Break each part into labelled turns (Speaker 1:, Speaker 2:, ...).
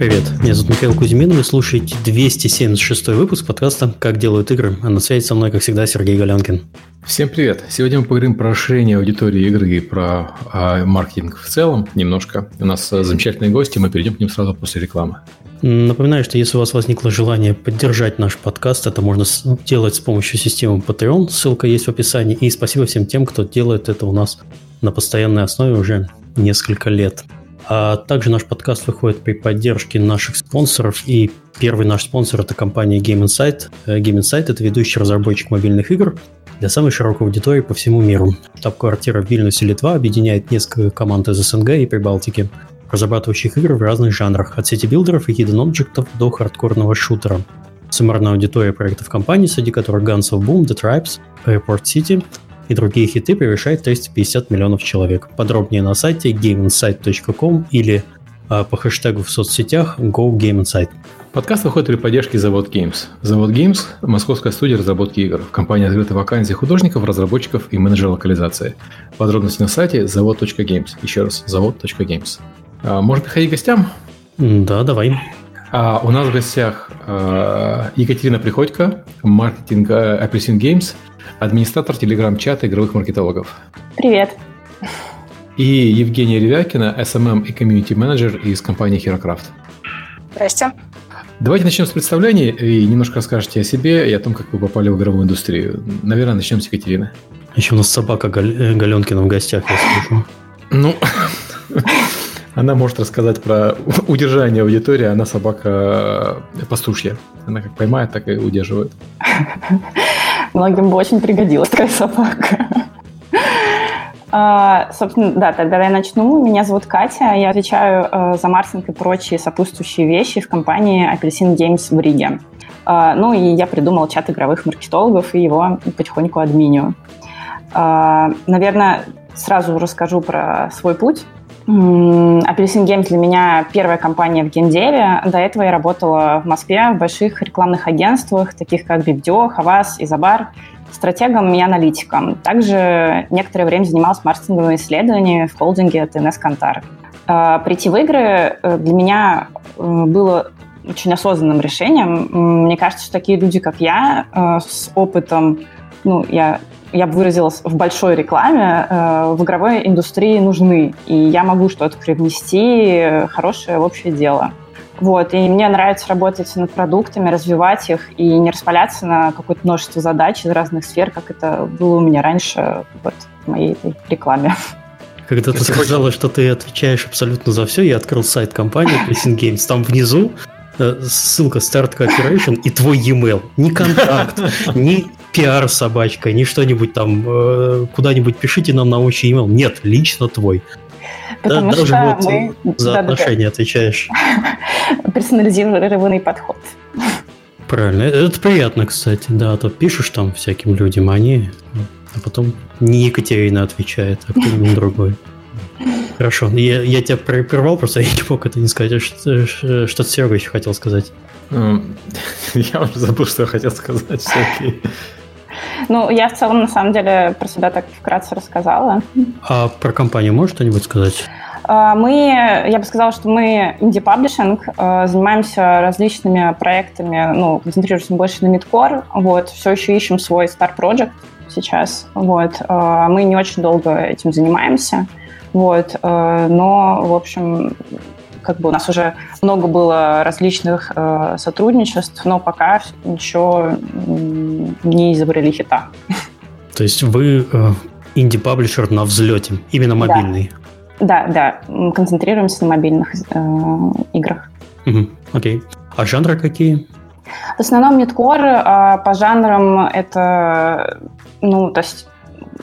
Speaker 1: Привет, меня зовут Михаил Кузьмин, вы слушаете 276 выпуск подкаста «Как делают игры», а на связи со мной, как всегда, Сергей Галянкин.
Speaker 2: Всем привет! Сегодня мы поговорим про расширение аудитории игры и про а, маркетинг в целом немножко. У нас а, замечательные гости, мы перейдем к ним сразу после рекламы.
Speaker 1: Напоминаю, что если у вас возникло желание поддержать наш подкаст, это можно делать с помощью системы Patreon, ссылка есть в описании. И спасибо всем тем, кто делает это у нас на постоянной основе уже несколько лет. А также наш подкаст выходит при поддержке наших спонсоров. И первый наш спонсор – это компания Game Insight. Э, Game Insight – это ведущий разработчик мобильных игр для самой широкой аудитории по всему миру. Штаб-квартира в Вильнюсе, Литва объединяет несколько команд из СНГ и Прибалтики, разрабатывающих игры в разных жанрах, от сети-билдеров и hidden объектов до хардкорного шутера. Суммарная аудитория проектов компании, среди которых Guns of Boom, The Tribes, Airport City – и другие хиты превышает 350 миллионов человек. Подробнее на сайте gameinsight.com или а, по хэштегу в соцсетях GoGameInsight.
Speaker 2: Подкаст выходит при поддержке Завод Games. Завод Games – московская студия разработки игр. В компании открыты вакансии художников, разработчиков и менеджера локализации. Подробности на сайте завод.games. Еще раз, завод.games. А, может приходить гостям?
Speaker 1: Да, давай.
Speaker 2: А, у нас в гостях а, Екатерина Приходько, маркетинг Apельсин Games – администратор телеграм-чата игровых маркетологов.
Speaker 3: Привет.
Speaker 2: И Евгения Ревякина, SMM и комьюнити-менеджер из компании HeroCraft.
Speaker 3: Здрасте.
Speaker 2: Давайте начнем с представления и немножко расскажете о себе и о том, как вы попали в игровую индустрию. Наверное, начнем с Екатерины.
Speaker 1: Еще у нас собака Галь... Галенкина в гостях, я слышу.
Speaker 2: Ну, она может рассказать про удержание аудитории, она собака пастушья. Она как поймает, так и удерживает.
Speaker 3: Многим бы очень пригодилась такая собака. Uh, собственно, да, тогда я начну. Меня зовут Катя, я отвечаю uh, за маркетинг и прочие сопутствующие вещи в компании Apelsin Games в Риге. Uh, ну и я придумала чат игровых маркетологов и его потихоньку админю. Наверное, сразу расскажу про свой путь. Apelsin Games для меня первая компания в геймдеве. До этого я работала в Москве в больших рекламных агентствах, таких как Бибдио, Хавас, Изабар, стратегом и аналитиком. Также некоторое время занималась маркетинговыми исследованиями в холдинге ТНС Кантар. А, прийти в игры э, для меня э, было очень осознанным решением. Мне кажется, что такие люди, как я, э, с опытом, ну, я я бы выразилась, в большой рекламе э, в игровой индустрии нужны. И я могу что-то привнести хорошее в общее дело. Вот, и мне нравится работать над продуктами, развивать их и не распаляться на какое-то множество задач из разных сфер, как это было у меня раньше вот, в моей этой рекламе.
Speaker 1: Когда ты сказала, что ты отвечаешь абсолютно за все, я открыл сайт компании Pressing Games. Там внизу Э, ссылка Start Cooperation и твой e-mail. Ни контакт, ни пиар собачка, ни что-нибудь там, э, куда-нибудь пишите нам на общий email. Нет, лично твой.
Speaker 3: Потому да, даже что вот мы...
Speaker 1: за да, отношения да. отвечаешь.
Speaker 3: Персонализированный подход.
Speaker 1: Правильно. Это приятно, кстати. Да, а то пишешь там всяким людям, а они... А потом не Екатерина отвечает, а кто-нибудь другой. Хорошо, я, я тебя прервал, просто я не мог это не сказать. Что, что Серега еще хотел сказать?
Speaker 2: Ну, я уже забыл, что я хотел сказать. Все окей.
Speaker 3: Ну, я в целом, на самом деле, про себя так вкратце рассказала.
Speaker 1: А про компанию можешь что-нибудь сказать?
Speaker 3: А, мы, я бы сказала, что мы инди-паблишинг, а, занимаемся различными проектами, ну, концентрируемся больше на мидкор, вот, все еще ищем свой Star Project сейчас, вот. А, мы не очень долго этим занимаемся, вот. Э, но, в общем, как бы у нас уже много было различных э, сотрудничеств, но пока еще не изобрели хита.
Speaker 1: То есть вы э, инди-паблишер на взлете, именно мобильный?
Speaker 3: Да, да, да. концентрируемся на мобильных э, играх.
Speaker 1: Угу, окей. А жанры какие?
Speaker 3: В основном мидкор, а по жанрам это, ну, то есть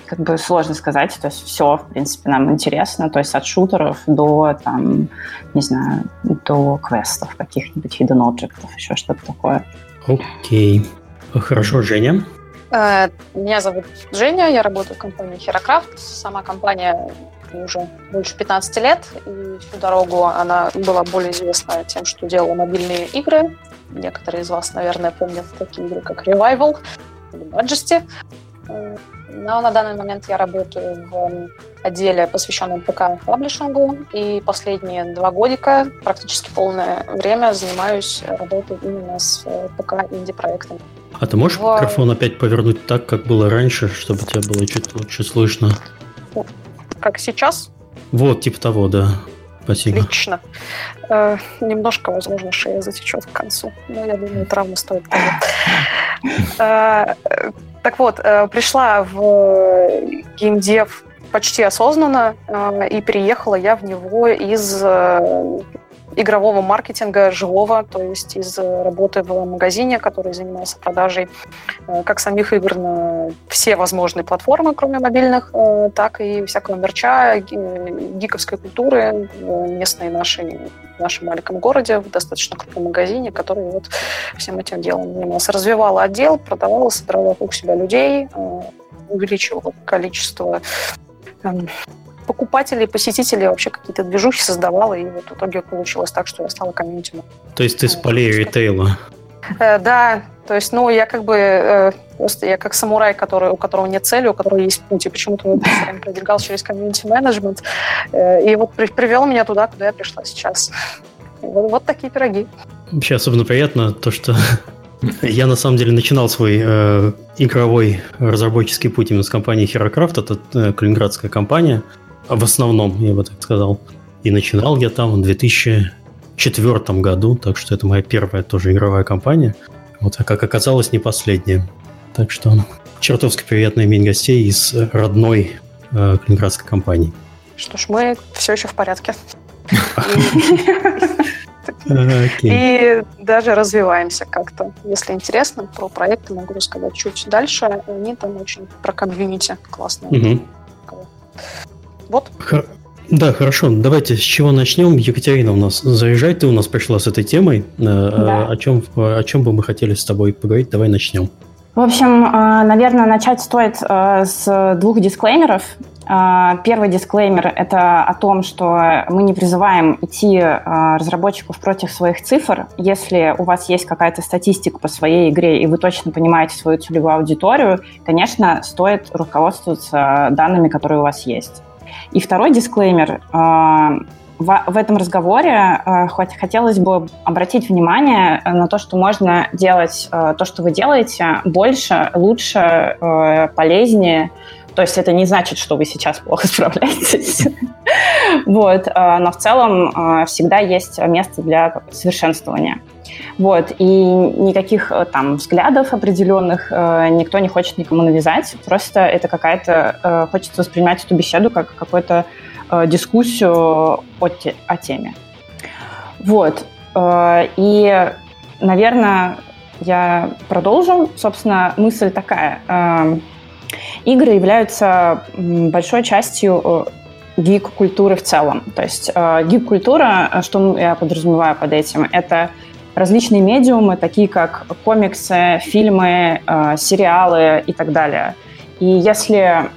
Speaker 3: как бы сложно сказать, то есть все, в принципе, нам интересно, то есть от шутеров до, там, не знаю, до квестов каких-нибудь hidden objects, еще что-то такое.
Speaker 1: Окей. Хорошо, Женя?
Speaker 4: Э, меня зовут Женя, я работаю в компании HeroCraft. Сама компания уже больше 15 лет, и всю дорогу она была более известна тем, что делала мобильные игры. Некоторые из вас, наверное, помнят такие игры, как Revival или Majesty. Но на данный момент я работаю в отделе, посвященном ПК-паблишингу, и последние два годика, практически полное время, занимаюсь работой именно с ПК-инди-проектами.
Speaker 1: А ты можешь в... микрофон опять повернуть так, как было раньше, чтобы тебя было чуть лучше слышно?
Speaker 4: Как сейчас?
Speaker 1: Вот, типа того, да. Спасибо.
Speaker 4: Отлично. Э, немножко, возможно, шея затечет к концу, но я думаю, травма стоит того. Так вот, э, пришла в геймдев почти осознанно, э, и переехала я в него из э, игрового маркетинга живого, то есть из работы в магазине, который занимался продажей э, как самих игр на все возможные платформы, кроме мобильных, э, так и всякого мерча, гиковской культуры местной нашей в нашем маленьком городе, в достаточно крупном магазине, который вот всем этим делом занимался. Развивала отдел, продавала, собирала вокруг себя людей, э, увеличивала количество эм, покупателей, посетителей, вообще какие-то движухи создавала, и вот в итоге получилось так, что я стала комьюнити.
Speaker 1: То есть ты с полей ритейла?
Speaker 4: Э, да, то есть, ну, я как бы э, просто я как самурай, который, у которого нет цели, у которого есть путь, и почему-то он продвигал через комьюнити-менеджмент, э, и вот при, привел меня туда, куда я пришла сейчас. Вот, вот такие пироги.
Speaker 1: Вообще особенно приятно то, что я на самом деле начинал свой э, игровой разработческий путь именно с компании HeroCraft, это э, калининградская компания, в основном, я бы так сказал. И начинал я там в 2004 году, так что это моя первая тоже игровая компания. Вот, а как оказалось, не последняя. Так что чертовски приятно иметь гостей из родной э, калининградской компании.
Speaker 4: Что ж, мы все еще в порядке. И даже развиваемся как-то. Если интересно, про проекты могу рассказать чуть дальше. Они там очень про комьюнити классные.
Speaker 1: Вот. Х- да, хорошо. Давайте с чего начнем. Екатерина у нас заряжай, ты у нас пришла с этой темой. Э, да. О, чем, о чем бы мы хотели с тобой поговорить? Давай начнем.
Speaker 3: В общем, э, наверное, начать стоит э, с двух дисклеймеров. Первый дисклеймер – это о том, что мы не призываем идти разработчиков против своих цифр. Если у вас есть какая-то статистика по своей игре, и вы точно понимаете свою целевую аудиторию, конечно, стоит руководствоваться данными, которые у вас есть. И второй дисклеймер. А, в этом разговоре а, хотелось бы обратить внимание на то, что можно делать то, что вы делаете, больше, лучше, полезнее. То есть это не значит, что вы сейчас плохо справляетесь. Вот. Но в целом всегда есть место для совершенствования. Вот, и никаких э, там взглядов определенных э, никто не хочет никому навязать, просто это какая-то, э, хочется воспринимать эту беседу как какую-то дискуссию о, те, о теме. Вот, и, наверное, я продолжу. Собственно, мысль такая. Э, игры являются большой частью гик-культуры в целом. То есть э, гик-культура, что я подразумеваю под этим, это различные медиумы, такие как комиксы, фильмы, э, сериалы и так далее. И если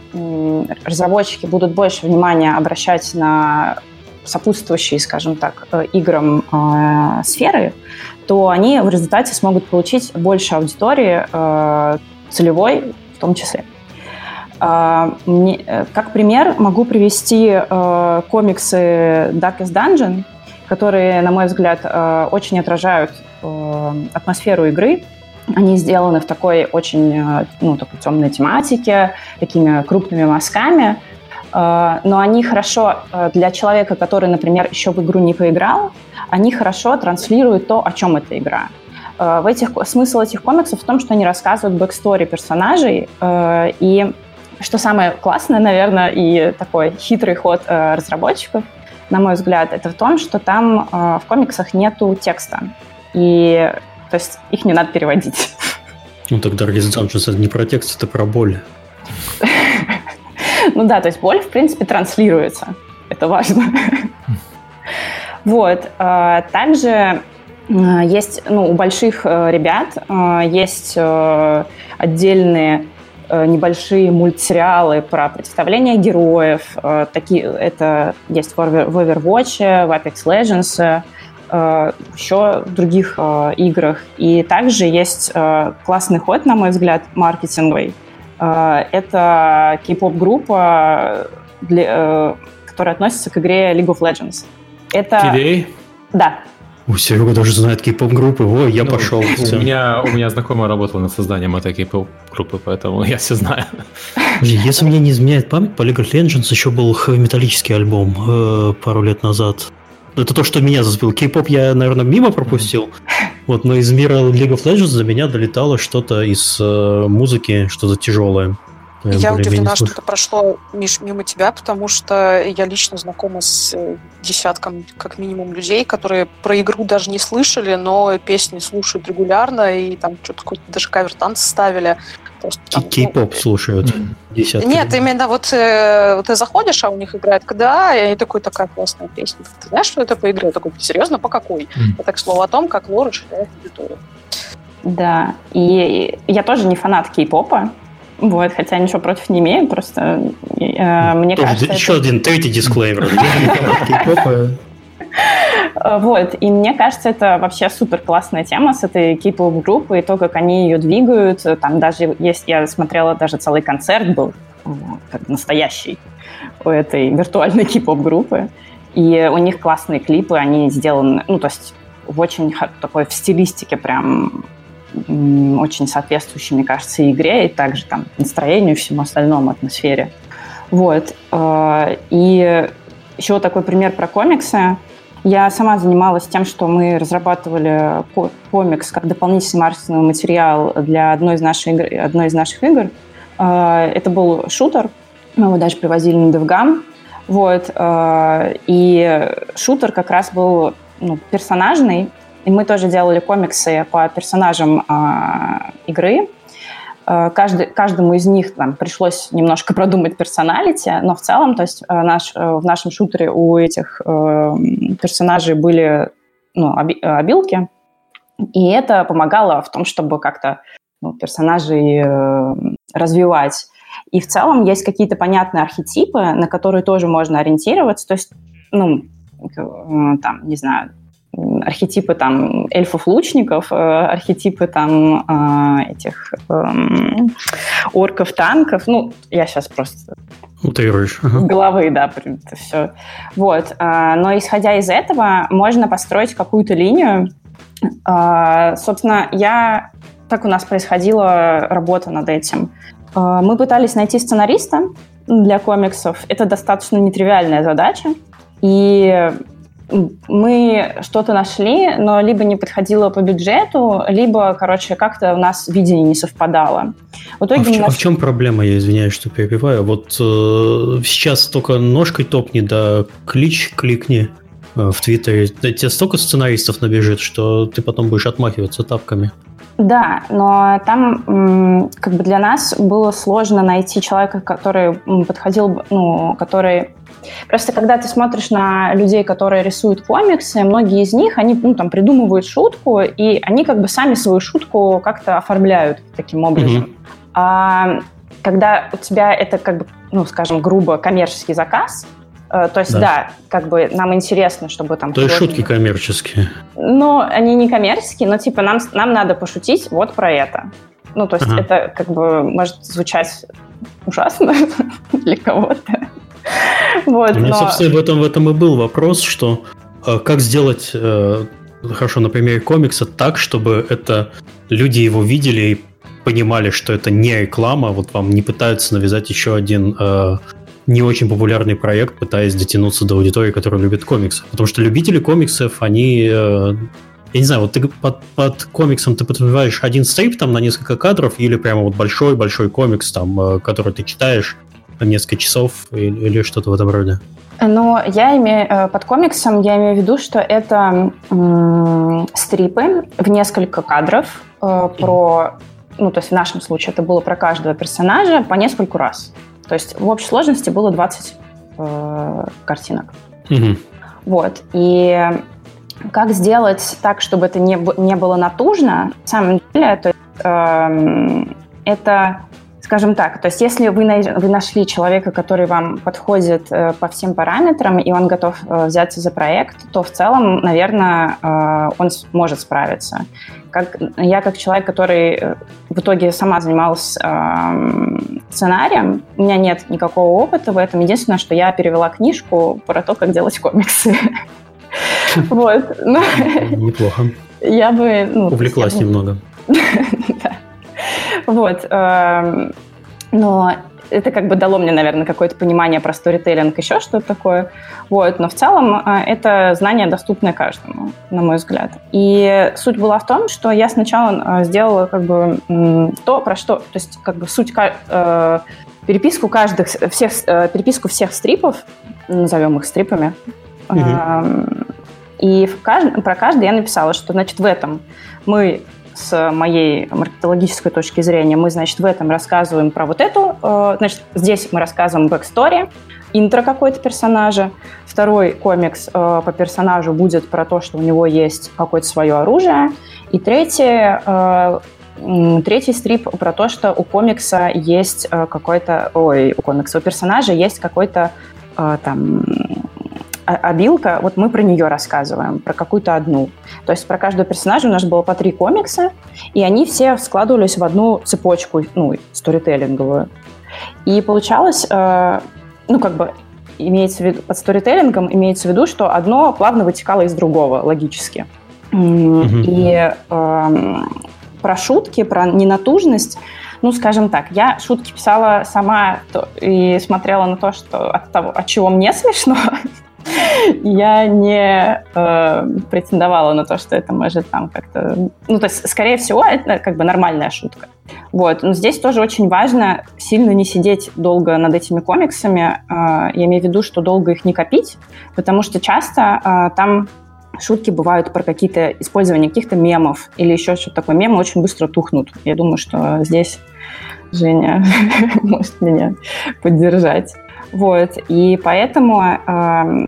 Speaker 3: разработчики будут больше внимания обращать на сопутствующие, скажем так, э, играм э, сферы, то они в результате смогут получить больше аудитории э, целевой в том числе. Э, мне, э, как пример могу привести э, комиксы Darkest Dungeon, которые, на мой взгляд, э, очень отражают э, атмосферу игры. Они сделаны в такой очень э, ну, такой темной тематике, такими крупными мазками, но они хорошо для человека, который, например, еще в игру не поиграл, они хорошо транслируют то, о чем эта игра. В этих, смысл этих комиксов в том, что они рассказывают backstory персонажей, и что самое классное, наверное, и такой хитрый ход разработчиков – на мой взгляд, это в том, что там э, в комиксах нету текста. И то есть их не надо переводить.
Speaker 1: Ну тогда Dungeons это не про текст, это про боль.
Speaker 3: Ну да, то есть боль, в принципе, транслируется. Это важно. Вот. Э, также э, есть, ну, у больших э, ребят есть отдельные небольшие мультсериалы про представление героев. Э, такие, это есть в Overwatch, в Apex Legends, э, еще в других играх. И также есть классный ход, на мой взгляд, маркетинговый. Э, это кей-поп-группа, которая относится к игре League of Legends.
Speaker 2: Это... TDA?
Speaker 3: Да.
Speaker 1: У Серега даже знает кей-поп группы. О, я ну, пошел.
Speaker 2: У меня, у меня знакомая работала над созданием этой кей-поп группы, поэтому я все знаю.
Speaker 1: Если мне не изменяет память, по League of Legends еще был металлический альбом э, пару лет назад. Это то, что меня зацепило. Кей-поп я, наверное, мимо пропустил. Вот, но из мира League of Legends до меня долетало что-то из э, музыки, что-то тяжелое.
Speaker 4: Я удивлена, что это прошло, Миш, мимо тебя, потому что я лично знакома с э, десятком, как минимум, людей, которые про игру даже не слышали, но песни слушают регулярно, и там что-то какой-то даже кавер-танц ставили.
Speaker 1: Кей-поп ну, слушают
Speaker 4: десятки. Нет, именно вот э, ты заходишь, а у них играет КДА, и они такой, такая классная песня. Ты знаешь, что это по игре? Я такой, серьезно, по какой? Mm. Это, к слову, о том, как лор расширяет аудиторию.
Speaker 3: Да, и я тоже не фанат кей-попа, вот, хотя ничего против не имею, просто э, мне Тоже кажется...
Speaker 1: Еще это... один третий дисклеймер.
Speaker 3: Вот, и мне кажется, это вообще супер классная тема с этой кей-поп группой, и то, как они ее двигают. Там даже есть, я смотрела, даже целый концерт был, как настоящий, у этой виртуальной кей-поп группы. И у них классные клипы, они сделаны, ну, то есть в очень такой в стилистике прям очень соответствующей, мне кажется, игре, и также там настроению и всему остальному, атмосфере. Вот. Э, и еще такой пример про комиксы. Я сама занималась тем, что мы разрабатывали комикс как дополнительный маркетинговый материал для одной из, наших игр, одной из наших игр. Э, это был шутер, мы его даже привозили на DevGam. Вот. Э, и шутер как раз был ну, персонажный, и мы тоже делали комиксы по персонажам э, игры. Э, каждый, каждому из них там, пришлось немножко продумать персоналити, но в целом, то есть э, наш, э, в нашем шутере у этих э, персонажей были ну, оби, обилки, и это помогало в том, чтобы как-то ну, персонажей э, развивать. И в целом есть какие-то понятные архетипы, на которые тоже можно ориентироваться. То есть, ну, э, там, не знаю, архетипы там эльфов-лучников, э, архетипы там э, этих эм, орков-танков. Ну, я сейчас просто...
Speaker 1: Утрируешь.
Speaker 3: Ага. Головы, да, это все. Вот. Э, но исходя из этого, можно построить какую-то линию. Собственно, я... Так у нас происходила работа над этим. Мы пытались найти сценариста для комиксов. Это достаточно нетривиальная задача. И мы что-то нашли, но либо не подходило по бюджету, либо, короче, как-то у нас видение не совпадало.
Speaker 1: В итоге а, в, чем, наш... а в чем проблема, я извиняюсь, что перебиваю? Вот э, сейчас только ножкой топни, да клич кликни э, в Твиттере. Тебе столько сценаристов набежит, что ты потом будешь отмахиваться тапками.
Speaker 3: Да, но там как бы для нас было сложно найти человека, который подходил, ну, который Просто когда ты смотришь на людей, которые рисуют комиксы, многие из них, они ну, там придумывают шутку, и они как бы сами свою шутку как-то оформляют таким образом. Mm-hmm. А когда у тебя это как бы, ну, скажем, грубо коммерческий заказ, то есть, да. да, как бы нам интересно, чтобы там...
Speaker 1: То есть шутки коммерческие.
Speaker 3: Ну, они не коммерческие, но типа нам, нам надо пошутить вот про это. Ну, то есть ага. это как бы может звучать ужасно для кого-то.
Speaker 1: Вот, У меня, но... собственно, в этом, в этом и был вопрос, что э, как сделать, э, хорошо, на примере комикса, так, чтобы это люди его видели и понимали, что это не реклама, вот вам не пытаются навязать еще один э, не очень популярный проект, пытаясь дотянуться до аудитории, которая любит комиксы. Потому что любители комиксов, они... Э, я не знаю, вот ты под, под комиксом ты подразумеваешь один стрип там на несколько кадров или прямо вот большой-большой комикс там, э, который ты читаешь, несколько часов или, или что-то в этом роде?
Speaker 3: Но я имею э, под комиксом, я имею в виду, что это стрипы в несколько кадров про, ну, то есть в нашем случае это было про каждого персонажа по нескольку раз. То есть в общей сложности было 20 э, картинок. Угу. Вот. И как сделать так, чтобы это не, не было натужно, на самом деле, то есть, э, это скажем так, то есть если вы, вы нашли человека, который вам подходит э, по всем параметрам, и он готов э, взяться за проект, то в целом, наверное, э, он может справиться. Как, я как человек, который в итоге сама занималась э, сценарием, у меня нет никакого опыта в этом. Единственное, что я перевела книжку про то, как делать комиксы.
Speaker 1: Вот. Неплохо.
Speaker 3: Я бы...
Speaker 1: Ну, Увлеклась немного.
Speaker 3: Вот. Эм, но это как бы дало мне, наверное, какое-то понимание про сторителлинг, еще что-то такое. Вот. Но в целом э, это знание доступное каждому, на мой взгляд. И суть была в том, что я сначала э, сделала как бы то, про что... То есть как бы суть э, переписку каждых, всех, переписку всех стрипов, назовем их стрипами, мм и в кажд... про каждый я написала, что, значит, в этом мы с моей маркетологической точки зрения, мы, значит, в этом рассказываем про вот эту, э, значит, здесь мы рассказываем backstory, интро какой-то персонажа. Второй комикс э, по персонажу будет про то, что у него есть какое-то свое оружие. И третий, э, третий стрип про то, что у комикса есть какой-то... Ой, у комикса, у персонажа есть какой-то там обилка, а вот мы про нее рассказываем, про какую-то одну. То есть про каждого персонажа у нас было по три комикса, и они все складывались в одну цепочку, ну, сторителлинговую. И получалось, э, ну, как бы, имеется в виду, под сторителлингом имеется в виду, что одно плавно вытекало из другого, логически. Mm-hmm. И э, про шутки, про ненатужность, ну, скажем так, я шутки писала сама и смотрела на то, что от того, от чего мне смешно, я не э, претендовала на то, что это может там как-то... Ну, то есть, скорее всего, это как бы нормальная шутка. Вот. Но здесь тоже очень важно сильно не сидеть долго над этими комиксами. Э, я имею в виду, что долго их не копить, потому что часто э, там шутки бывают про какие-то использование каких-то мемов или еще что-то такое. Мемы очень быстро тухнут. Я думаю, что здесь Женя может меня поддержать. Вот, и поэтому э,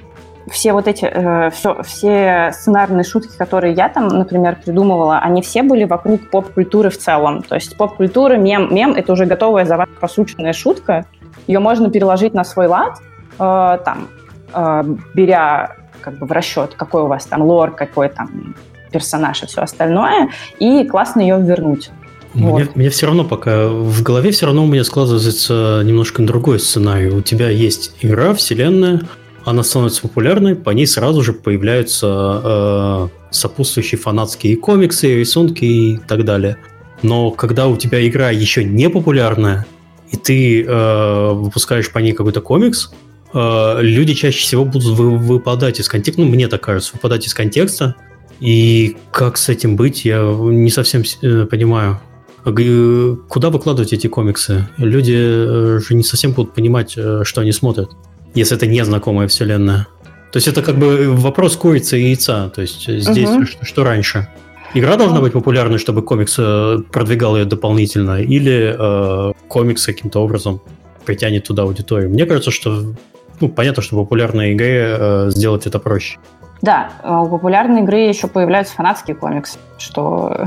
Speaker 3: все вот эти, э, все, все сценарные шутки, которые я там, например, придумывала, они все были вокруг поп-культуры в целом. То есть поп-культура, мем, мем — это уже готовая за вас просученная шутка. Ее можно переложить на свой лад, э, там, э, беря как бы в расчет, какой у вас там лор, какой там персонаж и все остальное, и классно ее вернуть.
Speaker 1: Мне, вот. мне все равно пока в голове все равно у меня складывается немножко другой сценарий. У тебя есть игра, вселенная, она становится популярной, по ней сразу же появляются э, сопутствующие фанатские комиксы, рисунки и так далее. Но когда у тебя игра еще не популярная, и ты э, выпускаешь по ней какой-то комикс, э, люди чаще всего будут вы, выпадать из контекста, ну, мне так кажется, выпадать из контекста. И как с этим быть, я не совсем э, понимаю. Куда выкладывать эти комиксы? Люди э, же не совсем будут понимать, э, что они смотрят, если это незнакомая вселенная. То есть это как бы вопрос курицы и яйца. То есть здесь угу. что, что раньше? Игра должна быть популярной, чтобы комикс э, продвигал ее дополнительно, или э, комикс каким-то образом притянет туда аудиторию. Мне кажется, что ну, понятно, что популярной игре э, сделать это проще.
Speaker 3: Да, э, у популярной игры еще появляются фанатские комиксы, что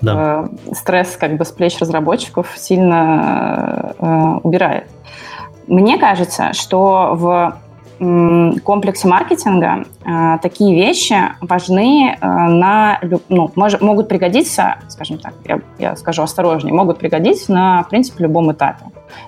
Speaker 3: да. Э, стресс как бы с плеч разработчиков сильно э, убирает. Мне кажется, что в комплексе маркетинга э, такие вещи важны э, на, ну, мож, могут пригодиться, скажем так, я, я скажу осторожнее, могут пригодиться на, в принципе, любом этапе.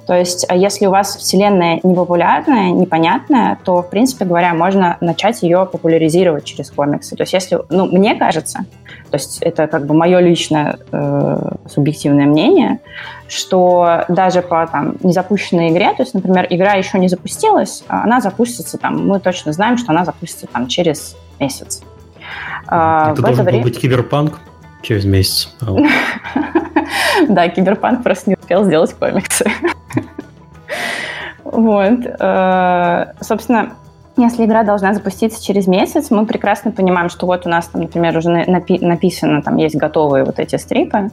Speaker 3: То есть, э, если у вас вселенная непопулярная, непонятная, то, в принципе говоря, можно начать ее популяризировать через комиксы. То есть, если, ну, мне кажется, то есть это как бы мое личное э, субъективное мнение, что даже по там незапущенной игре, то есть, например, игра еще не запустилась, а она запустится там, мы точно знаем, что она запустится там через месяц.
Speaker 1: А, это должен был быть киберпанк через месяц. А
Speaker 3: да, киберпанк просто не успел сделать комиксы. Вот. Э, собственно, если игра должна запуститься через месяц, мы прекрасно понимаем, что вот у нас там, например, уже напи- написано, там есть готовые вот эти стрипы,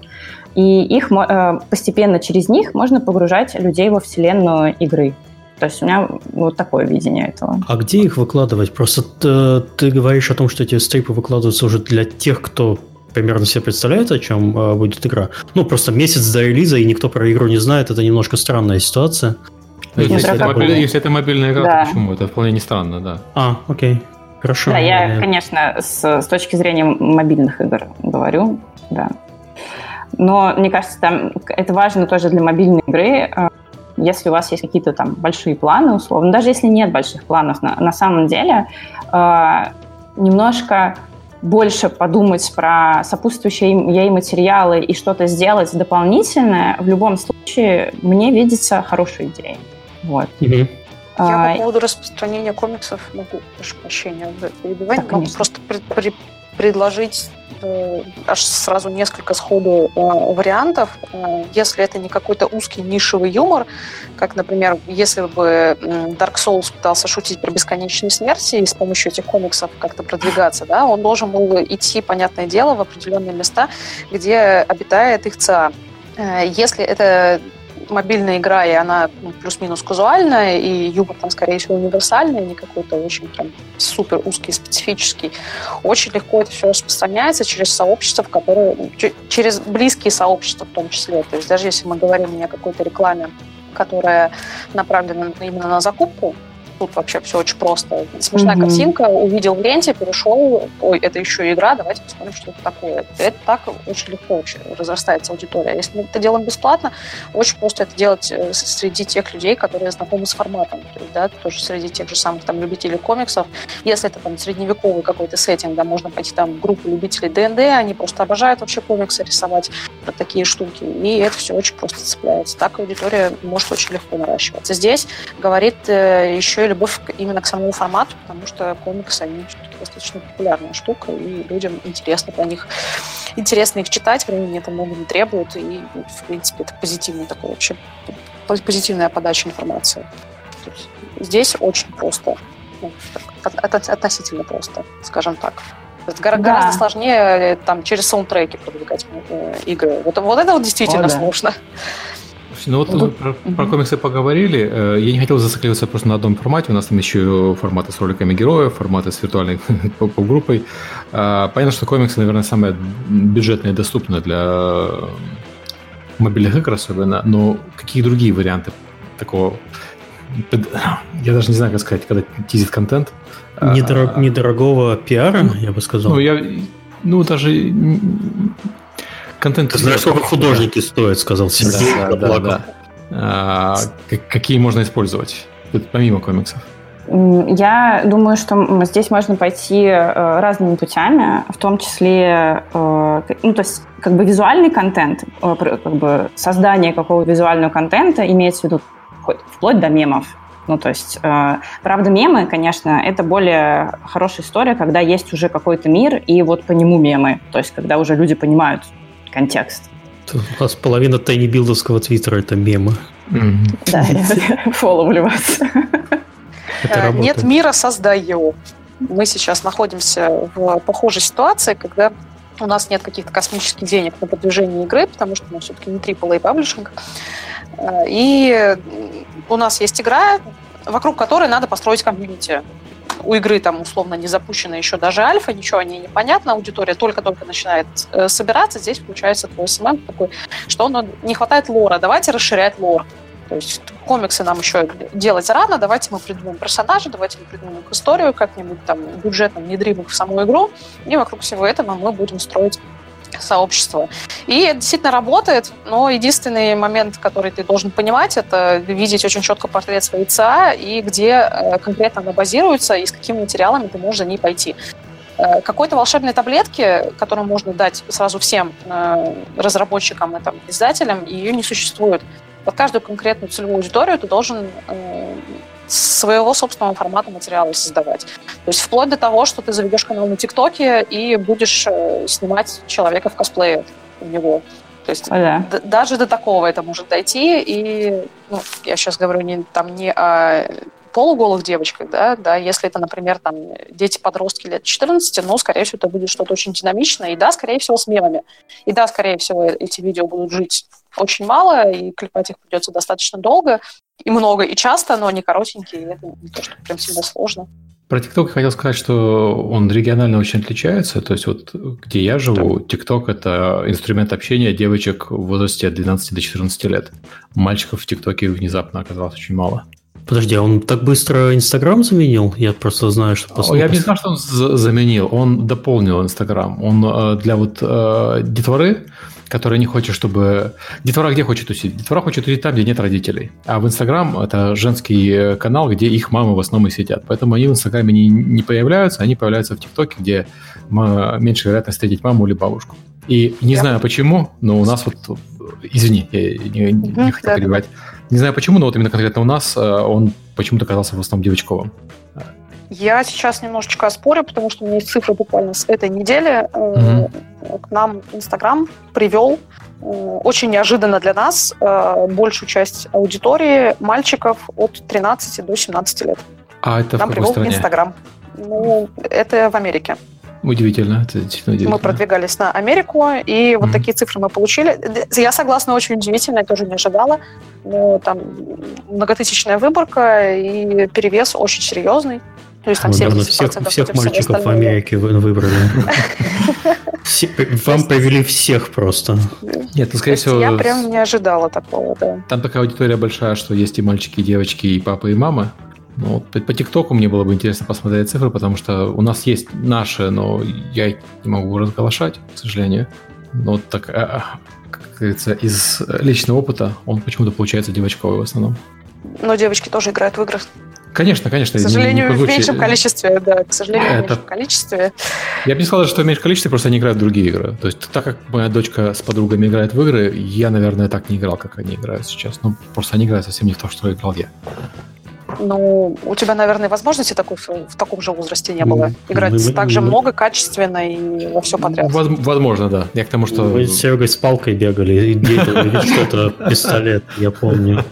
Speaker 3: и их э, постепенно через них можно погружать людей во вселенную игры. То есть у меня вот такое видение этого.
Speaker 1: А где их выкладывать? Просто ты, ты говоришь о том, что эти стрипы выкладываются уже для тех, кто примерно себе представляют, о чем э, будет игра? Ну, просто месяц до релиза, и никто про игру не знает, это немножко странная ситуация.
Speaker 2: Ну, если, если, это мобиль, если это мобильная игра, да. то почему? Это вполне не странно, да.
Speaker 1: А, окей. Хорошо.
Speaker 3: Да, я, конечно, с, с точки зрения мобильных игр говорю, да. Но мне кажется, там это важно тоже для мобильной игры. Э, если у вас есть какие-то там большие планы, условно, даже если нет больших планов, на, на самом деле э, немножко больше подумать про сопутствующие ей материалы и что-то сделать дополнительное, в любом случае, мне видится хорошей идеей. Вот.
Speaker 4: Mm-hmm. Я а, по поводу распространения комиксов могу, прошу прощения, перебивать, могу просто пред, пред, предложить э, аж сразу несколько сходу э, вариантов. Э, если это не какой-то узкий нишевый юмор, как, например, если бы Dark Souls пытался шутить про бесконечные смерти и с помощью этих комиксов как-то продвигаться, да, он должен был идти, понятное дело, в определенные места, где обитает их ЦА. Э, если это мобильная игра, и она ну, плюс-минус казуальная, и юмор там, скорее всего, универсальный, не какой-то очень прям супер узкий, специфический. Очень легко это все распространяется через сообщества, в которые, через близкие сообщества в том числе. То есть даже если мы говорим не о какой-то рекламе, которая направлена именно на закупку, тут вообще все очень просто. Смешная mm-hmm. картинка, увидел в ленте, перешел, ой, это еще игра, давайте посмотрим, что это такое. Это так очень легко очень разрастается аудитория. Если мы это делаем бесплатно, очень просто это делать э, среди тех людей, которые знакомы с форматом. То есть, да, тоже среди тех же самых там любителей комиксов. Если это там средневековый какой-то сеттинг, да, можно пойти там в группу любителей ДНД, они просто обожают вообще комиксы рисовать, про такие штуки. И это все очень просто цепляется. Так аудитория может очень легко наращиваться. Здесь говорит э, еще и любовь именно к самому формату, потому что комиксы, они все-таки достаточно популярная штука, и людям интересно про них, интересно их читать, времени это много не требует, и, в принципе, это позитивный такой вообще, позитивная подача информации. Здесь очень просто, ну, относительно просто, скажем так. Гораздо да. сложнее э, там через саундтреки продвигать э, игры. Вот, вот это вот действительно О, да. сложно.
Speaker 2: Ну вот мы про, про комиксы поговорили. Э, я не хотел зацикливаться просто на одном формате. У нас там еще форматы с роликами героев, форматы с виртуальной группой. А, понятно, что комиксы, наверное, самое бюджетное и доступное для мобильных игр особенно. Но какие другие варианты такого я даже не знаю, как сказать, когда тизит контент.
Speaker 1: Недорог, а, недорогого пиара, я бы сказал.
Speaker 2: Ну, я, ну, даже
Speaker 1: Контент. Ты знаешь, сколько художники стоят, сказал Сергей. Да, да, да,
Speaker 2: А, какие можно использовать, помимо комиксов?
Speaker 3: Я думаю, что здесь можно пойти э, разными путями, в том числе, э, ну, то есть, как бы визуальный контент, э, как бы создание какого визуального контента имеется в виду вплоть до мемов. Ну, то есть, правда, мемы, конечно, это более хорошая история, когда есть уже какой-то мир, и вот по нему мемы. То есть, когда уже люди понимают, контекст.
Speaker 1: У нас половина тайнибилдовского твиттера это мемы.
Speaker 3: Да, я фоловлю вас.
Speaker 4: Э, нет мира, создай его. Мы сейчас находимся в похожей ситуации, когда у нас нет каких-то космических денег на продвижение игры, потому что мы все-таки не AAA паблишинг. Э, и у нас есть игра, вокруг которой надо построить комьюнити у игры там условно не запущена еще даже альфа, ничего о ней не понятно, аудитория только-только начинает э, собираться, здесь включается твой СММ такой, что ну, не хватает лора, давайте расширять лор. То есть комиксы нам еще делать рано, давайте мы придумаем персонажа, давайте мы придумаем их историю, как-нибудь там бюджетно внедрим их в саму игру, и вокруг всего этого мы будем строить сообщества. И это действительно работает, но единственный момент, который ты должен понимать, это видеть очень четко портрет своей ЦА и где э, конкретно она базируется и с какими материалами ты можешь за ней пойти. Э, какой-то волшебной таблетки, которую можно дать сразу всем э, разработчикам и там, издателям, ее не существует. Под каждую конкретную целевую аудиторию ты должен своего собственного формата материала создавать. То есть вплоть до того, что ты заведешь канал на ТикТоке и будешь э, снимать человека в косплее у него. То есть да. даже до такого это может дойти. И ну, я сейчас говорю не, там, не о полуголых девочках, да, да, если это, например, там дети-подростки лет 14, ну, скорее всего, это будет что-то очень динамичное, и да, скорее всего, с мемами. И да, скорее всего, эти видео будут жить очень мало, и клепать их придется достаточно долго, и много, и часто, но они коротенькие, и это не то, что прям сильно сложно.
Speaker 2: Про TikTok я хотел сказать, что он регионально очень отличается. То есть вот где я живу, TikTok – это инструмент общения девочек в возрасте от 12 до 14 лет. Мальчиков в ТикТоке внезапно оказалось очень мало.
Speaker 1: Подожди, а он так быстро Инстаграм заменил? Я просто знаю, что...
Speaker 2: После... Я не знаю, что он заменил. Он дополнил Инстаграм. Он э, для вот э, детворы которая не хочет, чтобы... Детвора где хочет тусить? Детвора хочет тусить там, где нет родителей. А в Инстаграм это женский э, канал, где их мамы в основном и сидят. Поэтому они в Инстаграме не, не появляются, они появляются в ТикТоке, где меньше вероятность встретить маму или бабушку. И не знаю почему, но у нас вот... Извини, я не, не, не хотел перебивать. Не знаю почему, но вот именно конкретно у нас э, он почему-то оказался в основном девочковым.
Speaker 4: Я сейчас немножечко оспорю, потому что у меня есть цифры буквально с этой недели. Угу. К нам Инстаграм привел э, очень неожиданно для нас э, большую часть аудитории мальчиков от 13 до 17 лет.
Speaker 2: А это
Speaker 4: Нам
Speaker 2: в
Speaker 4: привел
Speaker 2: стране?
Speaker 4: Инстаграм. Ну, это в Америке.
Speaker 2: Удивительно, это действительно удивительно.
Speaker 4: Мы продвигались на Америку, и вот mm-hmm. такие цифры мы получили. Я согласна, очень удивительно, я тоже не ожидала. Но там многотысячная выборка и перевес очень серьезный.
Speaker 1: То есть там Наверное, всех, всех мальчиков в Америке вы выбрали. Вам повели всех просто.
Speaker 2: Нет, ну, скорее всего...
Speaker 4: Я прям не ожидала такого, да.
Speaker 2: Там такая аудитория большая, что есть и мальчики, и девочки, и папа, и мама. Ну, по, ТикТоку мне было бы интересно посмотреть цифры, потому что у нас есть наши, но я их не могу разглашать, к сожалению. Но вот так, а, а, как говорится, из личного опыта он почему-то получается девочковый в основном.
Speaker 4: Но девочки тоже играют в игры.
Speaker 2: Конечно, конечно.
Speaker 4: К сожалению, в меньшем количестве, да, к сожалению, это... в меньшем количестве.
Speaker 2: Я бы не сказал, что в меньшем количестве, просто они играют в другие игры. То есть, так как моя дочка с подругами играет в игры, я, наверное, так не играл, как они играют сейчас. Ну, просто они играют совсем не в то, что играл я.
Speaker 4: Ну, у тебя, наверное, возможности такой в таком же возрасте не было. Играть мы, так же мы, много, качественно и во все подряд.
Speaker 2: Возможно, да. Я к тому, что...
Speaker 1: Вы с Серегой с палкой бегали, и что-то, пистолет, я помню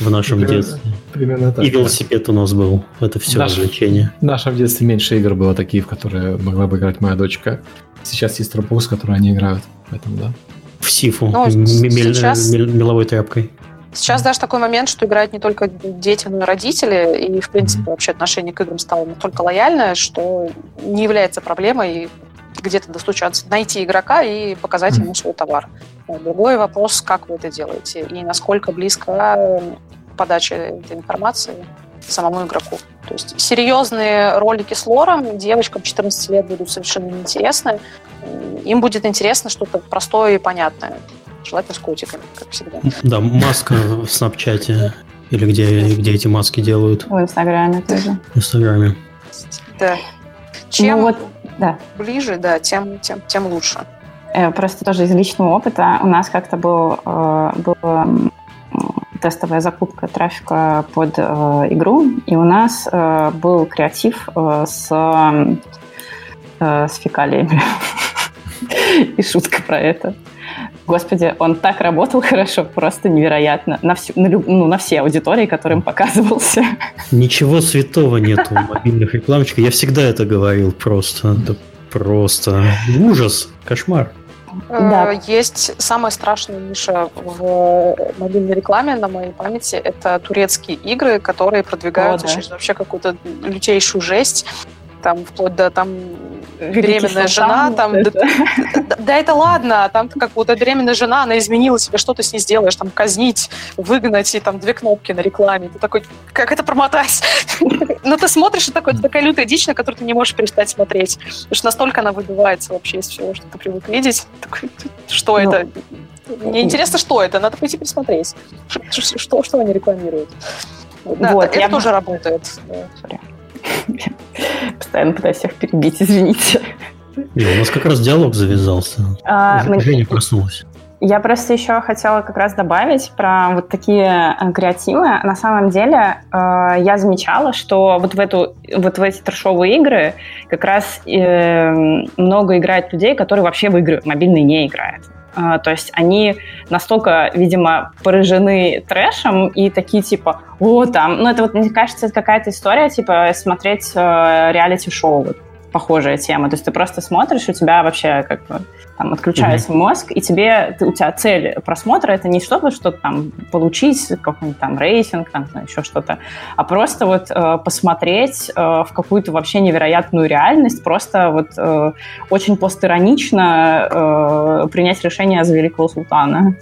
Speaker 1: в нашем примерно, детстве. Примерно так. И велосипед да. у нас был. Это все Наш, развлечение.
Speaker 2: В нашем детстве меньше игр было такие, в которые могла бы играть моя дочка. Сейчас есть Roblox, в который они играют. Поэтому да.
Speaker 1: В Сифу. Ну, сейчас... меловой тряпкой.
Speaker 4: Сейчас даже такой момент, что играют не только дети, но и родители, и, в принципе, вообще отношение к играм стало настолько лояльное, что не является проблемой где-то достучаться, найти игрока и показать ему свой товар. Другой вопрос, как вы это делаете и насколько близко подача этой информации самому игроку. То есть серьезные ролики с лором девочкам 14 лет будут совершенно неинтересны. Им будет интересно что-то простое и понятное. Желательно с котиками, как всегда.
Speaker 1: Да, маска в Снапчате. Или где, где эти маски делают?
Speaker 3: В Инстаграме тоже.
Speaker 1: В Инстаграме.
Speaker 4: Да. Чем ну, вот, да. ближе, да, тем, тем, тем лучше.
Speaker 3: Э, просто тоже из личного опыта у нас как-то был, э, была тестовая закупка трафика под э, игру, и у нас был креатив с, с фекалиями. И шутка про это. Господи, он так работал хорошо, просто невероятно. На, всю, на, ну, на все аудитории, которым показывался.
Speaker 1: Ничего святого нет у мобильных рекламщиков. Я всегда это говорил просто. Это просто ужас, кошмар.
Speaker 4: Да. Э, есть самая страшная ниша в мобильной рекламе на моей памяти. Это турецкие игры, которые продвигаются О, да. через вообще какую-то лютейшую жесть там вплоть до там беременная жена, там, это. Да, да, да это ладно, там как будто беременная жена, она изменила себе, что ты с ней сделаешь, там казнить, выгнать, и там две кнопки на рекламе, ты такой, как это промотать? Но ты смотришь, и такой, это такая лютая дичь, на которую ты не можешь перестать смотреть, потому что настолько она выбивается вообще из всего, что ты привык видеть, что ну, это? Мне интересно, что это, надо пойти посмотреть, что, что они рекламируют. Да, вот, это тоже работает.
Speaker 3: Постоянно пытаюсь всех перебить, извините.
Speaker 1: И у нас как раз диалог завязался. А, Женя проснулась.
Speaker 3: Я просто еще хотела как раз добавить про вот такие э, креативы. На самом деле э, я замечала, что вот в, эту, вот в эти трешовые игры как раз э, много играет людей, которые вообще в игры мобильные не играют. А, то есть они настолько, видимо, поражены трэшем и такие типа, о, там, ну это вот, мне кажется, это какая-то история, типа, смотреть э, реалити-шоу. Похожая тема. То есть ты просто смотришь, у тебя вообще как бы там отключается mm-hmm. мозг, и тебе, ты, у тебя цель просмотра это не чтобы что-то там получить, какой-нибудь там рейтинг, там еще что-то, а просто вот э, посмотреть э, в какую-то вообще невероятную реальность, просто вот э, очень постиронично э, принять решение за великого султана.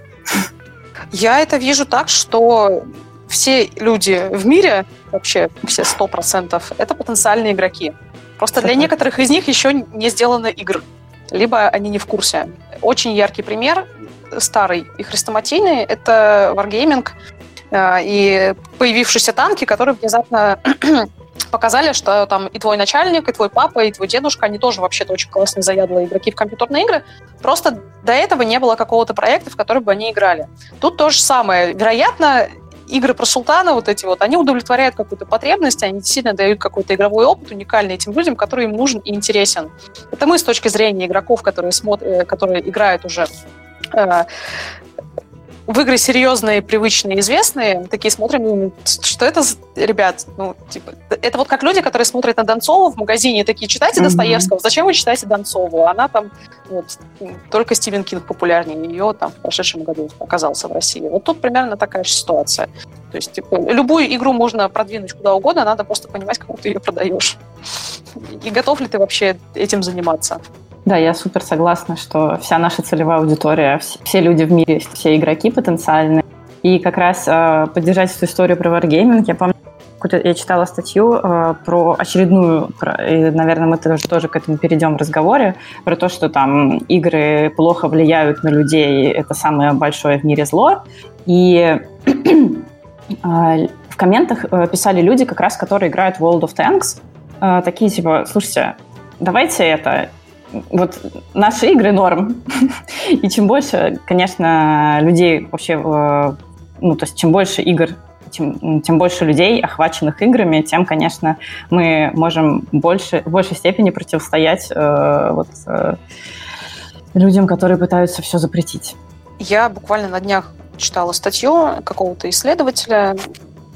Speaker 4: Я это вижу так, что все люди в мире, вообще все сто процентов, это потенциальные игроки. Просто для некоторых из них еще не сделаны игр, либо они не в курсе. Очень яркий пример, старый и хрестоматийный, это Wargaming э, и появившиеся танки, которые внезапно показали, что там и твой начальник, и твой папа, и твой дедушка, они тоже вообще-то очень классные заядлые игроки в компьютерные игры. Просто до этого не было какого-то проекта, в который бы они играли. Тут то же самое. Вероятно, игры про султана вот эти вот, они удовлетворяют какую-то потребность, они действительно дают какой-то игровой опыт уникальный этим людям, который им нужен и интересен. Это мы с точки зрения игроков, которые, смотрят, э, которые играют уже э, в игры серьезные, привычные, известные, такие смотрим, что это, ребят, ну, типа, это вот как люди, которые смотрят на Донцову в магазине, такие, читайте mm-hmm. Достоевского, зачем вы читаете Донцову? Она там, вот, только Стивен Кинг популярнее ее там в прошедшем году оказался в России. Вот тут примерно такая же ситуация. То есть, типа, любую игру можно продвинуть куда угодно, надо просто понимать, кому ты ее продаешь. И готов ли ты вообще этим заниматься?
Speaker 3: Да, я супер согласна, что вся наша целевая аудитория, все люди в мире, все игроки потенциальные. И как раз э, поддержать эту историю про Wargaming, я помню, я читала статью э, про очередную, про, и, наверное, мы тоже, тоже к этому перейдем в разговоре, про то, что там игры плохо влияют на людей, это самое большое в мире зло. И э, в комментах э, писали люди, как раз, которые играют в World of Tanks, э, такие типа, слушайте, давайте это, вот наши игры норм. И чем больше, конечно, людей вообще, э, ну, то есть чем больше игр, тем, тем больше людей, охваченных играми, тем, конечно, мы можем больше, в большей степени противостоять э, вот, э, людям, которые пытаются все запретить.
Speaker 4: Я буквально на днях читала статью какого-то исследователя,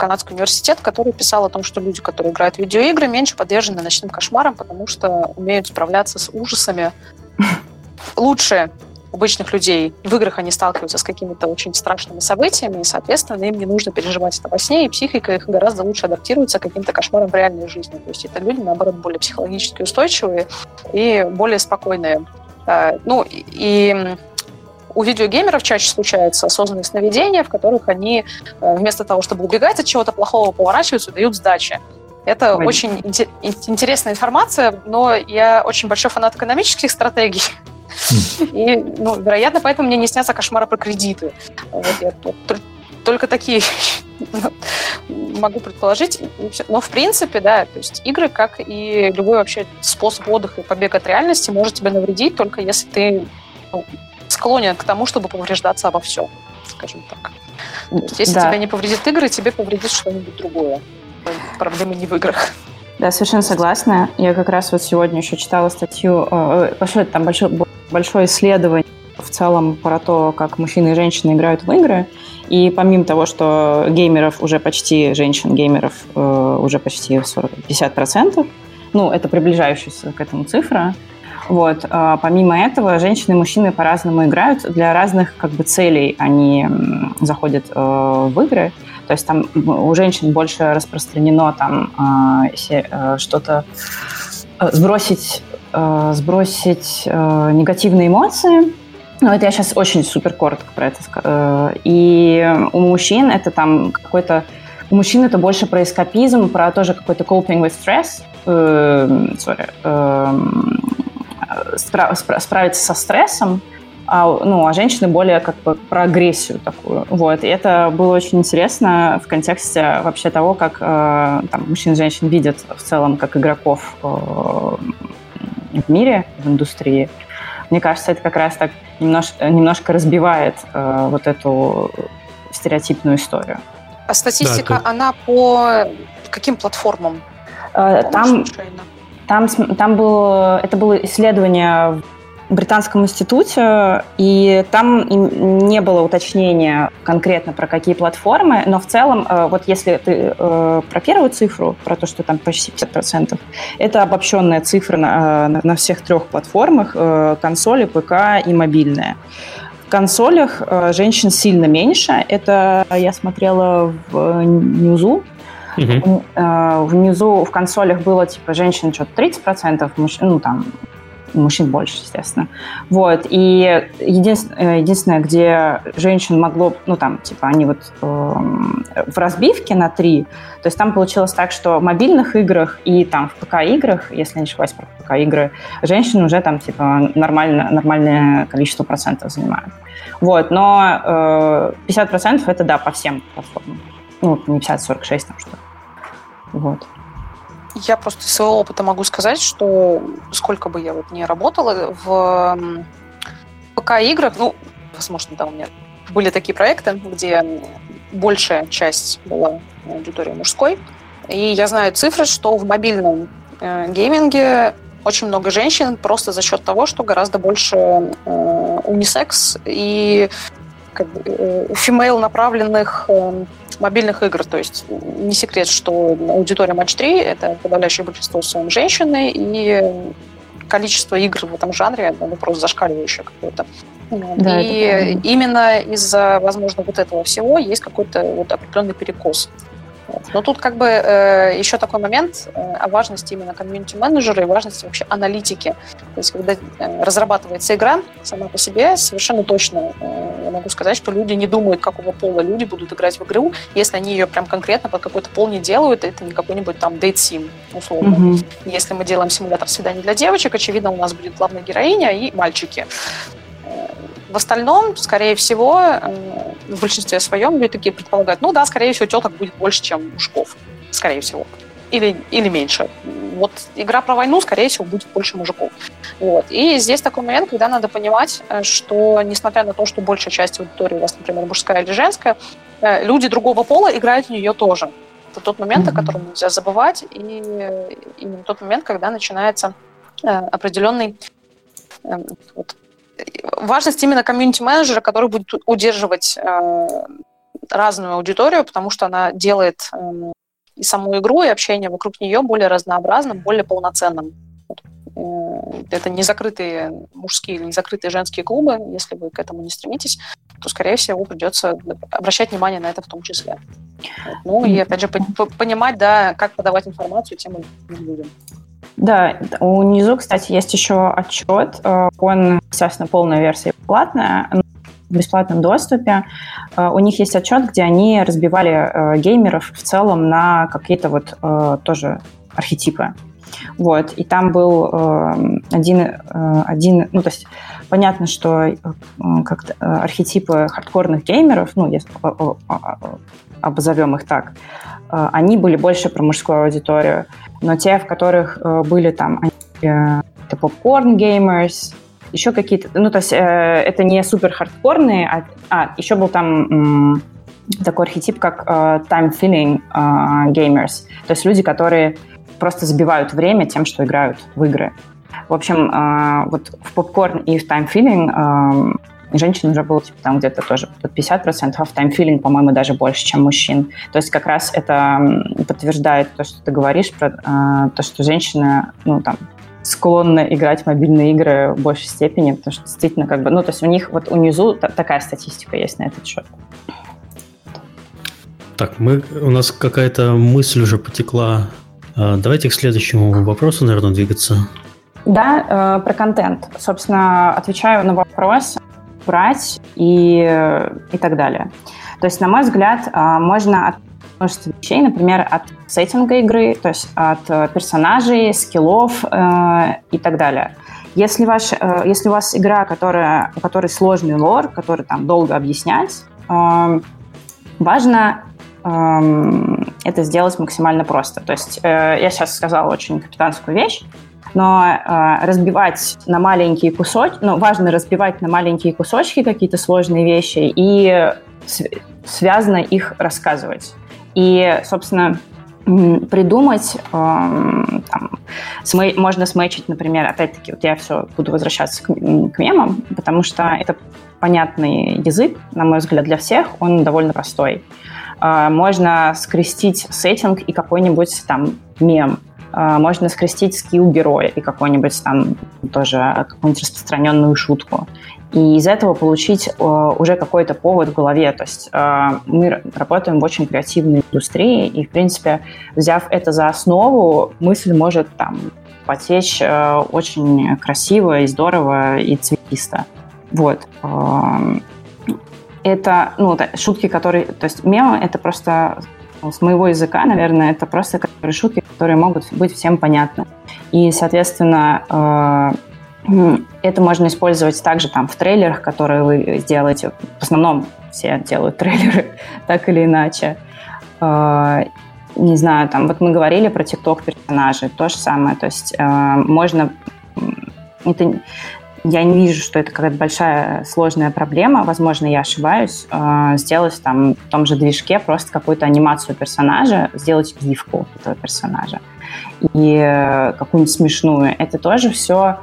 Speaker 4: канадский университет, который писал о том, что люди, которые играют в видеоигры, меньше подвержены ночным кошмарам, потому что умеют справляться с ужасами лучше обычных людей. В играх они сталкиваются с какими-то очень страшными событиями, и, соответственно, им не нужно переживать это во сне, и психика их гораздо лучше адаптируется к каким-то кошмарам в реальной жизни. То есть это люди, наоборот, более психологически устойчивые и более спокойные. А, ну, и у видеогеймеров чаще случаются осознанные сновидения, в которых они э, вместо того, чтобы убегать от чего-то плохого, поворачиваются и дают сдачи. Это Понятно. очень интересная информация, но я очень большой фанат экономических стратегий. Хм. И, ну, вероятно, поэтому мне не снятся кошмары про кредиты. Только такие могу предположить. Но, в принципе, да, то есть игры, как и любой вообще способ отдыха и побега от реальности, может тебе навредить, только если ты ну, склонен к тому, чтобы повреждаться обо всем, скажем так. То есть, если да. тебя не повредит игры, тебе повредит что-нибудь другое. Проблема не в играх.
Speaker 3: Да, совершенно согласна. Я как раз вот сегодня еще читала статью, э, большое, там большое, большое исследование в целом про то, как мужчины и женщины играют в игры. И помимо того, что геймеров уже почти, женщин-геймеров э, уже почти 40, 50%, ну, это приближающаяся к этому цифра, вот. А помимо этого, женщины и мужчины по-разному играют. Для разных как бы, целей они заходят э, в игры. То есть там у женщин больше распространено там э, э, что-то э, сбросить, сбросить негативные эмоции. Ну, это я сейчас очень супер коротко про это скажу. И у мужчин это там какой-то... У мужчин это больше про эскапизм, про тоже какой-то coping with stress. Э, sorry. Э, спра- спра- справиться со стрессом, а, ну, а женщины более как бы про агрессию такую. Вот. И это было очень интересно в контексте вообще того, как э, там, мужчин и женщин видят в целом как игроков э, в мире, в индустрии. Мне кажется, это как раз так немножко, немножко разбивает э, вот эту стереотипную историю.
Speaker 4: А статистика, да, она по каким платформам?
Speaker 3: Э, там, случайно? Там, там было, это было исследование британском институте, и там не было уточнения конкретно про какие платформы, но в целом, э, вот если ты э, про первую цифру, про то, что там почти 50%, это обобщенная цифра на, на, на всех трех платформах, консоли, ПК и мобильная. В консолях женщин сильно меньше. Это я смотрела в Ньюзу, Угу. Внизу в консолях было типа женщин что-то 30%, мужчин, ну там мужчин больше, естественно. Вот. И единственное, единственное, где женщин могло, ну, там, типа, они вот э, в разбивке на три, то есть там получилось так, что в мобильных играх и там в ПК-играх, если не ошибаюсь про ПК-игры, женщин уже там, типа, нормально, нормальное количество процентов занимают. Вот. Но э, 50% это, да, по всем платформам. Ну, не 50, 46 там что-то. Вот.
Speaker 4: Я просто из своего опыта могу сказать, что сколько бы я вот не работала в ПК-играх, ну, возможно, да, у меня были такие проекты, где большая часть была аудитории мужской. И я знаю цифры, что в мобильном э, гейминге очень много женщин просто за счет того, что гораздо больше э, унисекс и как бы, э, female направленных э, мобильных игр. То есть не секрет, что аудитория Матч 3 — это подавляющее большинство своем женщины, и количество игр в этом жанре ну, просто зашкаливающее какое-то. Да, и именно из-за, возможно, вот этого всего есть какой-то вот определенный перекос. Но тут как бы э, еще такой момент э, о важности именно комьюнити-менеджера и важности вообще аналитики. То есть когда э, разрабатывается игра сама по себе, совершенно точно э, я могу сказать, что люди не думают, какого пола люди будут играть в игру, если они ее прям конкретно под какой-то пол не делают, это не какой-нибудь там date sim, условно. Mm-hmm. Если мы делаем симулятор свиданий для девочек, очевидно, у нас будет главная героиня и мальчики. В остальном, скорее всего, э, в большинстве своем люди такие предполагают, ну да, скорее всего, теток будет больше, чем мужиков. Скорее всего. Или, или меньше. Вот игра про войну, скорее всего, будет больше мужиков. Вот. И здесь такой момент, когда надо понимать, э, что несмотря на то, что большая часть аудитории у вас, например, мужская или женская, э, люди другого пола играют в нее тоже. Это тот момент, о котором нельзя забывать, и именно тот момент, когда начинается определенный вот, важность именно комьюнити-менеджера, который будет удерживать э, разную аудиторию, потому что она делает э, и саму игру, и общение вокруг нее более разнообразным, более полноценным. Э, это не закрытые мужские или не закрытые женские клубы. Если вы к этому не стремитесь, то, скорее всего, придется обращать внимание на это в том числе. Ну и, опять же, понимать, да, как подавать информацию тем людям.
Speaker 3: Да, у Низу, кстати, есть еще отчет. Э, он, естественно, полная версия платная, в бесплатном доступе. Э, у них есть отчет, где они разбивали э, геймеров в целом на какие-то вот тоже архетипы. Вот, и там был один, один, ну, то есть понятно, что как архетипы хардкорных геймеров, ну, если обозовем их так, они были больше про мужскую аудиторию но те, в которых э, были там э, попкорн геймерс, еще какие-то, ну, то есть э, это не супер хардкорные, а, а еще был там м, такой архетип, как э, time filling э, gamers, то есть люди, которые просто забивают время тем, что играют в игры. В общем, э, вот в попкорн и в time filling э, женщин уже было типа, там где-то тоже под 50%, а в таймфилинг, по-моему, даже больше, чем мужчин. То есть как раз это подтверждает то, что ты говоришь про э, то, что женщины, ну, там, склонны играть в мобильные игры в большей степени, потому что действительно как бы, ну, то есть у них вот у Низу такая статистика есть на этот счет.
Speaker 1: Так, мы, у нас какая-то мысль уже потекла. А, давайте к следующему вопросу, наверное, двигаться.
Speaker 3: Да, э, про контент. Собственно, отвечаю на вопрос, брать и, и так далее. То есть, на мой взгляд, а, можно от множества вещей, например, от сеттинга игры, то есть от э, персонажей, скиллов э, и так далее. Если, ваш, э, если у вас игра, которая, у которой сложный лор, который там долго объяснять, важно э, это сделать максимально просто. То есть э, я сейчас сказала очень капитанскую вещь, но э, разбивать на маленькие кусочки, ну, важно разбивать на маленькие кусочки какие-то сложные вещи и св- связано их рассказывать. И, собственно, придумать, там, смэ- можно смечить, например, опять-таки, вот я все буду возвращаться к, к мемам, потому что это понятный язык, на мой взгляд, для всех, он довольно простой. А, можно скрестить сеттинг и какой-нибудь там мем, можно скрестить скилл героя и какой-нибудь там тоже какую-нибудь распространенную шутку. И из этого получить уже какой-то повод в голове. То есть мы работаем в очень креативной индустрии, и, в принципе, взяв это за основу, мысль может там потечь очень красиво и здорово и цветисто. Вот. Это, ну, шутки, которые... То есть мемы — это просто с моего языка, наверное, это просто шутки, которые могут быть всем понятны. И, соответственно, э, это можно использовать также там в трейлерах, которые вы сделаете. В основном все делают трейлеры, так или иначе. Э, не знаю, там, вот мы говорили про TikTok персонажей, то же самое. То есть э, можно... Это я не вижу, что это какая-то большая сложная проблема. Возможно, я ошибаюсь. Э, сделать там в том же движке просто какую-то анимацию персонажа, сделать гифку этого персонажа и э, какую-нибудь смешную. Это тоже все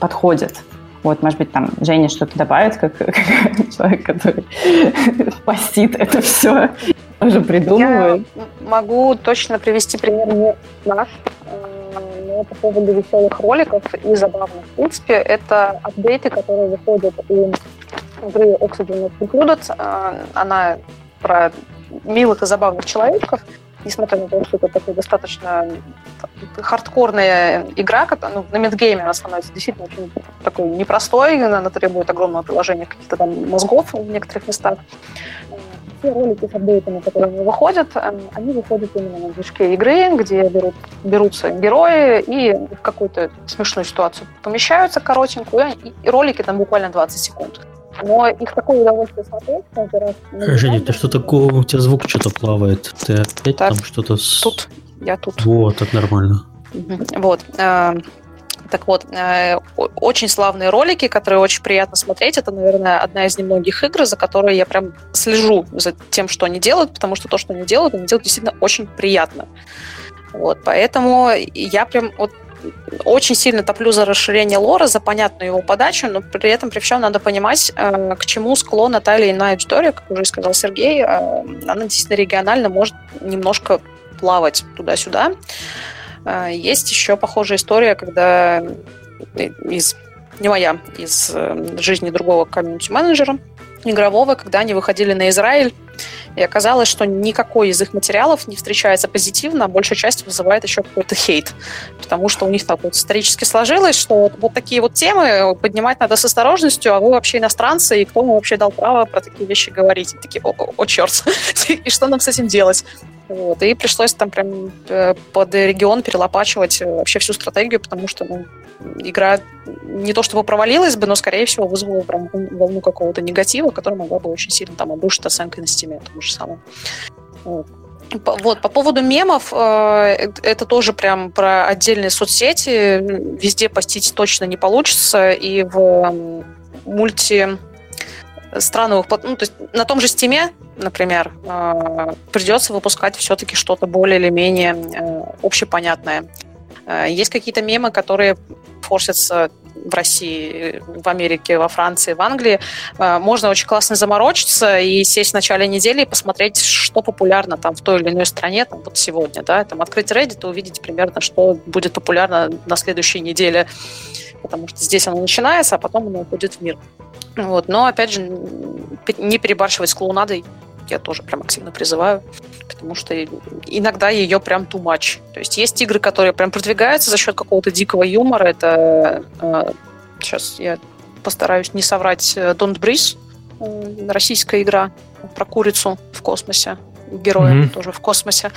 Speaker 3: подходит. Вот, может быть, там Женя что-то добавит, как, как человек, который постит это все, тоже придумывает.
Speaker 4: Я могу точно привести пример наш но по поводу веселых роликов и забавных. В принципе, это апдейты, которые выходят у игры Oxygen Included. А, она про милых и забавных человечков, несмотря на то, что это такая достаточно хардкорная игра, ну, на медгейме она становится действительно очень такой непростой, она требует огромного приложения каких-то там мозгов в некоторых местах все ролики с апдейтами, которые не выходят, эм, они выходят именно на движке игры, где берут, берутся герои и в какую-то смешную ситуацию помещаются коротенькую, и ролики там буквально 20 секунд. Но их такое удовольствие смотреть каждый раз.
Speaker 1: Женя, ты что такое? У тебя звук что-то плавает. Ты опять так, там что-то... С...
Speaker 4: Тут, я тут.
Speaker 1: Вот, это нормально.
Speaker 4: Вот. Так вот, э, очень славные ролики, которые очень приятно смотреть. Это, наверное, одна из немногих игр, за которой я прям слежу за тем, что они делают, потому что то, что они делают, они делают действительно очень приятно. Вот, поэтому я прям вот очень сильно топлю за расширение лора, за понятную его подачу, но при этом при всем надо понимать, э, к чему склонна та или иная аудитория, как уже сказал Сергей, э, она действительно регионально может немножко плавать туда-сюда. А, есть еще похожая история, когда из не моя, из э, жизни другого комьюнити-менеджера игрового, когда они выходили на Израиль, и оказалось, что никакой из их материалов не встречается позитивно, а большая часть вызывает еще какой-то хейт. Потому что у них так вот исторически сложилось, что вот, такие вот темы поднимать надо с осторожностью, а вы вообще иностранцы, и кто вам вообще дал право про такие вещи говорить? И такие, о, о, о черт, и что нам с этим делать? Вот. И пришлось там прям э, под регион перелопачивать э, вообще всю стратегию, потому что ну, игра не то чтобы провалилась бы, но, скорее всего, вызвала прям волну какого-то негатива, который могла бы очень сильно там обрушить оценкой на стиме, тому же самому. Вот. Вот, по поводу мемов, э, это тоже прям про отдельные соцсети. Везде постить точно не получится. И в мульти страновых... Ну, то есть на том же стиме, например, э, придется выпускать все-таки что-то более или менее э, общепонятное. Э, есть какие-то мемы, которые форсятся в России, в Америке, во Франции, в Англии, можно очень классно заморочиться и сесть в начале недели и посмотреть, что популярно там в той или иной стране, там, вот сегодня, да, там открыть Reddit и увидеть примерно, что будет популярно на следующей неделе, потому что здесь оно начинается, а потом оно уходит в мир. Вот. Но, опять же, не перебарщивать с клоунадой я тоже прям активно призываю, потому что иногда ее прям too much. То есть есть игры, которые прям продвигаются за счет какого-то дикого юмора. Это э, сейчас я постараюсь не соврать э, Don't Breathe, э, российская игра про курицу в космосе героя mm-hmm. тоже в космосе.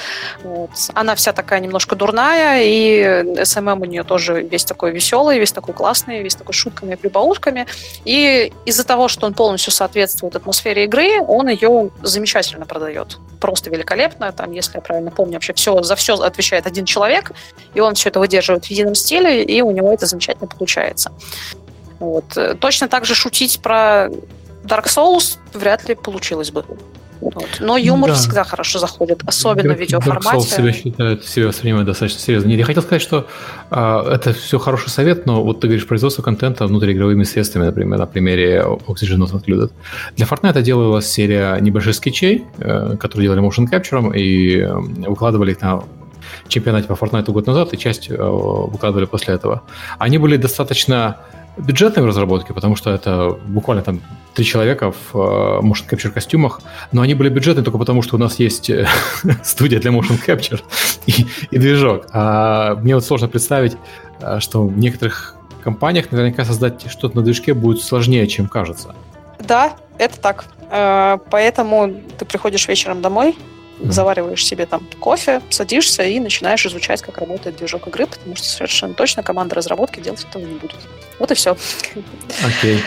Speaker 4: Вот. Она вся такая немножко дурная, и СММ у нее тоже весь такой веселый, весь такой классный, весь такой шутками и прибаушками. И из-за того, что он полностью соответствует атмосфере игры, он ее замечательно продает. Просто великолепно. Там, если я правильно помню, вообще все, за все отвечает один человек, и он все это выдерживает в едином стиле, и у него это замечательно получается. Вот. Точно так же шутить про Dark Souls вряд ли получилось бы. Вот. Но юмор да. всегда хорошо заходит, особенно Dark, в видеоформате. Dark
Speaker 2: Souls себя считает, себя воспринимает достаточно серьезно. Нет, я хотел сказать, что а, это все хороший совет, но вот ты говоришь производство контента внутриигровыми средствами, например, на примере Oxygen Not Included. Для Fortnite делалась серия небольших скетчей, э, которые делали motion capture и э, выкладывали их на чемпионате по Fortnite год назад, и часть э, выкладывали после этого. Они были достаточно бюджетной в разработке, потому что это буквально там три человека в uh, motion capture костюмах, но они были бюджетные только потому, что у нас есть э, студия для motion capture и, и движок. А мне вот сложно представить, э, что в некоторых компаниях наверняка создать что-то на движке будет сложнее, чем кажется.
Speaker 4: Да, это так. Поэтому ты приходишь вечером домой, завариваешь себе там кофе, садишься и начинаешь изучать, как работает движок игры, потому что совершенно точно команда разработки делать этого не будет. Вот и все.
Speaker 2: Окей.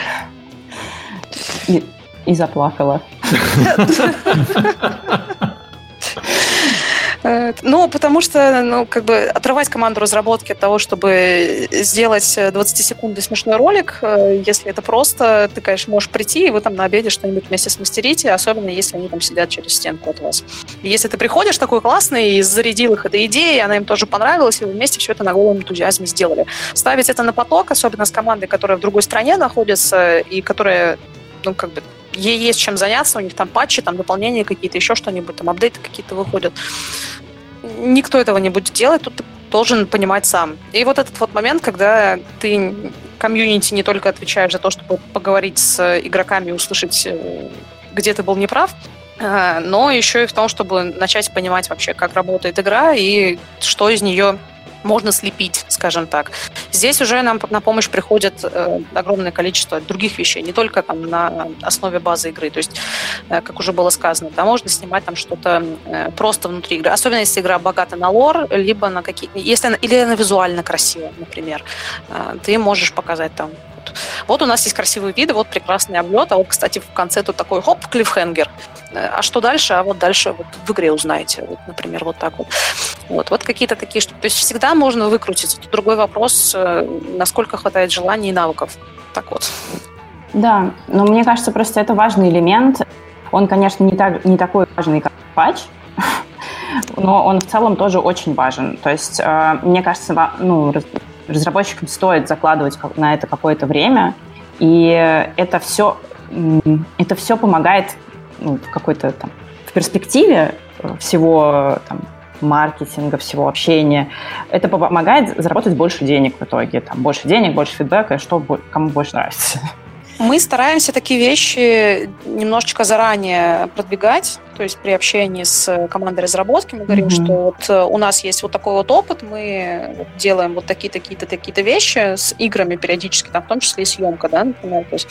Speaker 3: И, и заплакала.
Speaker 4: Э, ну, потому что, ну, как бы отрывать команду разработки от того, чтобы сделать 20-секундный смешной ролик, э, если это просто, ты, конечно, можешь прийти, и вы там на обеде что-нибудь вместе смастерите, особенно если они там сидят через стенку от вас. И если ты приходишь такой классный и зарядил их этой идеей, она им тоже понравилась, и вы вместе все это на голом энтузиазме сделали. Ставить это на поток, особенно с командой, которая в другой стране находится, и которая ну, как бы, ей есть чем заняться, у них там патчи, там дополнения какие-то, еще что-нибудь, там апдейты какие-то выходят никто этого не будет делать, тут ты должен понимать сам. И вот этот вот момент, когда ты комьюнити не только отвечаешь за то, чтобы поговорить с игроками и услышать, э, где ты был неправ, э, но еще и в том, чтобы начать понимать вообще, как работает игра и что из нее можно слепить, скажем так. Здесь уже нам на помощь приходит э, огромное количество других вещей, не только там на основе базы игры. То есть, э, как уже было сказано, да, можно снимать там что-то э, просто внутри игры, особенно если игра богата на лор, либо на какие если она, или она визуально красивая, например, ты можешь показать там вот у нас есть красивые виды, вот прекрасный облет, а вот, кстати, в конце тут такой хоп, клиффхенгер. А что дальше? А вот дальше вот в игре узнаете, вот, например, вот так вот. Вот, вот какие-то такие штуки. То есть всегда можно выкрутиться. Тут другой вопрос, э, насколько хватает желаний и навыков. Так вот.
Speaker 3: Да, но мне кажется, просто это важный элемент. Он, конечно, не, так, не такой важный, как патч, но он в целом тоже очень важен. То есть, э, мне кажется, ну, разработчикам стоит закладывать на это какое-то время, и это все, это все помогает ну, в какой-то там в перспективе всего там, маркетинга, всего общения. Это помогает заработать больше денег в итоге. Там, больше денег, больше фидбэка, что кому больше нравится.
Speaker 4: Мы стараемся такие вещи немножечко заранее продвигать, то есть при общении с командой разработки мы говорим, mm-hmm. что вот э, у нас есть вот такой вот опыт, мы делаем вот такие-то, такие-то, такие-то вещи с играми периодически, там, в том числе и съемка, да, например, то есть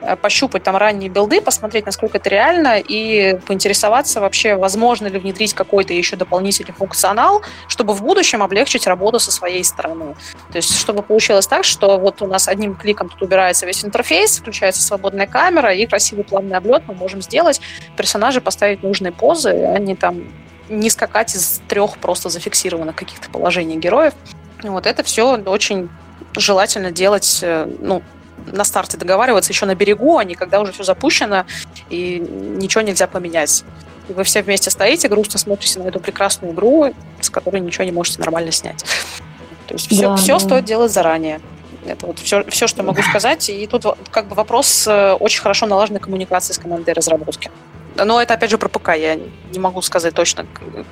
Speaker 4: э, пощупать там ранние билды, посмотреть, насколько это реально, и поинтересоваться вообще, возможно ли внедрить какой-то еще дополнительный функционал, чтобы в будущем облегчить работу со своей стороны. То есть чтобы получилось так, что вот у нас одним кликом тут убирается весь интерфейс, включается свободная камера, и красивый плавный облет мы можем сделать, персонажи поставить нужные позы, а не там не скакать из трех просто зафиксированных каких-то положений героев. Вот это все очень желательно делать, э, ну, на старте договариваться еще на берегу, а не когда уже все запущено и ничего нельзя поменять. И вы все вместе стоите, грустно смотрите на эту прекрасную игру, с которой ничего не можете нормально снять. То есть все, да, все да. стоит делать заранее. Это вот все, все, что могу сказать. И тут как бы вопрос э, очень хорошо налаженной коммуникации с командой разработки. Но это, опять же, про ПК. Я не могу сказать точно,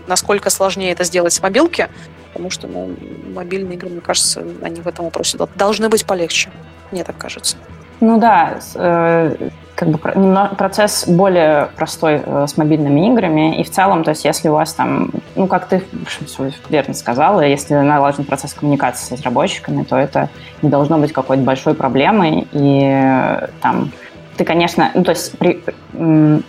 Speaker 4: насколько сложнее это сделать с мобилки, потому что ну, мобильные игры, мне кажется, они в этом вопросе должны быть полегче. Мне так кажется.
Speaker 3: Ну да, э, как бы процесс более простой э, с мобильными играми. И в целом, то есть если у вас там, ну как ты верно сказала, если налажен процесс коммуникации с разработчиками, то это не должно быть какой-то большой проблемой. И э, там ты, конечно, ну, то есть при,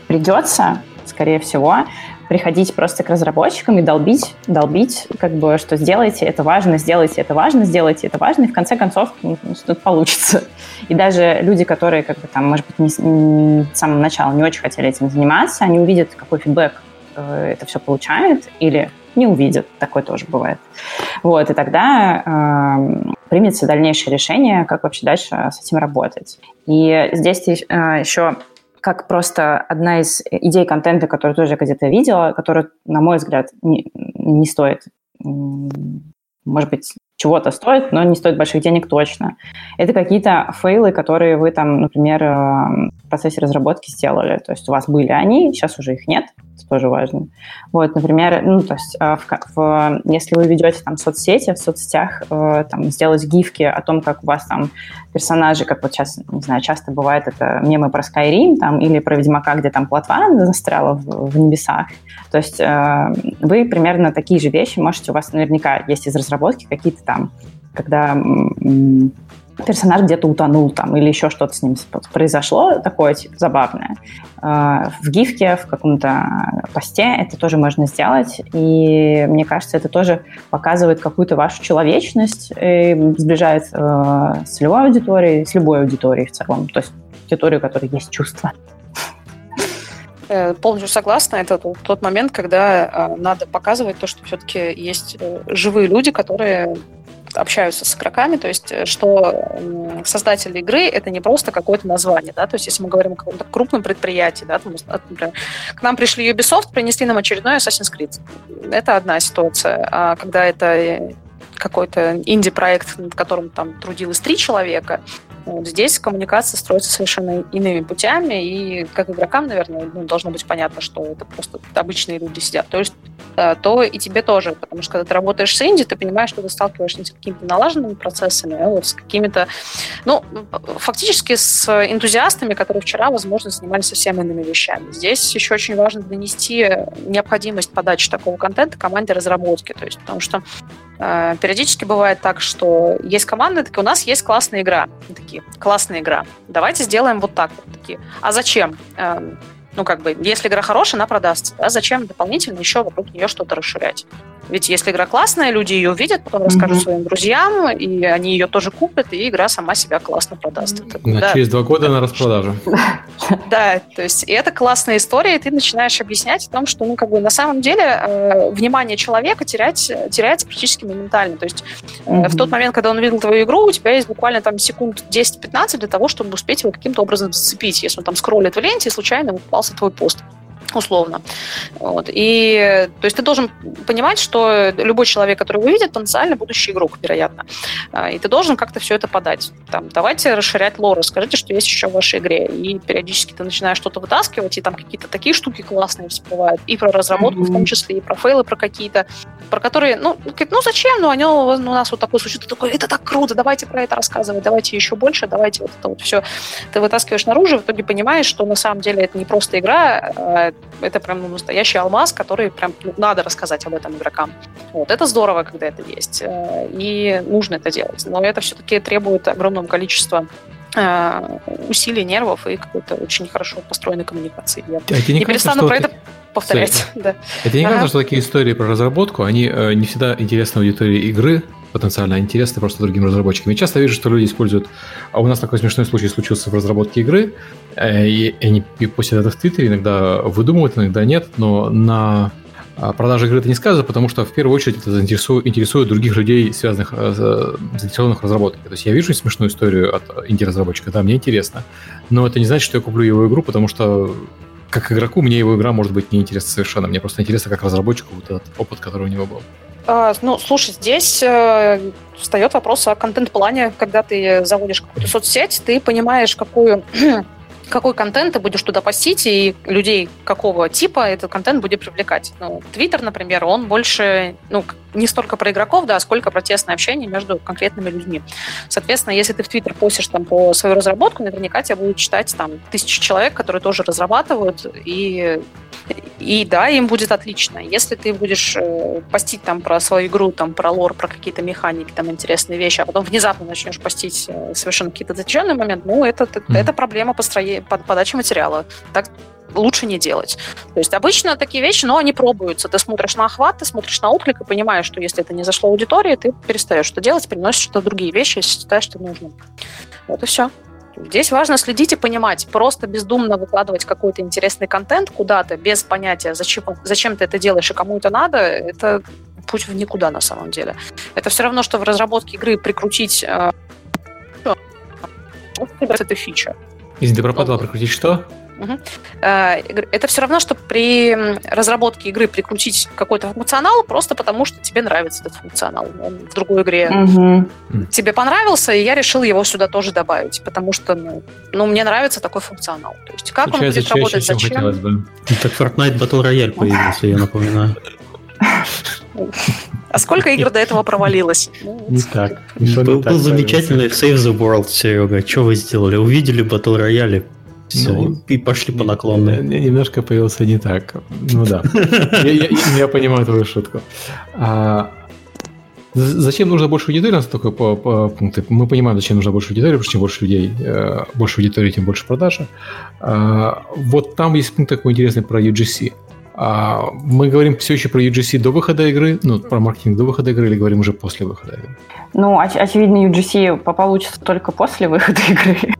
Speaker 3: придется, скорее всего, приходить просто к разработчикам и долбить, долбить, как бы, что сделайте это важно, сделайте это важно, сделайте это важно, и в конце концов ну, что-то получится. И даже люди, которые, как бы, там, может быть, не, не, с самого начала не очень хотели этим заниматься, они увидят, какой фидбэк э, это все получает, или не увидят, такое тоже бывает. Вот, и тогда э, примется дальнейшее решение, как вообще дальше с этим работать. И здесь э, еще как просто одна из идей контента, которую тоже где-то видела, которую, на мой взгляд, не, не стоит, может быть, чего-то стоит, но не стоит больших денег точно. Это какие-то фейлы, которые вы там, например, э, в процессе разработки сделали. То есть у вас были они, сейчас уже их нет, это тоже важно. Вот, например, ну, то есть э, в, в, если вы ведете там соцсети, в соцсетях э, там сделать гифки о том, как у вас там персонажи, как вот сейчас, не знаю, часто бывает это мемы про Skyrim там, или про Ведьмака, где там плотва застряла в, в небесах. То есть вы примерно такие же вещи можете, у вас наверняка есть из разработки какие-то там, когда персонаж где-то утонул там или еще что-то с ним произошло такое типа, забавное. А, в гифке, в каком-то посте это тоже можно сделать, и мне кажется, это тоже показывает какую-то вашу человечность, и сближает э, с целевой аудиторией, с любой аудиторией в целом, то есть аудиторию, у которой есть чувства.
Speaker 4: Э, полностью согласна. Это тот момент, когда а, надо показывать то, что все-таки есть э, живые люди, которые общаются с игроками, то есть э, что создатели игры это не просто какое-то название, да, то есть если мы говорим о каком-то крупном предприятии, да, там, например, к нам пришли Ubisoft, принесли нам очередной Assassin's Creed. Это одна ситуация. А когда это какой-то инди-проект, над которым там трудилось три человека, вот здесь коммуникация строится совершенно иными путями, и как игрокам, наверное, ну, должно быть понятно, что это просто обычные люди сидят. То есть э, то и тебе тоже, потому что когда ты работаешь с инди, ты понимаешь, что ты сталкиваешься с какими-то налаженными процессами, а вот с какими-то, ну, фактически с энтузиастами, которые вчера, возможно, занимались совсем иными вещами. Здесь еще очень важно донести необходимость подачи такого контента команде разработки, то есть потому что э, периодически бывает так, что есть команды, такие, у нас есть классная игра. такие, классная игра, давайте сделаем вот так. Такие, а зачем? Эм, ну, как бы, если игра хорошая, она продастся. Да? Зачем дополнительно еще вокруг нее что-то расширять? Ведь если игра классная, люди ее увидят, потом расскажут mm-hmm. своим друзьям, и они ее тоже купят, и игра сама себя классно продаст.
Speaker 2: Это, ну, да. Через два года на распродаже.
Speaker 4: Да, то есть и это классная история, и ты начинаешь объяснять о том, что, ну, как бы, на самом деле э, внимание человека терять, теряется практически моментально. То есть mm-hmm. в тот момент, когда он увидел твою игру, у тебя есть буквально там секунд 10-15 для того, чтобы успеть его каким-то образом зацепить. Если он там скроллит в ленте, и случайно попался твой пост условно. Вот. И то есть ты должен понимать, что любой человек, который увидит, потенциально будущий игрок, вероятно. А, и ты должен как-то все это подать. Там, давайте расширять лор, расскажите, что есть еще в вашей игре. И периодически ты начинаешь что-то вытаскивать, и там какие-то такие штуки классные всплывают. И про разработку mm-hmm. в том числе, и про фейлы про какие-то, про которые, ну, ну зачем? Ну, они, у нас вот такой случай, ты такой, это так круто, давайте про это рассказывать, давайте еще больше, давайте вот это вот все. Ты вытаскиваешь наружу, в итоге понимаешь, что на самом деле это не просто игра, а это прям ну, настоящий алмаз, который прям ну, надо рассказать об этом игрокам. Вот, это здорово, когда это есть, э, и нужно это делать. Но это все-таки требует огромного количества э, усилий, нервов и какой-то очень хорошо построенной коммуникации. Я а не, не перестану про это повторять.
Speaker 2: да. Это не ага. кажется, что такие истории про разработку, они э, не всегда интересны аудитории игры, потенциально интересны просто другим разработчикам. Я часто вижу, что люди используют... А у нас такой смешной случай случился в разработке игры, э, и они постят это в Твиттере, иногда выдумывают, иногда нет, но на а, продаже игры это не сказано, потому что в первую очередь это заинтересует, интересует других людей, связанных, э, заинтересованных в разработке. То есть я вижу смешную историю от инди-разработчика, да, мне интересно, но это не значит, что я куплю его игру, потому что как игроку мне его игра может быть неинтересна совершенно. Мне просто интересно, как разработчику вот этот опыт, который у него был.
Speaker 4: А, ну, слушай, здесь э, встает вопрос о контент-плане. Когда ты заводишь какую-то соцсеть, ты понимаешь, какую какой контент ты будешь туда постить и людей какого типа этот контент будет привлекать. Ну, Твиттер, например, он больше, ну, не столько про игроков, да, сколько про тесное общение между конкретными людьми. Соответственно, если ты в Твиттер постишь там по свою разработку, наверняка тебя будут читать там тысячи человек, которые тоже разрабатывают, и, и да, им будет отлично. Если ты будешь э, постить там про свою игру, там про лор, про какие-то механики, там интересные вещи, а потом внезапно начнешь постить э, совершенно какие-то затяженные моменты, ну, это, mm-hmm. это проблема построения, под, подачи материала. Так лучше не делать. То есть обычно такие вещи, но они пробуются. Ты смотришь на охват, ты смотришь на отклик и понимаешь, что если это не зашло аудитории, ты перестаешь что делать, приносишь что-то другие вещи, если считаешь, что нужно. Вот и все. Здесь важно следить и понимать. Просто бездумно выкладывать какой-то интересный контент куда-то, без понятия, зачем, зачем ты это делаешь и кому это надо, это путь в никуда на самом деле. Это все равно, что в разработке игры прикрутить э, это фича.
Speaker 2: Если ты пропадал, прикрутить что?
Speaker 4: Угу. Это все равно, что при разработке игры прикрутить какой-то функционал, просто потому что тебе нравится этот функционал. Он в другой игре угу. тебе понравился, и я решил его сюда тоже добавить, потому что ну, ну мне нравится такой функционал. То есть как Получается, он будет работать, зачем?
Speaker 1: бы. Так Fortnite Battle Royale появился, я напоминаю.
Speaker 4: А сколько игр до этого провалилось?
Speaker 1: Никак. Был, был замечательный Save the World, Серега. Что вы сделали? Увидели Battle Royale, все, ну, и пошли по наклонной.
Speaker 2: Немножко появился не так. Ну да. я, понимаю твою шутку. А, зачем нужно больше аудитории? У нас такой по, по пункты. Мы понимаем, зачем нужно больше аудитории, потому что чем больше людей, э, больше аудитории, тем больше продажи. А, вот там есть пункт такой интересный про UGC. А, мы говорим все еще про UGC до выхода игры, ну, про маркетинг до выхода игры, или говорим уже после выхода игры?
Speaker 3: Ну, оч- очевидно, UGC получится только после выхода игры.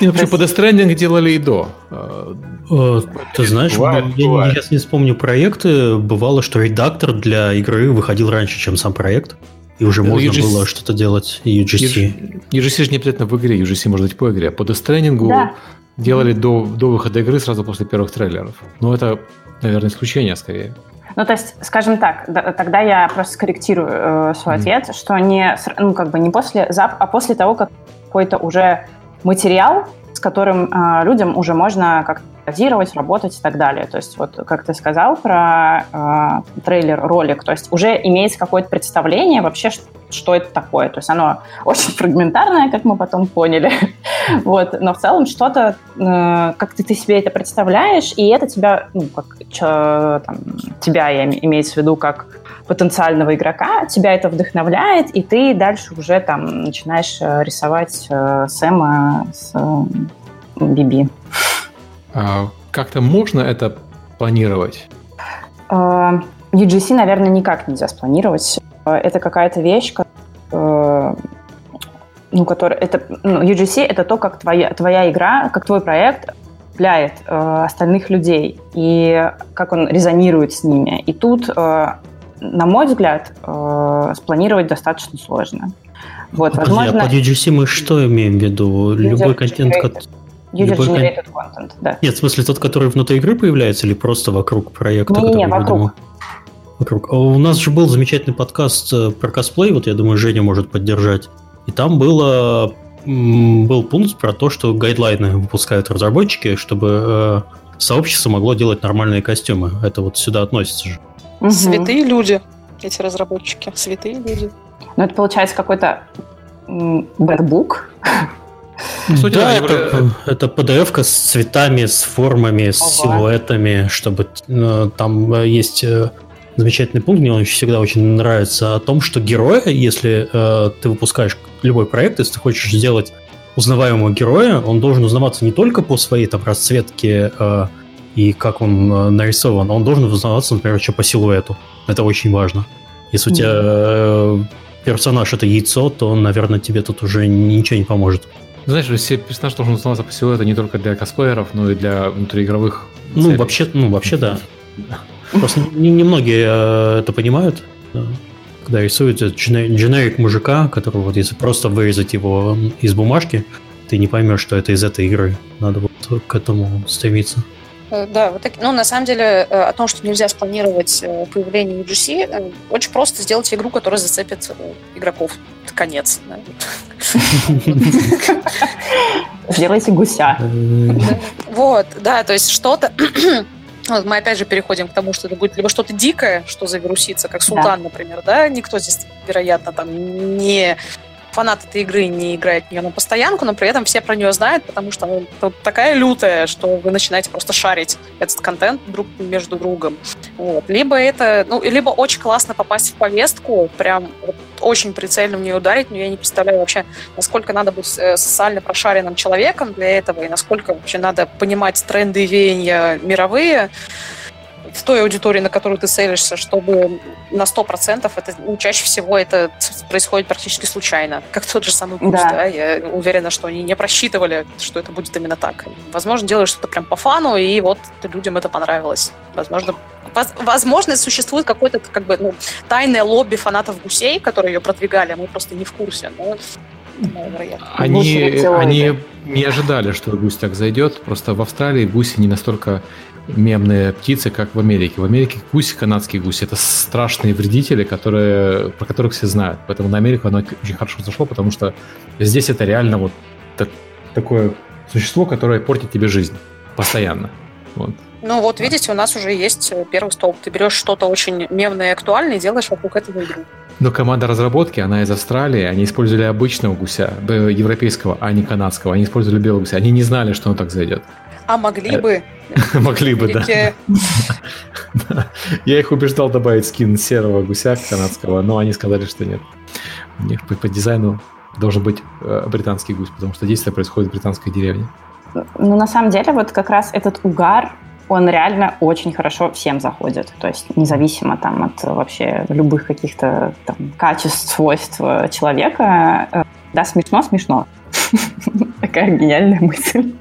Speaker 2: И вообще по Death Stranding делали и до.
Speaker 1: Э, ты знаешь, бывает, я бывает. сейчас не вспомню проекты. Бывало, что редактор для игры выходил раньше, чем сам проект. И уже ну, можно UGC... было что-то делать UGC.
Speaker 2: UGC же не обязательно в игре, UGC может быть по игре. По Stranding да. делали до, до выхода игры сразу после первых трейлеров. Но это, наверное, исключение скорее.
Speaker 3: Ну, то есть, скажем так, да, тогда я просто скорректирую э, свой mm-hmm. ответ, что не, ну, как бы не после, а после того, как какой-то уже материал, с которым э, людям уже можно как-то позировать, работать и так далее. То есть вот как ты сказал про э, трейлер-ролик, то есть уже имеется какое-то представление вообще, что, что это такое. То есть оно очень фрагментарное, как мы потом поняли. вот, но в целом что-то, э, как ты, ты себе это представляешь, и это тебя, ну, как, чё, там, тебя я имеется в виду как потенциального игрока, тебя это вдохновляет, и ты дальше уже там начинаешь э, рисовать э, Сэма с э, Биби.
Speaker 2: А, как-то можно это планировать?
Speaker 3: Э, UGC, наверное, никак нельзя спланировать. Э, это какая-то вещь, ну, которая... Это, ну, UGC — это то, как твоя, твоя игра, как твой проект цепляет uh, остальных людей и как он резонирует с ними. И тут на мой взгляд, э, спланировать достаточно сложно.
Speaker 1: Вот, Подожди, а возможно... а под UGC мы что имеем в виду? Любой контент,
Speaker 3: User-generated content, да.
Speaker 1: Нет, в смысле тот, который внутри игры появляется или просто вокруг проекта?
Speaker 3: Не, не, вокруг.
Speaker 1: вокруг. А у нас же был замечательный подкаст э, про косплей, вот я думаю, Женя может поддержать. И там было, был пункт про то, что гайдлайны выпускают разработчики, чтобы э, сообщество могло делать нормальные костюмы. Это вот сюда относится же.
Speaker 4: Угу. Святые люди, эти разработчики. Святые люди.
Speaker 3: Ну, это получается какой-то бэкбук.
Speaker 1: Суть да, это, это PDF с цветами, с формами, с Ого. силуэтами, чтобы э, там э, есть э, замечательный пункт, мне он всегда очень нравится, о том, что героя, если э, ты выпускаешь любой проект, если ты хочешь сделать узнаваемого героя, он должен узнаваться не только по своей там расцветке э, и как он э, нарисован, он должен узнаваться, например, еще по силуэту. Это очень важно. Если у тебя э, персонаж это яйцо, то, наверное, тебе тут уже ничего не поможет.
Speaker 2: Знаешь, все персонаж должен узнаваться по силуэту не только для косплееров, но и для внутриигровых.
Speaker 1: Ну, целей. вообще, ну, вообще да. Просто немногие э, это понимают. Когда рисуют дженерик мужика, который вот если просто вырезать его из бумажки, ты не поймешь, что это из этой игры. Надо вот к этому стремиться.
Speaker 4: Э, да, вот так, ну, на самом деле, э, о том, что нельзя спланировать э, появление UGC, очень просто сделать игру, которая зацепит игроков. Это конец.
Speaker 3: Сделайте гуся.
Speaker 4: Вот, да, то есть что-то... Вот мы опять же переходим к тому, что это будет либо что-то дикое, что завирусится, как Султан, да. например, да, никто здесь, вероятно, там не фанат этой игры не играет в нее на постоянку, но при этом все про нее знают, потому что она такая лютая, что вы начинаете просто шарить этот контент друг между другом. Вот. Либо это, ну, либо очень классно попасть в повестку, прям вот, очень прицельно в нее ударить, но я не представляю вообще, насколько надо быть э, социально прошаренным человеком для этого, и насколько вообще надо понимать тренды веяния мировые в той аудитории, на которую ты целишься, чтобы на 100% это, ну, чаще всего это происходит практически случайно. Как тот же самый Буст, да. да. Я уверена, что они не просчитывали, что это будет именно так. Возможно, делают что-то прям по фану, и вот людям это понравилось. Возможно, возможно, существует какое-то как бы ну, тайное лобби фанатов гусей, которые ее продвигали, а мы просто не в курсе. Но
Speaker 2: Они, они не ожидали, что гусь так зайдет. Просто в Австралии гуси не настолько мемные птицы, как в Америке. В Америке гусь, канадские гуси, это страшные вредители, которые, про которых все знают. Поэтому на Америку оно очень хорошо зашло, потому что здесь это реально вот так, такое существо, которое портит тебе жизнь постоянно. Вот.
Speaker 4: Ну вот, видите, у нас уже есть первый столб. Ты берешь что-то очень мемное и актуальное и делаешь вокруг этого игру.
Speaker 2: Но команда разработки, она из Австралии, они использовали обычного гуся, европейского, а не канадского. Они использовали белого гуся. Они не знали, что он так зайдет.
Speaker 4: А могли бы.
Speaker 2: Могли бы, да. Я их убеждал добавить скин серого гуся канадского, но они сказали, что нет. У них по дизайну должен быть э, британский гусь, потому что действие происходит в британской деревне.
Speaker 3: Ну, на самом деле, вот как раз этот угар, он реально очень хорошо всем заходит. То есть независимо там от вообще любых каких-то там качеств, свойств человека. Э, да, смешно, смешно. Такая гениальная мысль.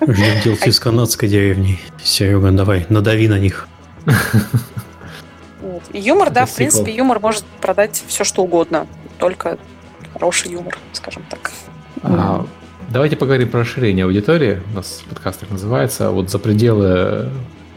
Speaker 1: Ждем делать из канадской деревни. Серега, давай, надави на них.
Speaker 4: Юмор, да, в принципе, юмор может продать все, что угодно. Только хороший юмор, скажем так.
Speaker 2: А, давайте поговорим про расширение аудитории. У нас подкаст так называется. Вот за пределы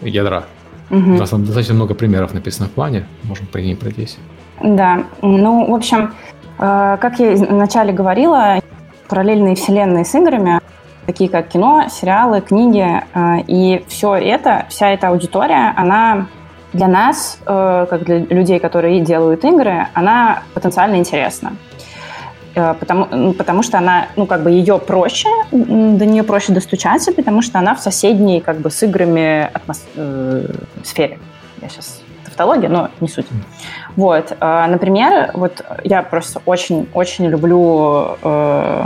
Speaker 2: ядра. Угу. У нас там достаточно много примеров написано в плане. Можем по ней пройтись.
Speaker 3: Да. Ну, в общем, э, как я вначале говорила, параллельные вселенные с играми такие как кино, сериалы, книги. Э, и все это, вся эта аудитория, она для нас, э, как для людей, которые делают игры, она потенциально интересна. Э, потому, потому что она, ну, как бы ее проще, до нее проще достучаться, потому что она в соседней, как бы, с играми атмос... э, сфере. Я сейчас тавтология, но не суть. Вот, например, вот я просто очень-очень люблю э,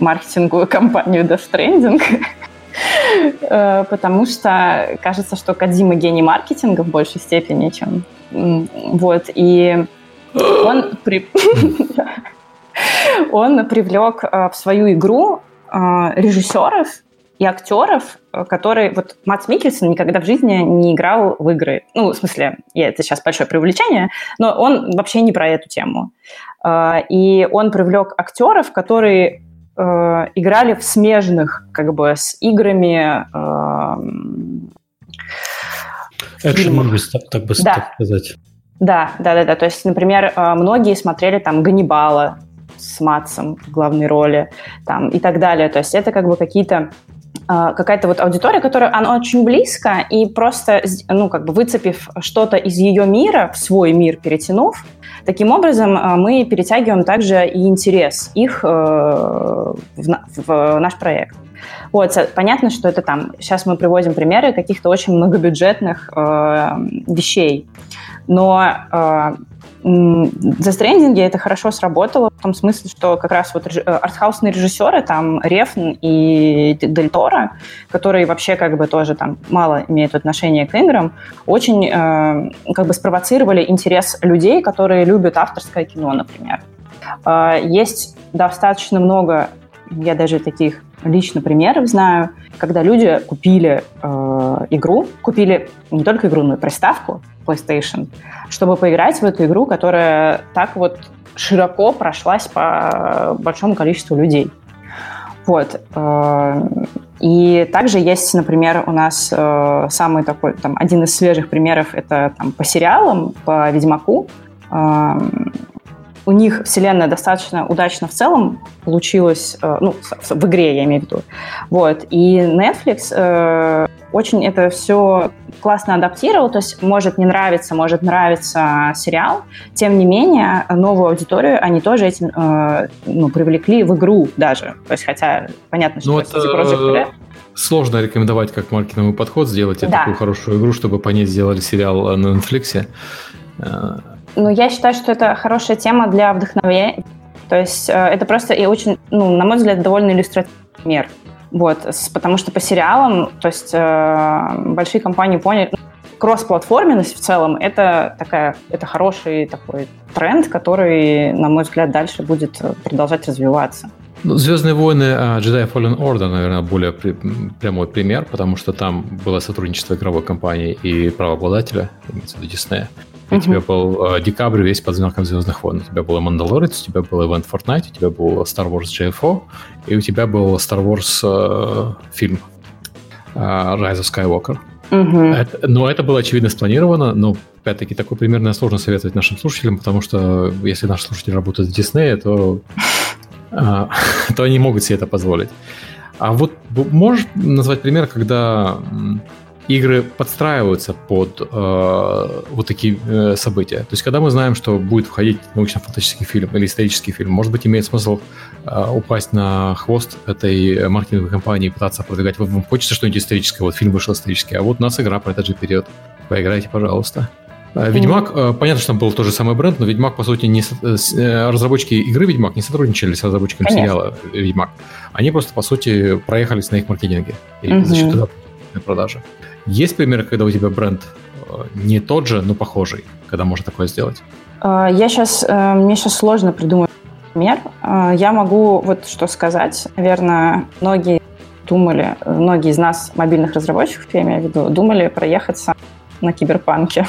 Speaker 3: маркетинговую компанию Death Stranding, э, потому что кажется, что Кадима гений маркетинга в большей степени, чем... Вот, и он, при... он привлек э, в свою игру э, режиссеров и актеров, которые... Вот Матс Микельсон никогда в жизни не играл в игры. Ну, в смысле, это сейчас большое привлечение, но он вообще не про эту тему. И он привлек актеров, которые э, играли в смежных, как бы, с играми... Э,
Speaker 1: Экшен так, так бы да. так сказать.
Speaker 3: Да, да, да, да. То есть, например, э, многие смотрели там Ганнибала с Матсом в главной роли, там и так далее. То есть это как бы какие-то э, какая-то вот аудитория, которая она очень близко, и просто, ну, как бы выцепив что-то из ее мира, в свой мир перетянув, Таким образом, э, мы перетягиваем также и интерес их э, в наш проект. Вот, понятно, что это там, сейчас мы приводим примеры каких-то очень многобюджетных э, вещей, но за стрендинги это хорошо сработало в том смысле, что как раз вот э, артхаусные режиссеры, там Рефн и Дель Торо, которые вообще как бы тоже там мало имеют отношения к играм, очень э, как бы спровоцировали интерес людей, которые любят авторское кино, например. Э, есть достаточно много, я даже таких лично примеров знаю, когда люди купили э, игру, купили не только игру, но и приставку PlayStation, чтобы поиграть в эту игру, которая так вот широко прошлась по большому количеству людей. Вот. Э, и также есть, например, у нас э, самый такой, там, один из свежих примеров, это там, по сериалам, по Ведьмаку. Э, у них вселенная достаточно удачно в целом получилась, э, ну, в, игре я имею в виду. Вот. И Netflix э, очень это все классно адаптировал, то есть может не нравиться, может нравиться сериал, тем не менее новую аудиторию они тоже этим э, ну, привлекли в игру даже, то есть хотя понятно, что ну, это... Project
Speaker 2: Сложно рекомендовать как маркетинговый подход, сделать да. такую хорошую игру, чтобы по ней сделали сериал на Netflix.
Speaker 3: Ну, я считаю, что это хорошая тема для вдохновения. То есть э, это просто и очень, ну, на мой взгляд, довольно иллюстративный пример. Вот, потому что по сериалам, то есть э, большие компании поняли, ну, кросс-платформенность в целом это такая, это хороший такой тренд, который, на мой взгляд, дальше будет продолжать развиваться.
Speaker 2: Ну, Звездные войны Jedi Fallen Order, наверное, более при, прямой пример, потому что там было сотрудничество игровой компании и правообладателя, имеется в виду Disney. У тебя был э, декабрь весь под знаком Звездных войн. У тебя был Мандалорец, у тебя был Event Fortnite, у тебя был Star Wars JFO, и у тебя был Star Wars э, фильм э, Rise of Skywalker. Угу. Это, но это было очевидно спланировано, но опять-таки такой примерно сложно советовать нашим слушателям, потому что если наши слушатели работают в Диснее, то, э, то они могут себе это позволить. А вот можешь назвать пример, когда игры подстраиваются под э, вот такие э, события. То есть, когда мы знаем, что будет входить научно-фантастический фильм или исторический фильм, может быть, имеет смысл э, упасть на хвост этой маркетинговой компании и пытаться продвигать. Вам хочется что-нибудь историческое, вот фильм вышел исторический, а вот у нас игра про этот же период. Поиграйте, пожалуйста. Э, Ведьмак, э, понятно, что там был тот же самый бренд, но Ведьмак, по сути, не э, разработчики игры Ведьмак не сотрудничали с разработчиками Конечно. сериала Ведьмак. Они просто, по сути, проехались на их маркетинге и угу. за счет этого продажи. Есть примеры, когда у тебя бренд э, не тот же, но похожий, когда можно такое сделать?
Speaker 3: А, я сейчас, э, мне сейчас сложно придумать пример. А, я могу вот что сказать. Наверное, многие думали, многие из нас, мобильных разработчиков, я имею в виду, думали проехаться на киберпанке,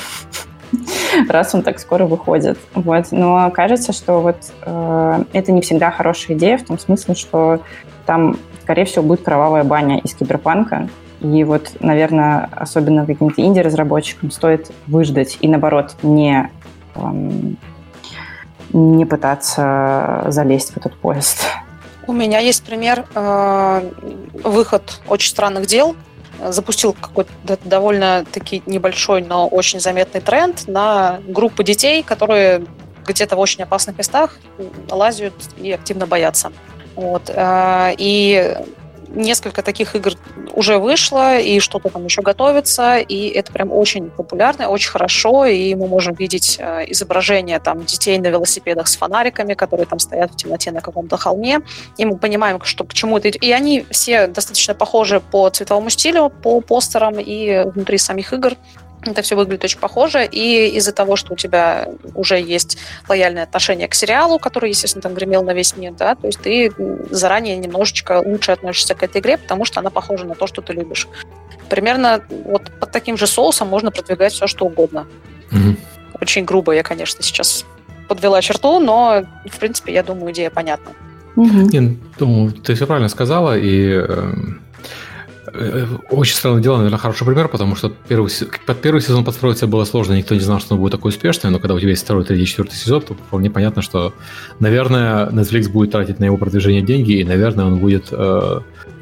Speaker 3: раз он так скоро выходит. Вот. Но кажется, что вот э, это не всегда хорошая идея в том смысле, что там, скорее всего, будет кровавая баня из киберпанка, и вот, наверное, особенно каким-то инди-разработчикам стоит выждать и, наоборот, не, эм, не пытаться залезть в этот поезд.
Speaker 4: У меня есть пример. Э, выход «Очень странных дел» запустил какой-то довольно-таки небольшой, но очень заметный тренд на группы детей, которые где-то в очень опасных местах лазят и активно боятся. Вот. Э, и несколько таких игр уже вышло, и что-то там еще готовится, и это прям очень популярно, очень хорошо, и мы можем видеть э, изображения там детей на велосипедах с фонариками, которые там стоят в темноте на каком-то холме, и мы понимаем, что к чему это... И они все достаточно похожи по цветовому стилю, по постерам и внутри самих игр. Это все выглядит очень похоже, и из-за того, что у тебя уже есть лояльное отношение к сериалу, который, естественно, там гремел на весь мир, да, то есть ты заранее немножечко лучше относишься к этой игре, потому что она похожа на то, что ты любишь. Примерно вот под таким же соусом можно продвигать все, что угодно. Mm-hmm. Очень грубо я, конечно, сейчас подвела черту, но, в принципе, я думаю, идея понятна.
Speaker 2: Mm-hmm. Я думаю, ты все правильно сказала, и э, Э, очень странное дело, наверное, хороший пример, потому что первый, под первый сезон подстроиться было сложно, никто не знал, что он будет такой успешный, но когда у тебя есть второй, третий, четвертый сезон, то вполне понятно, что, наверное, Netflix будет тратить на его продвижение деньги, и, наверное, он будет э,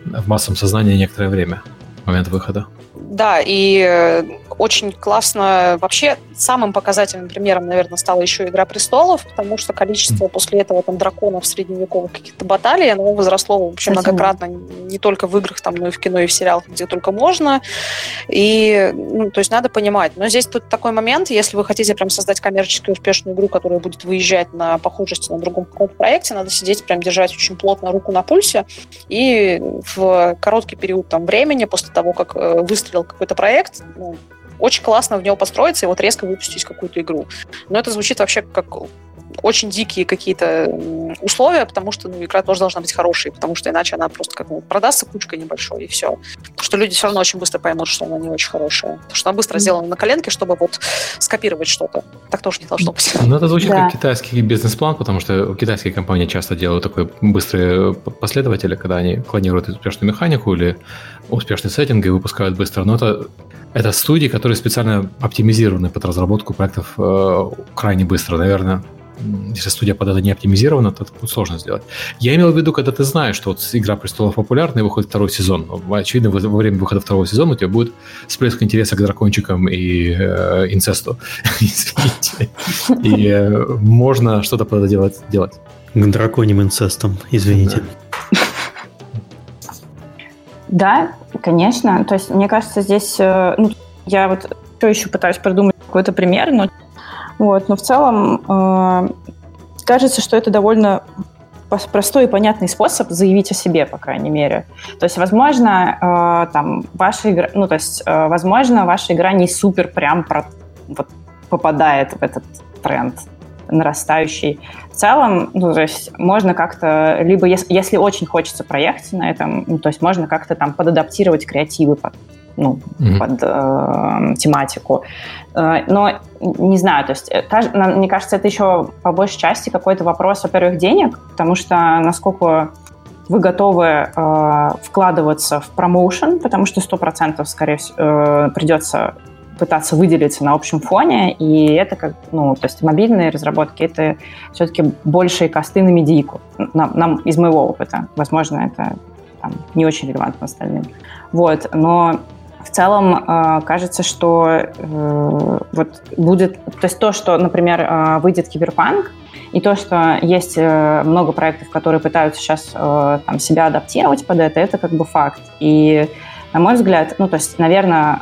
Speaker 2: в массовом сознании некоторое время, в момент выхода.
Speaker 4: Да, и э, очень классно. Вообще, самым показательным примером, наверное, стала еще «Игра престолов», потому что количество после этого там драконов средневековых каких-то баталий, оно возросло вообще Совсем. многократно, не только в играх, там, но и в кино, и в сериалах, где только можно. И, ну, то есть надо понимать. Но здесь тут такой момент, если вы хотите прям создать коммерчески успешную игру, которая будет выезжать на похожести на другом каком-то проекте, надо сидеть прям держать очень плотно руку на пульсе и в короткий период там времени после того, как э, выстрелил какой-то проект, ну, очень классно в него построиться и вот резко выпустить какую-то игру. Но это звучит вообще как очень дикие какие-то условия, потому что ну, игра тоже должна быть хорошей, потому что иначе она просто как ну, продастся кучкой небольшой, и все. Потому что люди все равно очень быстро поймут, что она не очень хорошая. Потому что она быстро сделана на коленке, чтобы вот скопировать что-то. Так тоже не должно быть.
Speaker 2: Ну, это звучит да. как китайский бизнес-план, потому что китайские компании часто делают такой быстрые последователи, когда они клонируют успешную механику или успешный сеттинг и выпускают быстро. Но это это студии, которые специально оптимизированы под разработку проектов э, крайне быстро. Наверное, если студия под это не оптимизирована, то это будет сложно сделать. Я имел в виду, когда ты знаешь, что вот «Игра престолов» популярна и выходит второй сезон. Очевидно, во время выхода второго сезона у тебя будет всплеск интереса к дракончикам и э, инцесту. Извините. И э, можно что-то под это делать. делать.
Speaker 1: К драконьим инцестам, извините.
Speaker 3: Да, конечно. То есть, мне кажется, здесь... Э, ну, я вот все еще пытаюсь придумать какой-то пример, но вот, но в целом э, кажется, что это довольно простой и понятный способ заявить о себе, по крайней мере. То есть, возможно, э, там ваша игра, ну, то есть, э, возможно, ваша игра не супер прям про, вот, попадает в этот тренд нарастающий. В целом, ну, то есть можно как-то, либо если, если очень хочется проехать на этом, ну, то есть можно как-то там подадаптировать креативы под, ну, mm-hmm. под э, тематику. Э, но не знаю, то есть, э, мне кажется, это еще по большей части какой-то вопрос, во-первых, денег, потому что насколько вы готовы э, вкладываться в промоушен, потому что 100% скорее всего э, придется пытаться выделиться на общем фоне, и это как, ну, то есть мобильные разработки, это все-таки большие косты на медийку, нам, нам из моего опыта. Возможно, это там, не очень релевантно остальным. Вот, но в целом э, кажется, что э, вот будет, то есть то, что, например, э, выйдет Киберпанк, и то, что есть много проектов, которые пытаются сейчас там, себя адаптировать под это, это как бы факт. И, на мой взгляд, ну, то есть, наверное,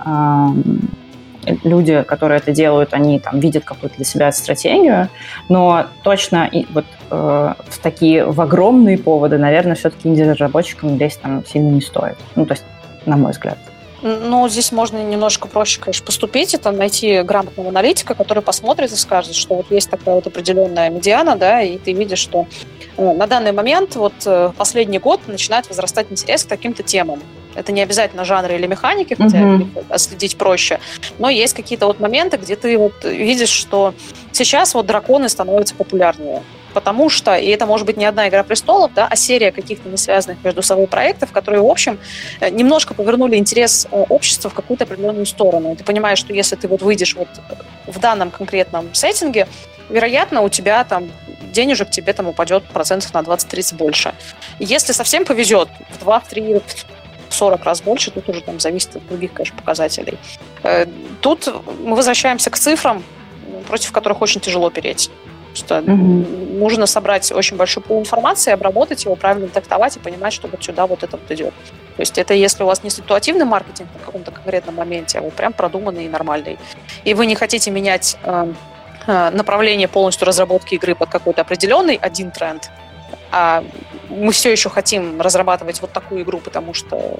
Speaker 3: люди, которые это делают, они там видят какую-то для себя стратегию, но точно и вот в такие в огромные поводы, наверное, все-таки инди-разработчикам лезть там сильно не стоит. Ну, то есть, на мой взгляд.
Speaker 4: Ну, здесь можно немножко проще, конечно, поступить. Это найти грамотного аналитика, который посмотрит и скажет, что вот есть такая вот определенная медиана, да, и ты видишь, что э, на данный момент вот э, последний год начинает возрастать интерес к каким-то темам. Это не обязательно жанры или механики, хотя mm-hmm. следить проще. Но есть какие-то вот моменты, где ты вот видишь, что сейчас вот драконы становятся популярнее потому что, и это может быть не одна «Игра престолов», да, а серия каких-то не связанных между собой проектов, которые, в общем, э, немножко повернули интерес э, общества в какую-то определенную сторону. И ты понимаешь, что если ты вот выйдешь вот в данном конкретном сеттинге, вероятно, у тебя там денежек тебе там упадет процентов на 20-30 больше. Если совсем повезет, в 2, в 3, в 40 раз больше, тут уже там зависит от других, конечно, показателей. Э, тут мы возвращаемся к цифрам, против которых очень тяжело переть. Что mm-hmm. нужно собрать очень большой пул информации, обработать его, правильно трактовать и понимать, что вот сюда вот это вот идет. То есть это если у вас не ситуативный маркетинг на каком-то конкретном моменте, а вот прям продуманный и нормальный. И вы не хотите менять э, э, направление полностью разработки игры под какой-то определенный один тренд, а мы все еще хотим разрабатывать вот такую игру, потому что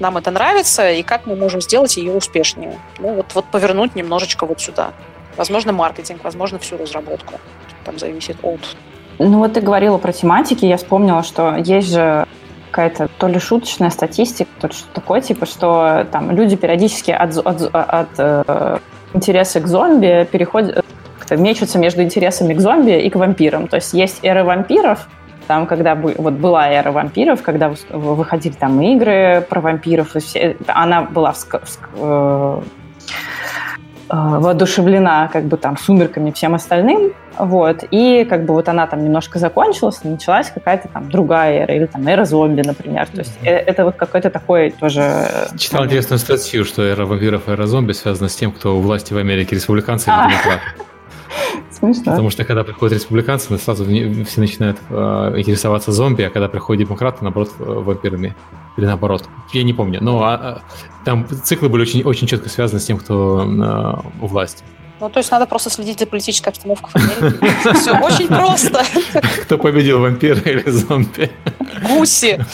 Speaker 4: нам это нравится, и как мы можем сделать ее успешнее. Ну вот, вот повернуть немножечко вот сюда. Возможно, маркетинг, возможно, всю разработку. Там зависит от...
Speaker 3: Ну вот ты говорила про тематики, я вспомнила, что есть же какая-то то ли шуточная статистика, то ли что такое, типа, что там люди периодически от, от, от э, интереса к зомби переходят, как-то мечутся между интересами к зомби и к вампирам. То есть есть эра вампиров, там, когда вот была эра вампиров, когда выходили там игры про вампиров, и все, она была в, в, э, Э, воодушевлена как бы там сумерками всем остальным, вот, и как бы вот она там немножко закончилась, началась какая-то там другая эра, или там эра зомби, например, то есть mm-hmm. это вот какой-то такой тоже...
Speaker 2: Читал интересную статью, что эра вампиров и эра зомби связана с тем, кто у власти в Америке, республиканцы или а. демократы. Смешно. Потому что когда приходят республиканцы, сразу все начинают э, интересоваться зомби, а когда приходят демократы, наоборот, э, вампирами. Или наоборот. Я не помню. Но а, а, там циклы были очень, очень четко связаны с тем, кто э, у власти.
Speaker 4: Ну, то есть надо просто следить за политической обстановкой в Америке. Все очень просто.
Speaker 2: Кто победил, вампиры или зомби?
Speaker 4: Гуси.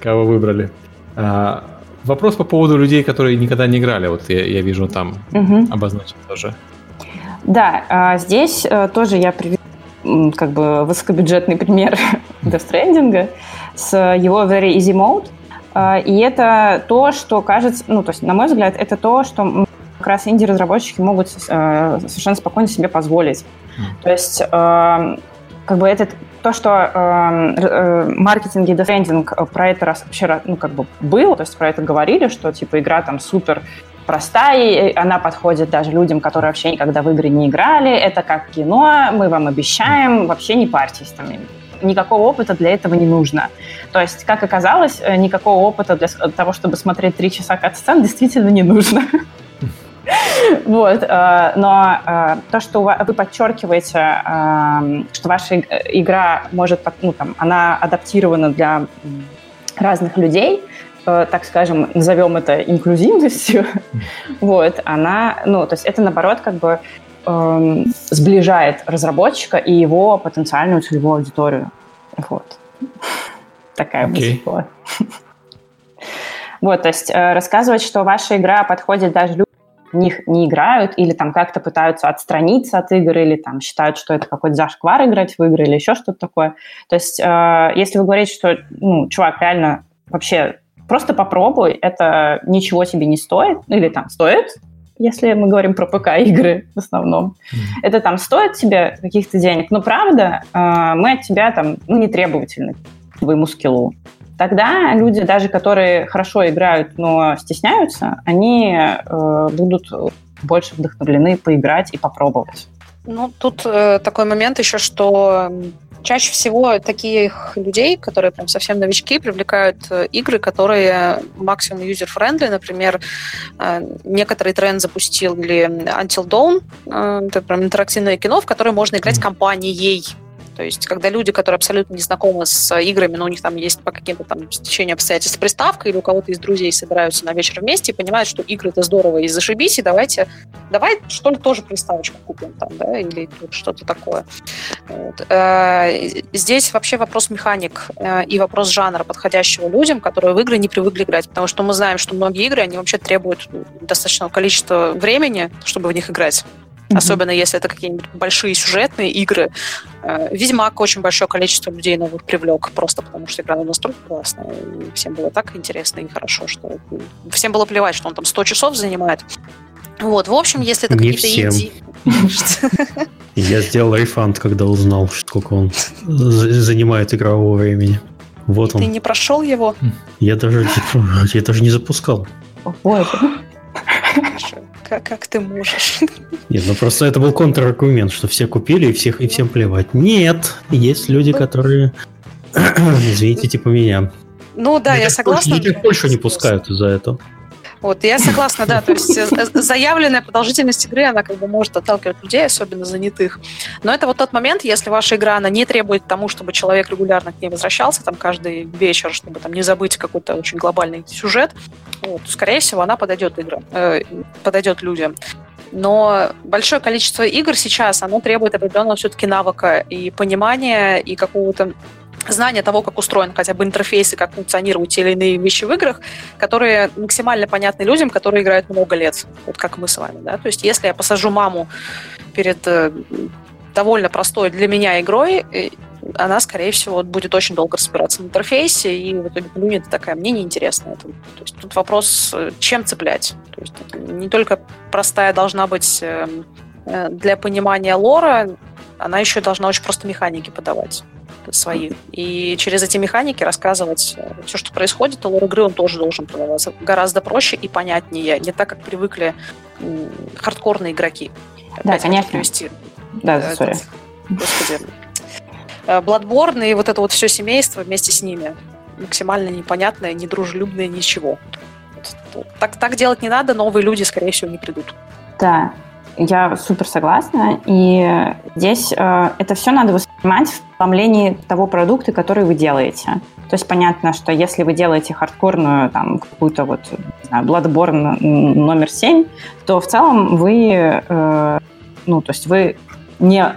Speaker 2: Кого выбрали? А, вопрос по поводу людей, которые никогда не играли. Вот я, я вижу там угу. обозначен тоже.
Speaker 3: Да, а здесь э, тоже я приведу как бы высокобюджетный пример Death Stranding с его Very Easy Mode. А, и это то, что кажется, ну, то есть, на мой взгляд, это то, что как раз инди-разработчики могут э, совершенно спокойно себе позволить. Mm. То есть, э, как бы это то, что э, э, маркетинг и дефендинг про это раз вообще, ну, как бы было, то есть про это говорили, что, типа, игра там супер простая, она подходит даже людям, которые вообще никогда в игры не играли. Это как кино, мы вам обещаем, вообще не парьтесь там. Никакого опыта для этого не нужно. То есть, как оказалось, э, никакого опыта для того, чтобы смотреть три часа кат-сцен, действительно не нужно. Вот, э, но э, то, что вы подчеркиваете, что ваша игра может, ну, там, она адаптирована для разных людей, Э, так скажем, назовем это инклюзивностью, вот, она, ну, то есть это, наоборот, как бы эм, сближает разработчика и его потенциальную целевую аудиторию. Вот. Такая okay. мысль была. Вот, то есть э, рассказывать, что ваша игра подходит даже людям, них не играют или там как-то пытаются отстраниться от игр или там считают, что это какой-то зашквар играть в игры или еще что-то такое. То есть э, если вы говорите, что, ну, чувак, реально вообще просто попробуй, это ничего себе не стоит, или там стоит, если мы говорим про ПК-игры в основном. Mm-hmm. Это там стоит тебе каких-то денег, но правда, э, мы от тебя там ну, не требовательны к твоему скиллу. Тогда люди, даже которые хорошо играют, но стесняются, они э, будут больше вдохновлены поиграть и попробовать.
Speaker 4: Ну, тут э, такой момент еще, что чаще всего таких людей, которые прям совсем новички, привлекают э, игры, которые максимум user-friendly. Например, э, некоторый тренд запустил или Until Dawn, э, это прям интерактивное кино, в которое можно играть компанией то есть, когда люди, которые абсолютно не знакомы с играми, но у них там есть по каким-то там стечению обстоятельств приставка, или у кого-то из друзей собираются на вечер вместе и понимают, что игры это здорово и зашибись, и давайте, давай что ли тоже приставочку купим там, да, или что-то такое. Вот. Э, здесь вообще вопрос механик э, и вопрос жанра, подходящего людям, которые в игры не привыкли играть, потому что мы знаем, что многие игры, они вообще требуют достаточного количества времени, чтобы в них играть. Mm-hmm. Особенно если это какие-нибудь большие сюжетные игры. Э, Ведьмак очень большое количество людей новых привлек, просто потому что игра настолько классная, и всем было так интересно и хорошо, что всем было плевать, что он там 100 часов занимает. Вот, в общем, если это какие-то инди...
Speaker 1: Я сделал рефанд, когда узнал, сколько он занимает игрового времени. Вот он.
Speaker 4: Ты не прошел его?
Speaker 1: Я даже, я даже не запускал.
Speaker 3: Ой,
Speaker 4: как, как ты можешь?
Speaker 1: Нет, ну просто это был контраргумент, что все купили и всех и всем плевать. Нет, есть люди, которые, извините, типа меня.
Speaker 4: Ну да, я, я согласна.
Speaker 1: Их больше не пускают из-за этого.
Speaker 4: Вот, я согласна, да, то есть э, заявленная продолжительность игры, она как бы может отталкивать людей, особенно занятых. Но это вот тот момент, если ваша игра, она не требует тому, чтобы человек регулярно к ней возвращался, там, каждый вечер, чтобы там не забыть какой-то очень глобальный сюжет, вот, скорее всего, она подойдет играм, э, подойдет людям. Но большое количество игр сейчас, оно требует определенного все-таки навыка и понимания, и какого-то знание того, как устроен хотя бы интерфейс и как функционируют те или иные вещи в играх, которые максимально понятны людям, которые играют много лет, вот как мы с вами. Да? То есть если я посажу маму перед э, довольно простой для меня игрой, э, она, скорее всего, будет очень долго разбираться в интерфейсе, и в итоге плюнет такая, мне неинтересно это. То есть тут вопрос, э, чем цеплять. То есть не только простая должна быть для понимания лора, она еще должна очень просто механики подавать свои. И через эти механики рассказывать э, все, что происходит, а лор игры он тоже должен продаваться гораздо проще и понятнее, не так, как привыкли хардкорные игроки.
Speaker 3: Да, конечно. Привести. Да,
Speaker 4: да сори. Господи. Э, Bloodborne и вот это вот все семейство вместе с ними. Максимально непонятное, недружелюбное, ничего. Так, так делать не надо, новые люди, скорее всего, не придут.
Speaker 3: Да, я супер согласна. И здесь э, это все надо воспринимать в пломлении того продукта, который вы делаете. То есть понятно, что если вы делаете хардкорную, там, какую-то вот, не знаю, Bloodborne номер 7, то в целом вы, э, ну, то есть вы не...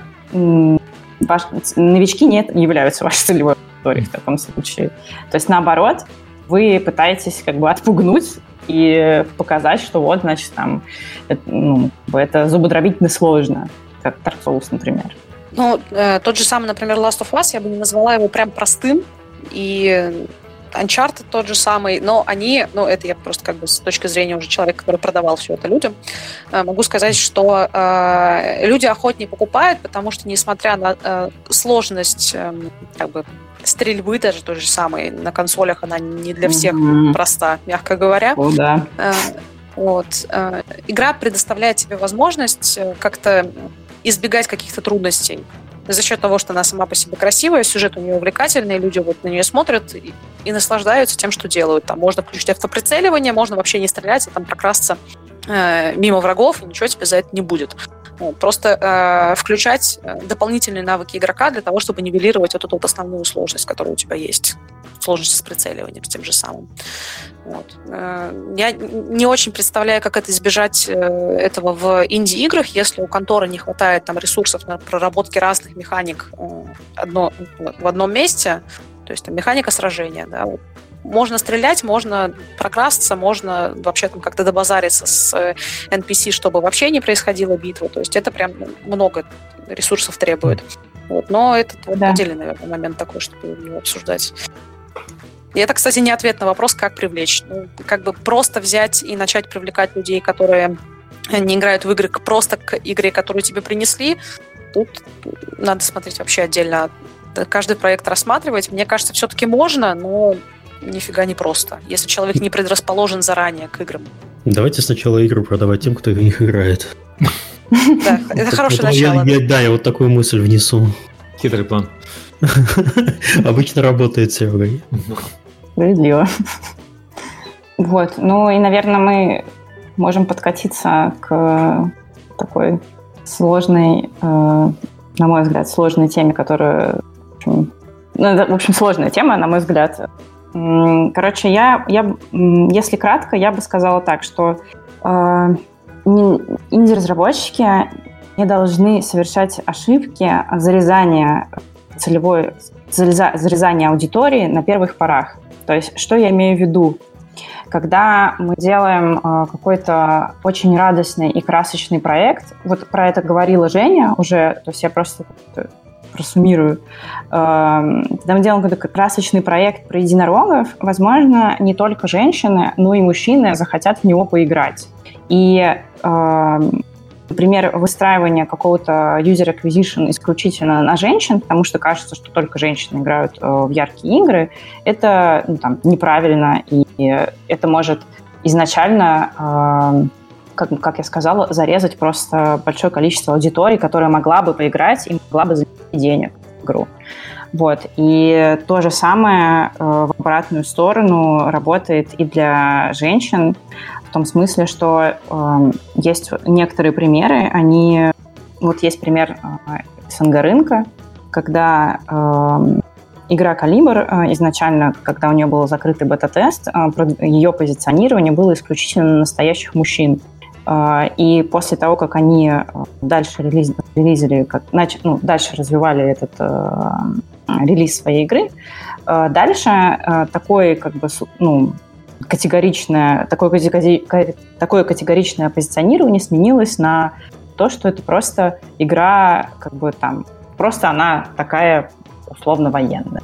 Speaker 3: Ваш, новички не являются вашей целевой аудиторией в таком случае. То есть наоборот, вы пытаетесь как бы отпугнуть и показать, что вот, значит, там, это, ну, это зубодробительно сложно, как Dark Souls, например.
Speaker 4: Ну, э, тот же самый, например, Last of Us, я бы не назвала его прям простым, и Uncharted тот же самый, но они, ну, это я просто как бы с точки зрения уже человека, который продавал все это людям, э, могу сказать, что э, люди охотнее покупают, потому что, несмотря на э, сложность э, как бы стрельбы даже той же самой на консолях, она не для всех mm-hmm. проста, мягко говоря.
Speaker 3: О, да. Э,
Speaker 4: вот. Э, игра предоставляет тебе возможность э, как-то избегать каких-то трудностей за счет того, что она сама по себе красивая, сюжет у нее увлекательный, люди вот на нее смотрят и, и наслаждаются тем, что делают. Там можно включить автоприцеливание, можно вообще не стрелять и там прокрасться э, мимо врагов, и ничего тебе за это не будет. Просто э, включать э, дополнительные навыки игрока для того, чтобы нивелировать эту вот основную сложность, которая у тебя есть. Сложность с прицеливанием, с тем же самым. Вот. Э, я не очень представляю, как это избежать э, этого в инди-играх, если у конторы не хватает там ресурсов на проработки разных механик э, одно, в одном месте. То есть там, механика сражения, да, вот можно стрелять, можно прокрасться, можно вообще там как-то добазариться с NPC, чтобы вообще не происходила битва. То есть это прям много ресурсов требует. Вот. Но это да. отдельный, наверное, момент такой, чтобы его обсуждать. И это, кстати, не ответ на вопрос, как привлечь. Ну, как бы просто взять и начать привлекать людей, которые не играют в игры, просто к игре, которую тебе принесли, тут надо смотреть вообще отдельно. Каждый проект рассматривать. Мне кажется, все-таки можно, но нифига не просто, если человек не предрасположен заранее к играм.
Speaker 1: Давайте сначала игры продавать тем, кто в них играет.
Speaker 4: Да, это хорошее начало.
Speaker 1: Да, я вот такую мысль внесу.
Speaker 2: Хитрый план.
Speaker 1: Обычно работает все.
Speaker 3: Справедливо. Вот, ну и, наверное, мы можем подкатиться к такой сложной, э, на мой взгляд, сложной теме, общем, ну, в общем, сложная тема, на мой взгляд. Короче, я, я, если кратко, я бы сказала так, что э, инди-разработчики не должны совершать ошибки зарезания целевой, зарезания аудитории на первых порах. То есть, что я имею в виду? Когда мы делаем э, какой-то очень радостный и красочный проект, вот про это говорила Женя уже, то есть я просто просуммирую. Когда мы делаем какой-то красочный проект про единорогов, возможно, не только женщины, но и мужчины захотят в него поиграть. И э, например, выстраивание какого-то user acquisition исключительно на женщин, потому что кажется, что только женщины играют э, в яркие игры, это ну, там, неправильно, и это может изначально, э, как, как я сказала, зарезать просто большое количество аудитории, которая могла бы поиграть и могла бы занести денег в игру. Вот. И то же самое э, в обратную сторону работает и для женщин в том смысле, что э, есть некоторые примеры, они... Вот есть пример э, СНГ когда э, игра «Калибр» э, изначально, когда у нее был закрытый бета-тест, э, ее позиционирование было исключительно на настоящих мужчин. Э, и после того, как они дальше релиз, релизили, как, нач, ну, дальше развивали этот э, релиз своей игры, э, дальше э, такой как бы ну, категоричное, такое, такое категоричное позиционирование сменилось на то, что это просто игра, как бы там, просто она такая условно военная.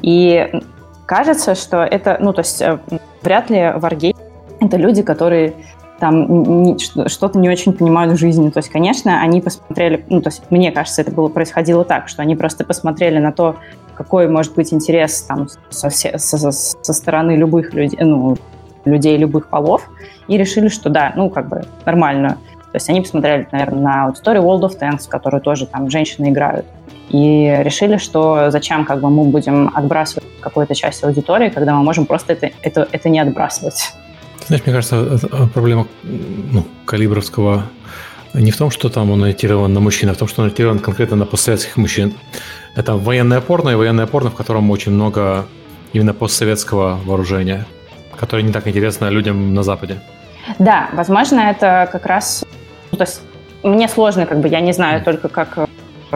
Speaker 3: И кажется, что это, ну, то есть э, вряд ли варгейм это люди, которые там что-то не очень понимают в жизни. То есть, конечно, они посмотрели, ну, то есть, мне кажется, это было происходило так, что они просто посмотрели на то, какой может быть интерес там со, со, со, со стороны любых людей, ну, людей любых полов, и решили, что да, ну, как бы нормально. То есть они посмотрели, наверное, на аудиторию World of Tanks, в которую тоже там женщины играют, и решили, что зачем как бы мы будем отбрасывать какую-то часть аудитории, когда мы можем просто это, это, это не отбрасывать.
Speaker 2: Знаешь, мне кажется, проблема ну, калибровского не в том, что там он ориентирован на мужчин, а в том, что он ориентирован конкретно на постсоветских мужчин. Это военное порно и военное порно, в котором очень много именно постсоветского вооружения, которое не так интересно людям на Западе.
Speaker 3: Да, возможно, это как раз... Ну, то есть мне сложно, как бы, я не знаю только как э,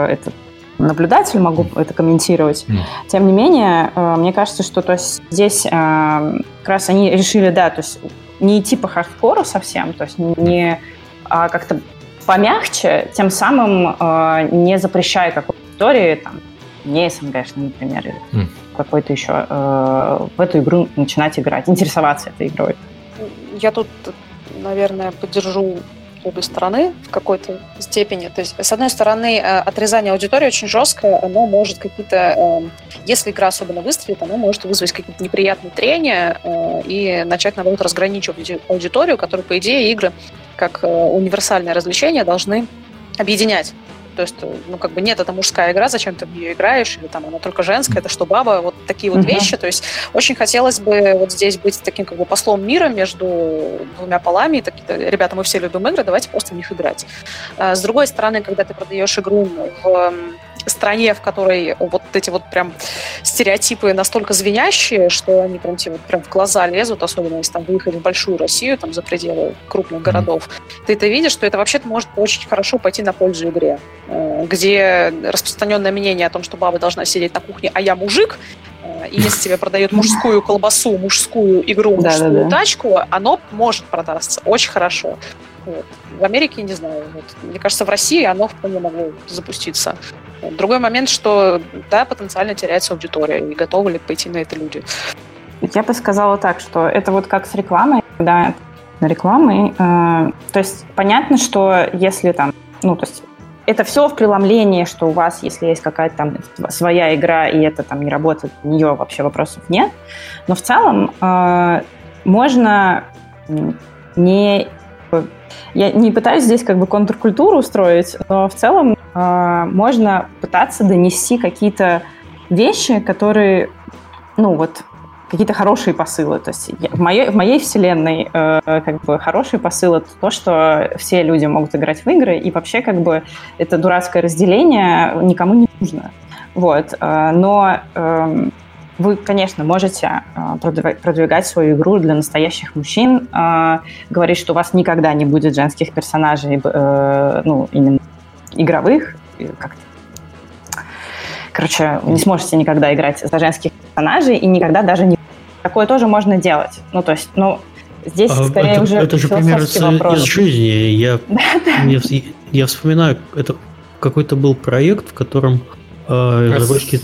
Speaker 3: этот наблюдатель могу это комментировать. Mm. Тем не менее, э, мне кажется, что то есть, здесь э, как раз они решили, да, то есть не идти по хардкору совсем, то есть не а как-то помягче, тем самым э, не запрещая какой-то истории, там, не СНГшной, например, или mm. какой-то еще в эту игру начинать играть, интересоваться этой игрой.
Speaker 4: Я тут, наверное, поддержу обе стороны в какой-то степени. То есть, с одной стороны, э, отрезание аудитории очень жесткое, оно может какие-то, эм, если игра особенно выстрелит, оно может вызвать какие-то неприятные трения э, и начать, наоборот, разграничивать аудиторию, которую, по идее, игры как э, универсальное развлечение должны объединять. То есть, ну, как бы нет, это мужская игра, зачем ты в нее играешь, или там она только женская, это что, баба, вот такие вот uh-huh. вещи. То есть, очень хотелось бы вот здесь быть таким как бы послом мира между двумя полами. И такие, ребята, мы все любим игры, давайте просто в них играть. А, с другой стороны, когда ты продаешь игру в стране, в которой вот эти вот прям стереотипы настолько звенящие, что они прям тебе вот прям в глаза лезут, особенно если там выехать в большую Россию, там за пределы крупных городов, mm-hmm. ты это видишь, что это вообще-то может очень хорошо пойти на пользу игре, э, где распространенное мнение о том, что баба должна сидеть на кухне, а я мужик, э, и если тебе продают мужскую колбасу, мужскую игру, мужскую тачку, оно может продаться очень хорошо. Вот. В Америке, не знаю, вот, мне кажется, в России оно вполне могло запуститься. Другой момент, что, да, потенциально теряется аудитория, и готовы ли пойти на это люди.
Speaker 3: Я бы сказала так, что это вот как с рекламой, когда рекламой. Э, то есть понятно, что если там, ну, то есть это все в преломлении, что у вас, если есть какая-то там своя игра, и это там не работает, у нее вообще вопросов нет. Но в целом э, можно не... Я не пытаюсь здесь как бы контркультуру устроить, но в целом э, можно пытаться донести какие-то вещи, которые, ну вот, какие-то хорошие посылы. То есть в моей, в моей вселенной э, как бы хороший посыл — это то, что все люди могут играть в игры, и вообще как бы это дурацкое разделение никому не нужно. Вот. Э, но э, вы, конечно, можете э, продвигать свою игру для настоящих мужчин, э, говорить, что у вас никогда не будет женских персонажей, э, ну, именно игровых, как Короче, не сможете никогда играть за женских персонажей и никогда даже не... Такое тоже можно делать. Ну, то есть, ну, здесь а, скорее
Speaker 1: это,
Speaker 3: уже
Speaker 1: Это же пример из, из жизни. Я, я, я вспоминаю, это какой-то был проект, в котором
Speaker 2: э, разработчики...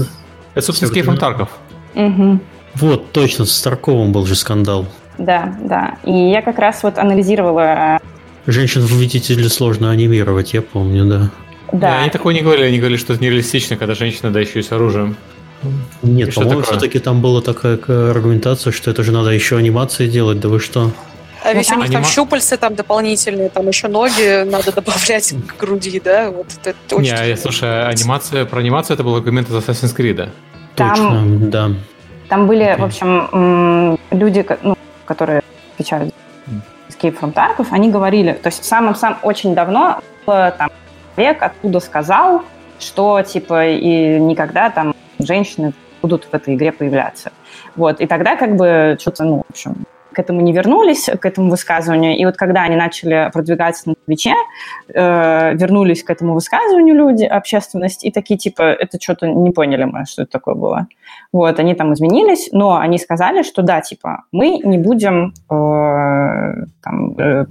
Speaker 2: Это, собственно, с Кейфом Тарков.
Speaker 3: Угу.
Speaker 1: Вот, точно, с Тарковым был же скандал.
Speaker 3: Да, да. И я как раз вот анализировала... Э,
Speaker 1: Женщин в видителе сложно анимировать, я помню, да.
Speaker 3: Да.
Speaker 2: Они такое не говорили, они говорили, что это нереалистично, когда женщина, да еще и с оружием.
Speaker 1: Нет, по-моему, все-таки там была такая аргументация, что это же надо еще анимации делать, да вы что?
Speaker 4: А ведь у них Анима... там щупальцы там дополнительные, там еще ноги надо добавлять к груди, да? Вот это, это
Speaker 2: очень Не, слушай, анимация, про анимацию это был аргумент из Assassin's Creed.
Speaker 1: Там, Точно, да.
Speaker 3: Там были, okay. в общем, люди, ну, которые отвечают Escape from Tarkov, они говорили, то есть самым-самым очень давно там человек оттуда сказал, что типа и никогда там женщины будут в этой игре появляться. Вот. И тогда как бы что-то, ну, в общем, к этому не вернулись, к этому высказыванию. И вот когда они начали продвигаться на Твиче, э, вернулись к этому высказыванию люди, общественность, и такие типа, это что-то не поняли мы, что это такое было. Вот, они там изменились, но они сказали, что да, типа, мы не будем, э, там, э,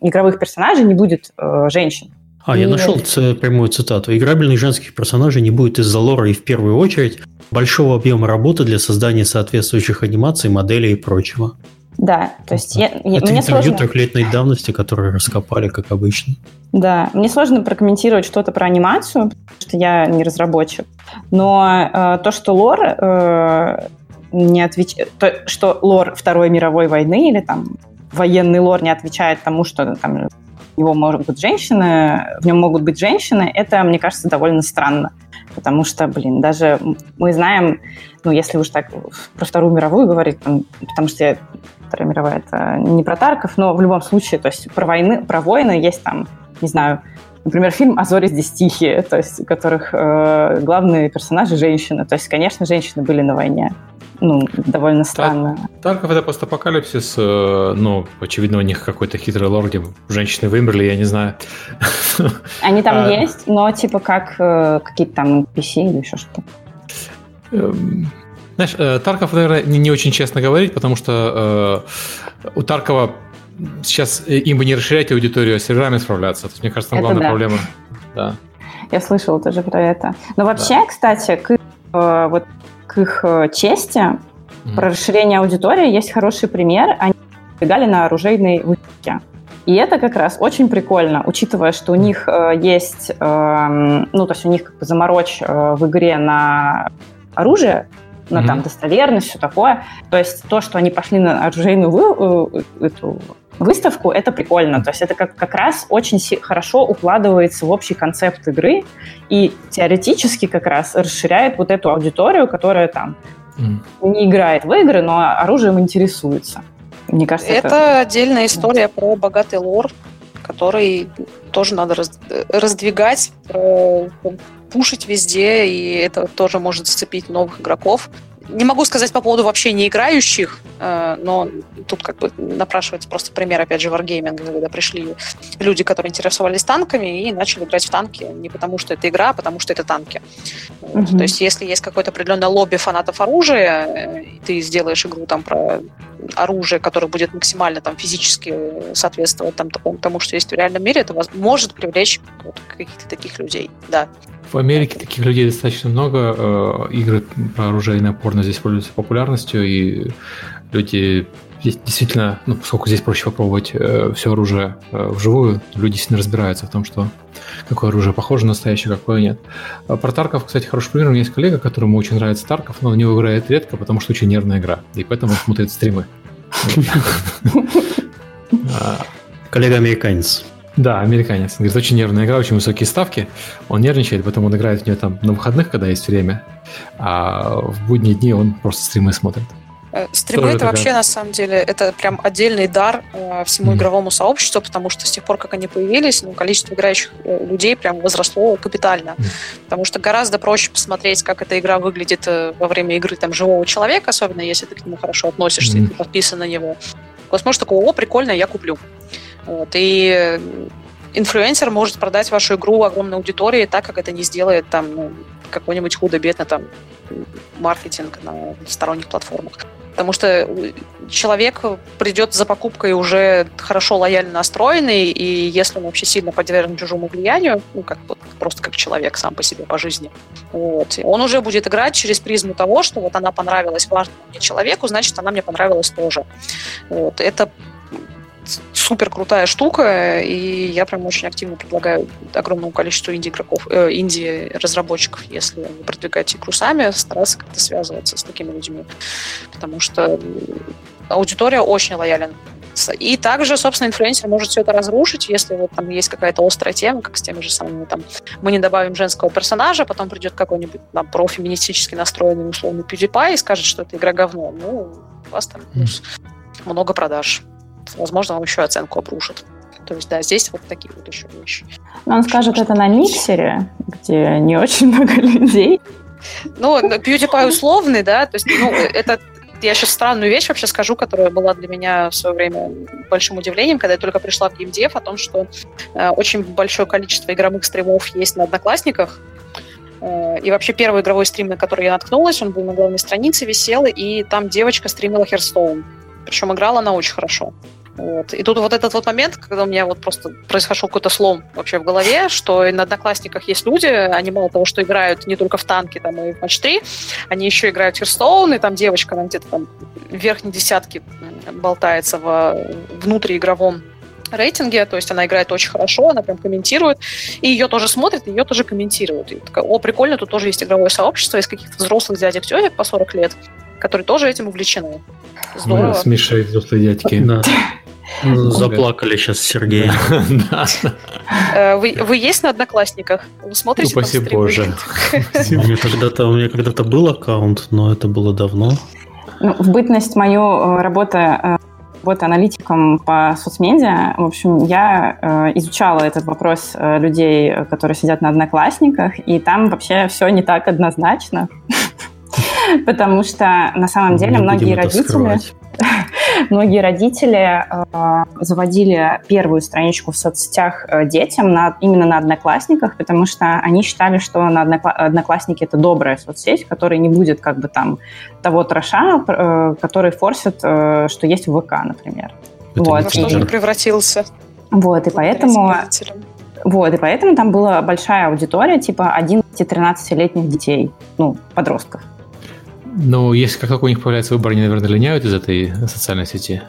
Speaker 3: игровых персонажей не будет э, женщин.
Speaker 1: А, и... я нашел прямую цитату. Играбельных женских персонажей не будет из-за лора и в первую очередь большого объема работы для создания соответствующих анимаций, моделей и прочего.
Speaker 3: Да, то есть я,
Speaker 1: Это мне интервью сложно... трехлетней давности, которые раскопали, как обычно.
Speaker 3: Да, мне сложно прокомментировать что-то про анимацию, потому что я не разработчик. Но э, то, что лор э, не отвечает, то, что лор Второй мировой войны или там военный лор не отвечает тому, что там него могут быть женщины, в нем могут быть женщины, это, мне кажется, довольно странно. Потому что, блин, даже мы знаем, ну, если уж так про Вторую мировую говорить, там, потому что я, Вторая мировая, это не про Тарков, но в любом случае, то есть про войны, про войны есть там, не знаю, Например, фильм «А зори здесь тихие», то есть у которых э, главные персонажи – женщины. То есть, конечно, женщины были на войне ну, довольно странно.
Speaker 2: Тарков это постапокалипсис, э, ну, очевидно, у них какой-то хитрый лор, где женщины вымерли, я не знаю.
Speaker 3: Они там а, есть, но типа как э, какие-то там PC или еще что-то.
Speaker 2: Знаешь, э, Тарков, наверное, не, не очень честно говорить, потому что э, у Таркова сейчас им бы не расширять аудиторию, а с серверами справляться. То есть, мне кажется, там это главная да. проблема. Да.
Speaker 3: Я слышала тоже про это. Но вообще, да. кстати, к, э, вот к их э, чести, mm-hmm. про расширение аудитории есть хороший пример. Они бегали на оружейной выставке. И это как раз очень прикольно, учитывая, что у них э, есть, э, ну, то есть у них как бы заморочь э, в игре на оружие, на mm-hmm. там достоверность, все такое. То есть то, что они пошли на оружейную вы, э, эту выставку, это прикольно. То есть это как, как раз очень хорошо укладывается в общий концепт игры и теоретически как раз расширяет вот эту аудиторию, которая там mm. не играет в игры, но оружием интересуется. Мне кажется,
Speaker 4: это, это отдельная история про богатый лор, который тоже надо раз, раздвигать, пушить везде, и это тоже может зацепить новых игроков. Не могу сказать по поводу вообще не играющих, э, но тут как бы напрашивается просто пример, опять же, варгейминга, когда пришли люди, которые интересовались танками и начали играть в танки не потому, что это игра, а потому, что это танки. Mm-hmm. То есть если есть какое-то определенное лобби фанатов оружия, э, и ты сделаешь игру там про оружие, которое будет максимально там физически соответствовать там, тому, тому, что есть в реальном мире, это может привлечь вот каких-то таких людей, да.
Speaker 2: В Америке таких людей достаточно много. Э, игры про оружейное порно здесь пользуются популярностью, и люди здесь действительно, ну, поскольку здесь проще попробовать э, все оружие э, вживую, люди сильно разбираются в том, что какое оружие похоже на настоящее, какое нет. А про Тарков, кстати, хороший пример. У меня есть коллега, которому очень нравится Тарков, но на него играет редко, потому что очень нервная игра, и поэтому он смотрит стримы.
Speaker 1: Коллега-американец.
Speaker 2: Да, американец. Говорит, очень нервная игра, очень высокие ставки. Он нервничает, поэтому он играет в нее там на выходных, когда есть время. А в будние дни он просто стримы смотрит.
Speaker 4: Э, стримы Тоже это такая... вообще на самом деле это прям отдельный дар э, всему mm. игровому сообществу, потому что с тех пор, как они появились, ну, количество играющих э, людей прям возросло капитально. Mm. Потому что гораздо проще посмотреть, как эта игра выглядит э, во время игры там живого человека, особенно если ты к нему хорошо относишься mm. и ты подписан на него. Возможно, такого, о, прикольно, я куплю. Вот. И инфлюенсер может продать вашу игру огромной аудитории так, как это не сделает там ну, какой-нибудь худо-бедно там маркетинг на сторонних платформах. Потому что человек придет за покупкой уже хорошо лояльно настроенный, и если он вообще сильно подвержен чужому влиянию, ну, как вот, просто как человек сам по себе по жизни, вот, он уже будет играть через призму того, что вот она понравилась важному мне человеку, значит, она мне понравилась тоже. Вот. Это супер крутая штука, и я прям очень активно предлагаю огромному количеству инди-игроков, э, инди-разработчиков, если вы продвигаете игру сами, стараться как-то связываться с такими людьми. Потому что аудитория очень лоялен. И также, собственно, инфлюенсер может все это разрушить, если вот там есть какая-то острая тема, как с теми же самыми там мы не добавим женского персонажа, потом придет какой-нибудь там профеминистически настроенный условный PewDiePie и скажет, что это игра говно. Ну, у вас там плюс много продаж возможно, вам еще оценку обрушат. То есть, да, здесь вот такие вот еще вещи.
Speaker 3: Но он скажет это на миксере, где не очень много людей.
Speaker 4: Ну, PewDiePie условный, да, то есть, ну, это я сейчас странную вещь вообще скажу, которая была для меня в свое время большим удивлением, когда я только пришла в геймдев, о том, что э, очень большое количество игровых стримов есть на Одноклассниках, э, и вообще первый игровой стрим, на который я наткнулась, он был на главной странице, висел, и там девочка стримила Hearthstone. Причем играла она очень хорошо. Вот. И тут вот этот вот момент, когда у меня вот просто произошел какой-то слом вообще в голове, что на Одноклассниках есть люди, они мало того, что играют не только в танки там, и в матч 3, они еще играют в Hearthstone, и там девочка, она где-то там в верхней десятке болтается в внутриигровом рейтинге, то есть она играет очень хорошо, она прям комментирует, и ее тоже смотрят, и ее тоже комментируют. И такая, о, прикольно, тут тоже есть игровое сообщество из каких-то взрослых дядек тетек по 40 лет, которые тоже этим увлечены.
Speaker 2: Здорово. Мы с Мишей взрослые дядьки.
Speaker 1: Да. Заплакали сейчас Сергей.
Speaker 4: Э, вы, вы есть на Одноклассниках? Вы смотрите
Speaker 2: ну, спасибо Боже.
Speaker 1: У меня когда-то у меня когда-то был аккаунт, но это было давно.
Speaker 3: Ну, в бытность мою э, работу э, работа аналитиком по соцмедиа, в общем, я э, изучала этот вопрос э, людей, которые сидят на одноклассниках, и там вообще все не так однозначно. Потому что на самом деле многие родители... Многие родители э, заводили первую страничку в соцсетях э, детям на, именно на Одноклассниках, потому что они считали, что на однокла- Одноклассники это добрая соцсеть, в которой не будет как бы там того троша, э, который форсит, э, что есть в ВК, например.
Speaker 4: Это вот. Во что же превратился?
Speaker 3: Вот, и поэтому... Вот, и поэтому там была большая аудитория, типа 11-13-летних детей, ну, подростков.
Speaker 2: Ну, если как только у них появляется выбор, они, наверное, линяют из этой социальной сети.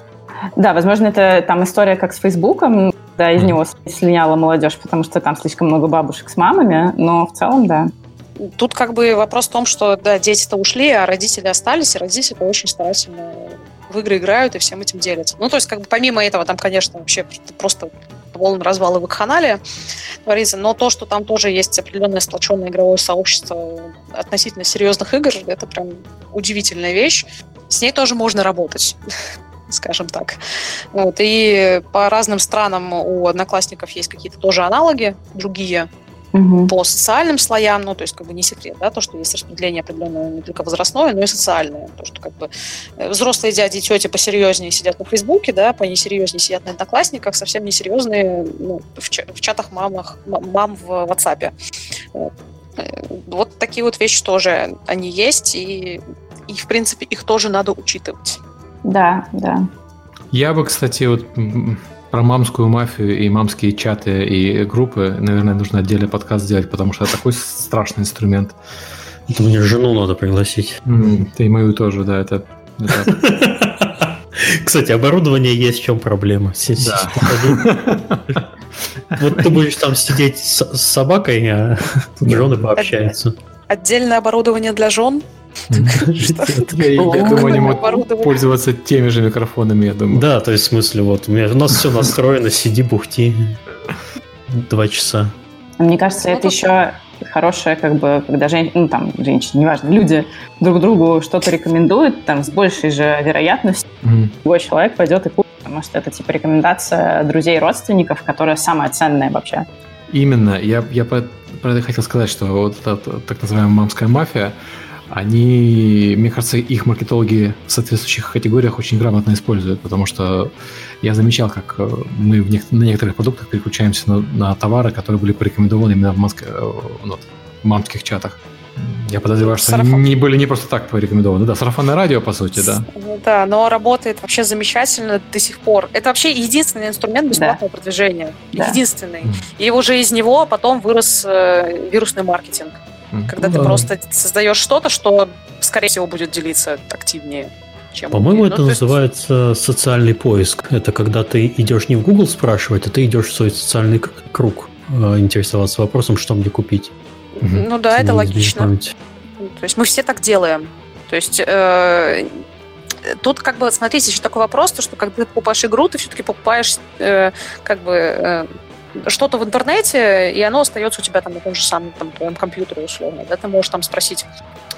Speaker 3: Да, возможно, это там история как с Фейсбуком, да, из mm. него слиняла молодежь, потому что там слишком много бабушек с мамами, но в целом, да.
Speaker 4: Тут как бы вопрос в том, что, да, дети-то ушли, а родители остались, и родители очень старательно в игры играют и всем этим делятся. Ну, то есть, как бы помимо этого, там, конечно, вообще просто полный развал и вакханалия творится, но то, что там тоже есть определенное сплоченное игровое сообщество относительно серьезных игр, это прям удивительная вещь. С ней тоже можно работать скажем так. Вот. И по разным странам у одноклассников есть какие-то тоже аналоги, другие угу. по социальным слоям, ну, то есть, как бы не секрет, да, то, что есть распределение определенное не только возрастное, но и социальное. То, что как бы э, взрослые дяди и тети посерьезнее сидят на Фейсбуке, да, понесерьезнее сидят на Одноклассниках, совсем несерьезные ну, в, ч- в чатах мамах, мам в WhatsApp. Вот. Э, вот такие вот вещи тоже, они есть, и, и, в принципе, их тоже надо учитывать.
Speaker 3: Да, да.
Speaker 2: Я бы, кстати, вот Про мамскую мафию и мамские чаты и группы, наверное, нужно отдельный подкаст сделать, потому что это такой страшный инструмент.
Speaker 1: Это мне жену надо пригласить.
Speaker 2: М, Ты и мою тоже, да, это... это-
Speaker 1: Кстати, оборудование есть, в чем проблема.
Speaker 2: Да.
Speaker 1: Вот ты будешь там сидеть с собакой, а жены пообщаются.
Speaker 4: Отдельное оборудование для жен.
Speaker 2: Я, думаю, они могут пользоваться теми же микрофонами, я думаю.
Speaker 1: Да, то есть в смысле, вот у, нас все настроено, сиди, бухти. Два часа.
Speaker 3: Мне кажется,
Speaker 4: Ну,
Speaker 3: это еще хорошее, как бы, когда жен... ну, там, женщины, неважно, люди друг другу что-то рекомендуют, там, с большей же вероятностью
Speaker 2: Мгм.
Speaker 3: другой человек пойдет и купит, потому что это, типа, рекомендация друзей и родственников, которая самая ценная вообще.
Speaker 2: Именно. Я, я про, про это хотел сказать, что вот эта так называемая мамская мафия, они, мне кажется, их маркетологи в соответствующих категориях очень грамотно используют, потому что я замечал, как э, мы в нек- на некоторых продуктах переключаемся на, на товары, которые были порекомендованы именно в, мамск- э, ну, в мамских чатах. Я подозреваю, что они
Speaker 4: Сарафан.
Speaker 2: не были не просто так порекомендованы. Да, сарафанное радио, по сути, да.
Speaker 4: Да, но работает вообще замечательно до сих пор. Это вообще единственный инструмент бесплатного продвижения.
Speaker 3: Да.
Speaker 4: Единственный. И уже из него потом вырос э, вирусный маркетинг. Когда
Speaker 1: Ну
Speaker 4: ты
Speaker 1: да.
Speaker 4: просто создаешь что-то, что, скорее всего, будет делиться активнее, чем
Speaker 1: По-моему,
Speaker 4: другие.
Speaker 1: это
Speaker 4: Ну, то есть-
Speaker 1: называется социальный поиск. Это когда ты идешь не в Google спрашивать, а ты идешь в свой социальный круг э, интересоваться вопросом, что мне купить.
Speaker 4: Ну да, это
Speaker 1: Если не изменяет
Speaker 4: логично.
Speaker 1: память.
Speaker 4: То есть мы все так делаем. То есть э, тут как бы, смотрите, еще такой вопрос, то, что когда ты покупаешь игру, ты все-таки покупаешь э, как бы э, что-то в интернете, и оно остается у тебя там на том же самом там, твоем компьютере условно. Да? Ты можешь там спросить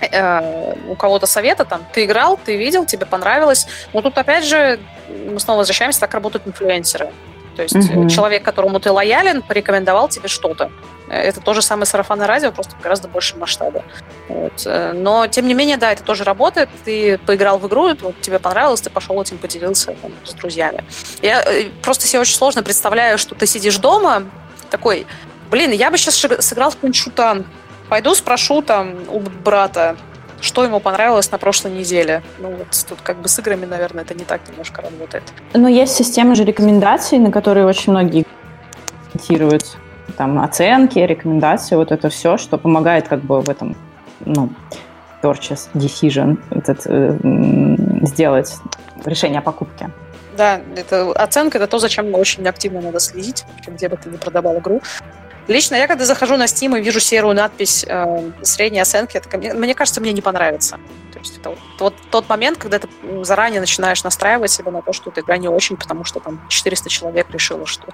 Speaker 4: э, у кого-то совета, там, ты играл, ты видел, тебе понравилось. Но тут опять же мы снова возвращаемся, так работают инфлюенсеры. То есть
Speaker 3: Мгм.
Speaker 4: человек, которому ты лоялен, порекомендовал тебе что-то. Это то же самое сарафанное радио, просто в гораздо большем масштабе. Вот. э, Но, тем не менее, да, это тоже работает. Ты поиграл в игру, вот тебе понравилось, ты пошел этим поделился там, с друзьями. Я э, просто себе очень сложно представляю, что ты сидишь дома, такой, блин, я бы сейчас сыграл в какой-нибудь шутан. Пойду спрошу там у брата, что ему понравилось на прошлой неделе. Ну вот тут как бы с играми, наверное, это не так немножко работает.
Speaker 3: Но есть система же рекомендаций, на которые очень многие ориентируют. Там оценки, рекомендации, вот это все, что помогает как бы в этом, ну, purchase decision этот, э, сделать решение о покупке.
Speaker 4: Да, это оценка, это то, зачем очень активно надо следить, где бы ты ни продавал игру. Лично я, когда захожу на Steam и вижу серую надпись э, средней оценки, это, мне, кажется, мне не понравится. То есть это вот, вот тот момент, когда ты заранее начинаешь настраивать себя на то, что эта игра не очень, потому что там 400 человек решило, что...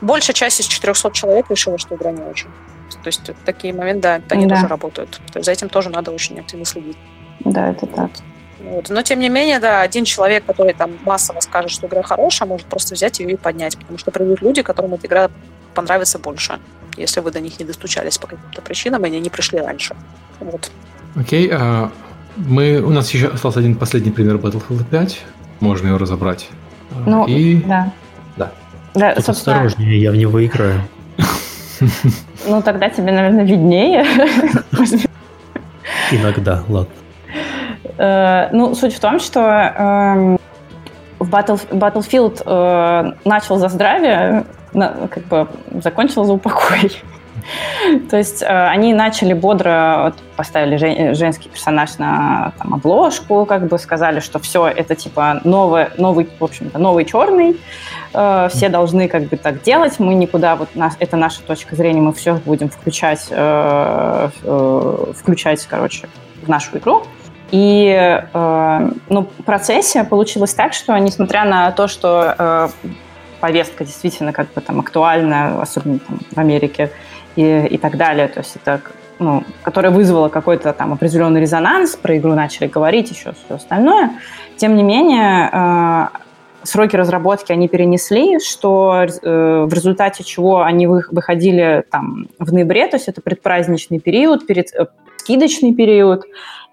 Speaker 4: Большая часть из 400 человек решила, что игра не очень. То есть такие моменты, да, они
Speaker 3: Да.
Speaker 4: тоже работают. То есть за этим тоже надо очень активно следить.
Speaker 3: Да, это так.
Speaker 4: Вот. Но тем не менее, да, один человек, который там массово скажет, что игра хорошая, может просто взять ее и поднять, потому что придут люди, которым эта игра понравится больше, если вы до них не достучались по каким-то причинам, и они не пришли раньше. Вот.
Speaker 2: Окей, а, мы, у нас еще остался один последний пример Battlefield 5. Можем его разобрать. А,
Speaker 3: Ну,
Speaker 2: И
Speaker 3: да.
Speaker 2: Да.
Speaker 3: Да,
Speaker 1: Тут
Speaker 3: собственно,
Speaker 1: осторожнее, я в него играю.
Speaker 3: ну тогда тебе, наверное, виднее.
Speaker 1: Иногда, ладно.
Speaker 3: Э, Ну, суть в том, что эм, в Battle- Battlefield э, начал за здравие, как бы закончил за упокой. То есть э, они начали бодро, вот, поставили жен- женский персонаж на там, обложку, как бы сказали, что все, это типа новый, новый в общем-то, новый черный, Э, все должны как бы так делать, мы никуда, вот нас, это наша точка зрения, мы все будем включать, э, э, включать, короче, в нашу игру. И э, ну, в процессе получилось так, что несмотря на то, что э, повестка действительно как бы там актуальна, особенно там, в Америке и, и так далее, то есть это ну, которая вызвала какой-то там определенный резонанс, про игру начали говорить, еще все остальное. Тем не менее, э, сроки разработки они перенесли, что э, в результате чего они вы- выходили там в ноябре, то есть это предпраздничный период, перед, э, скидочный период,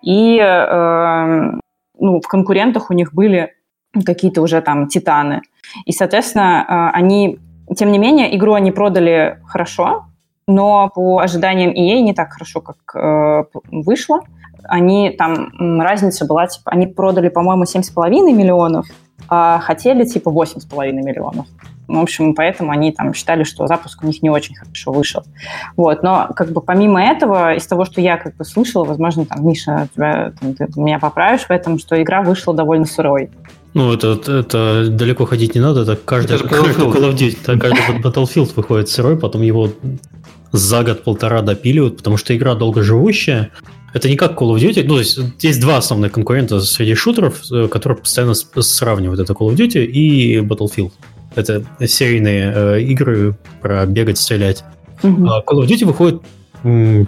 Speaker 3: и э, ну, в конкурентах у них были какие-то уже там титаны. И, соответственно, э, они, тем не менее, игру они продали хорошо, но по ожиданиям EA не так хорошо, как э, вышло. Они там, разница была, типа, они продали, по-моему, 7,5 миллионов, а хотели, типа, 8,5 миллионов. в общем, поэтому они там считали, что запуск у них не очень хорошо вышел. Вот, но как бы помимо этого, из того, что я как бы слышала, возможно, там, Миша, тебя, там, ты меня поправишь в этом, что игра вышла довольно сырой.
Speaker 1: Ну, это, это далеко ходить не надо, это каждый, это каждый Call of Duty, это каждый Battlefield выходит сырой, потом его за год-полтора допиливают, потому что игра долгоживущая. Это не как Call of Duty. Ну, то есть, есть два основных конкурента среди шутеров, э, которые постоянно сравнивают. Это Call of Duty и Battlefield. Это серийные э, игры про бегать, стрелять. Mm-hmm. Call of Duty выходит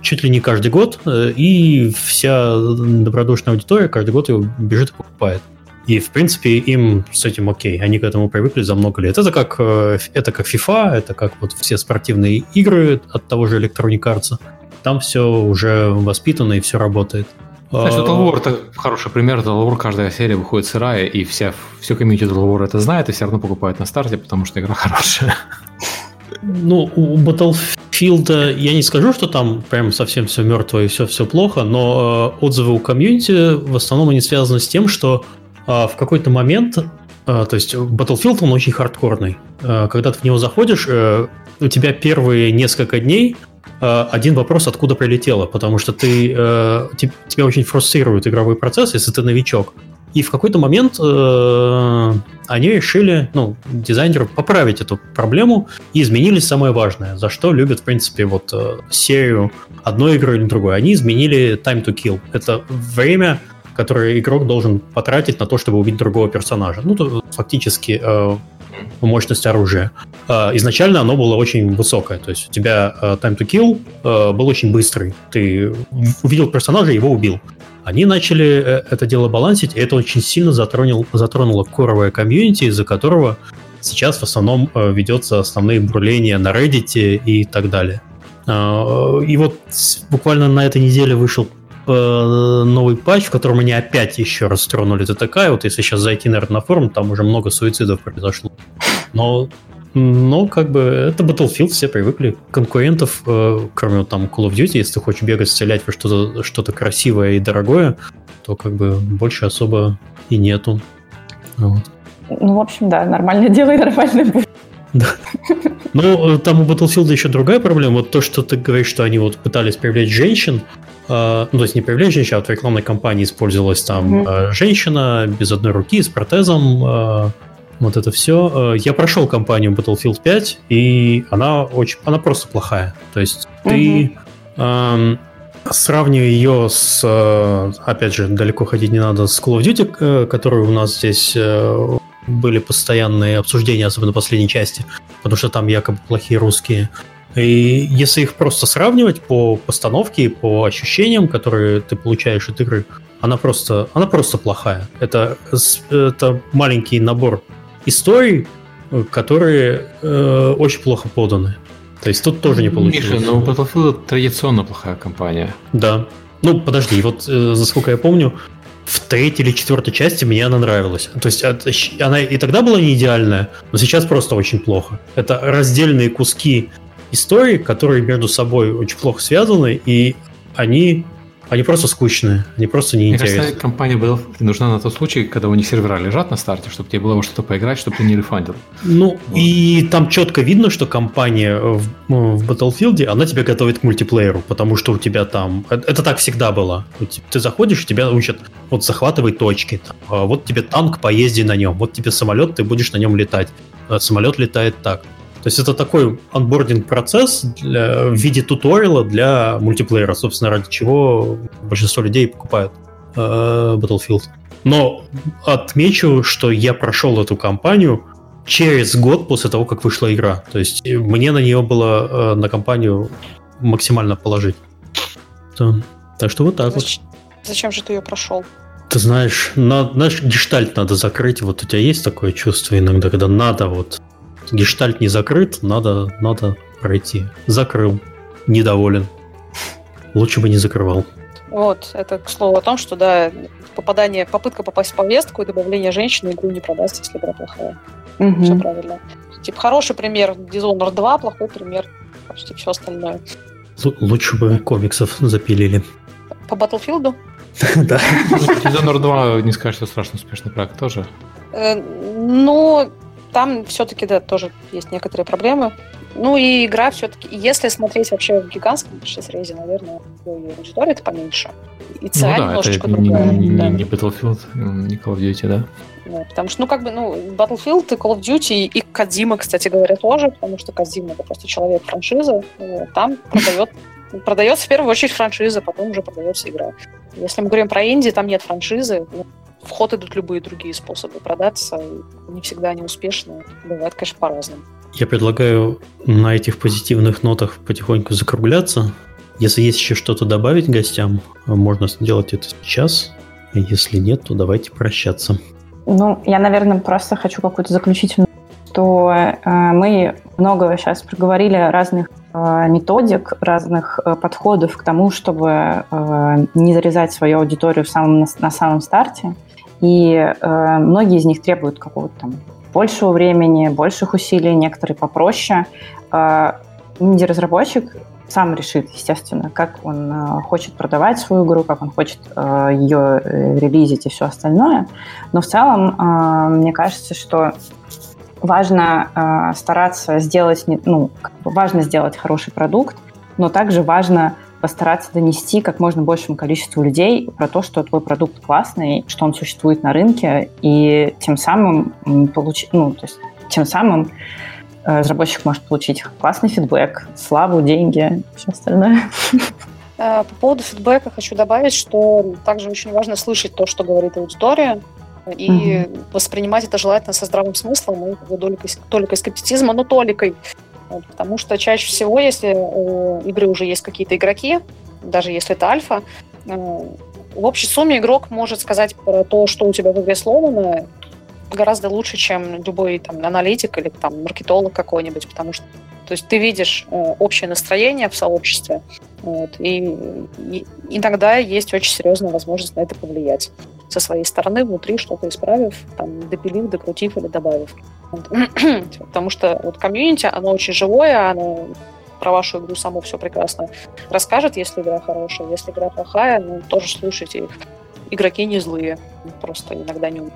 Speaker 1: чуть ли не каждый год, э, и вся добродушная аудитория каждый год его бежит и покупает. И, в принципе, им с этим окей. Они к этому привыкли за много лет. Это как, э, это как FIFA, это как вот все спортивные игры от того же Electronic Arts. Там все уже воспитано и все работает.
Speaker 2: Знаешь, Total War это хороший пример. Total War каждая серия выходит сырая, и вся, все комьюнити Total War это знает, и все равно покупают на старте, потому что игра хорошая.
Speaker 1: Ну, у Battlefield я не скажу, что там прям совсем все мертвое и все, все плохо, но э, отзывы у комьюнити в основном они связаны с тем, что а, в какой-то момент, а, то есть Battlefield, он очень хардкорный. А, когда ты в него заходишь, э, у тебя первые несколько дней один вопрос, откуда прилетело, потому что ты, э, тебя очень фрустрирует игровой процесс, если ты новичок. И в какой-то момент э, они решили, ну, дизайнеры, поправить эту проблему и изменили самое важное, за что любят, в принципе, вот э, серию одной игры или другой. Они изменили time to kill. Это время, который игрок должен потратить на то, чтобы убить другого персонажа. Ну, то, фактически э, мощность оружия. Э, изначально оно было очень высокое, то есть у тебя э, time to kill э, был очень быстрый. Ты увидел персонажа, его убил. Они начали э, это дело балансить, и это очень сильно затронул, затронуло коровое комьюнити, из-за которого сейчас в основном э, ведется основные бурления на Reddit и так далее. Э, и вот буквально на этой неделе вышел Э, новый патч, в котором они опять еще раз тронули ТТК. И вот если сейчас зайти, наверное, на форум, там уже много суицидов произошло. Но но как бы это Battlefield, все привыкли. Конкурентов, э, кроме там Call of Duty, если ты хочешь бегать, стрелять во что-то что красивое и дорогое, то как бы больше особо и нету.
Speaker 3: Вот. Ну, в общем, да, нормально делай, нормально будет.
Speaker 1: Да. Ну, там у Battlefield еще другая проблема. Вот то, что ты говоришь, что они вот пытались привлечь женщин, э, ну, то есть не привлечь а в рекламной кампании использовалась там mm-hmm. женщина без одной руки, с протезом, э, вот это все. Я прошел кампанию Battlefield 5, и она очень, она просто плохая. То есть mm-hmm. ты э, сравнивая ее с, опять же, далеко ходить не надо, с Call of Duty, который у нас здесь были постоянные обсуждения, особенно в последней части, потому что там якобы плохие русские. И если их просто сравнивать по постановке, по ощущениям, которые ты получаешь от игры, она просто, она просто плохая. Это, это маленький набор историй, которые э, очень плохо поданы. То есть тут тоже не получилось.
Speaker 2: Миша, но Battlefield традиционно плохая компания.
Speaker 1: Да. Ну, подожди, вот э, насколько я помню, в третьей или четвертой части мне она нравилась. То есть она и тогда была не идеальная, но сейчас просто очень плохо. Это раздельные куски истории, которые между собой очень плохо связаны, и они они просто скучные, они просто неинтересные. Мне кажется,
Speaker 2: компания Battlefield нужна на тот случай, когда у них сервера лежат на старте, чтобы тебе было во что-то поиграть, чтобы ты не рефандил.
Speaker 1: Ну, вот. и там четко видно, что компания в, ну, в Battlefield, она тебя готовит к мультиплееру, потому что у тебя там... Э, это так всегда было. Ты заходишь, тебя учат вот захватывай точки. А вот тебе танк, поезди на нем. Вот тебе самолет, ты будешь на нем летать. А самолет летает так. То есть это такой онбординг процесс для, в виде туториала для мультиплеера, собственно, ради чего большинство людей покупают э, Battlefield. Но отмечу, что я прошел эту кампанию через год после того, как вышла игра. То есть мне на нее было э, на компанию максимально положить. То, так что вот так
Speaker 4: Зачем, вот. Зачем же ты ее прошел?
Speaker 1: Ты знаешь, на, знаешь, гештальт надо закрыть. Вот у тебя есть такое чувство иногда, когда надо вот Гештальт не закрыт, надо, надо пройти. Закрыл. Недоволен. Лучше бы не закрывал.
Speaker 4: Вот, это к слову о том, что, да, попадание, попытка попасть в повестку и добавление женщины игру не продаст, если игра плохая. Угу. Все правильно. Типа, хороший пример Dishonored 2, плохой пример почти все остальное.
Speaker 1: Л- лучше бы комиксов запилили.
Speaker 4: По Battlefield?
Speaker 1: Да.
Speaker 2: Dishonored 2, не скажешь, что страшно успешный проект тоже.
Speaker 4: Э, ну, там все-таки, да, тоже есть некоторые проблемы. Ну и игра все-таки, если смотреть вообще в гигантском срезе, наверное, аудитория-то поменьше. И ЦА ну, да, немножечко это другая.
Speaker 2: Не, да. не Battlefield, не Call of Duty, да?
Speaker 4: Да, потому что, ну, как бы, ну, Battlefield и Call of Duty и Кадима, кстати говоря, тоже, потому что Кадима это просто человек франшизы. Вот, там продает, продается в первую очередь франшиза, потом уже продается игра. Если мы говорим про Инди, там нет франшизы, ну, в ход идут любые другие способы продаться, не всегда они успешны. Бывает, конечно, по-разному.
Speaker 1: Я предлагаю на этих позитивных нотах потихоньку закругляться. Если есть еще что-то добавить гостям, можно сделать это сейчас. Если нет, то давайте прощаться.
Speaker 3: Ну, я, наверное, просто хочу какую-то заключительную, что э, мы много сейчас проговорили разных э, методик, разных э, подходов к тому, чтобы э, не зарезать свою аудиторию в самом, на, на самом старте. И э, многие из них требуют какого-то там большего времени, больших усилий, некоторые попроще. Э, инди-разработчик сам решит, естественно, как он э, хочет продавать свою игру, как он хочет э, ее э, релизить и все остальное. Но в целом, э, мне кажется, что важно э, стараться сделать, ну, важно сделать хороший продукт, но также важно постараться донести как можно большему количеству людей про то, что твой продукт классный, что он существует на рынке, и тем самым получить, ну, то есть тем самым Э, разработчик может получить классный фидбэк, славу, деньги, все остальное.
Speaker 4: Э, по поводу фидбэка хочу добавить, что также очень важно слышать то, что говорит аудитория, и угу. воспринимать это желательно со здравым смыслом и толикой, толикой скептицизма, но толикой. Вот, потому что чаще всего, если у игры уже есть какие-то игроки, даже если это альфа, э, в общей сумме игрок может сказать про то, что у тебя в игре сломано, гораздо лучше, чем любой там, аналитик или там, маркетолог какой-нибудь, потому что то есть ты видишь э, общее настроение в сообществе, вот, и, и иногда есть очень серьезная возможность на это повлиять со своей стороны, внутри что-то исправив, там, допилив, докрутив или добавив. Потому что вот комьюнити, оно очень живое, оно про вашу игру само все прекрасно расскажет, если игра хорошая. Если игра плохая, ну, тоже слушайте их. Игроки не злые, просто иногда не умеют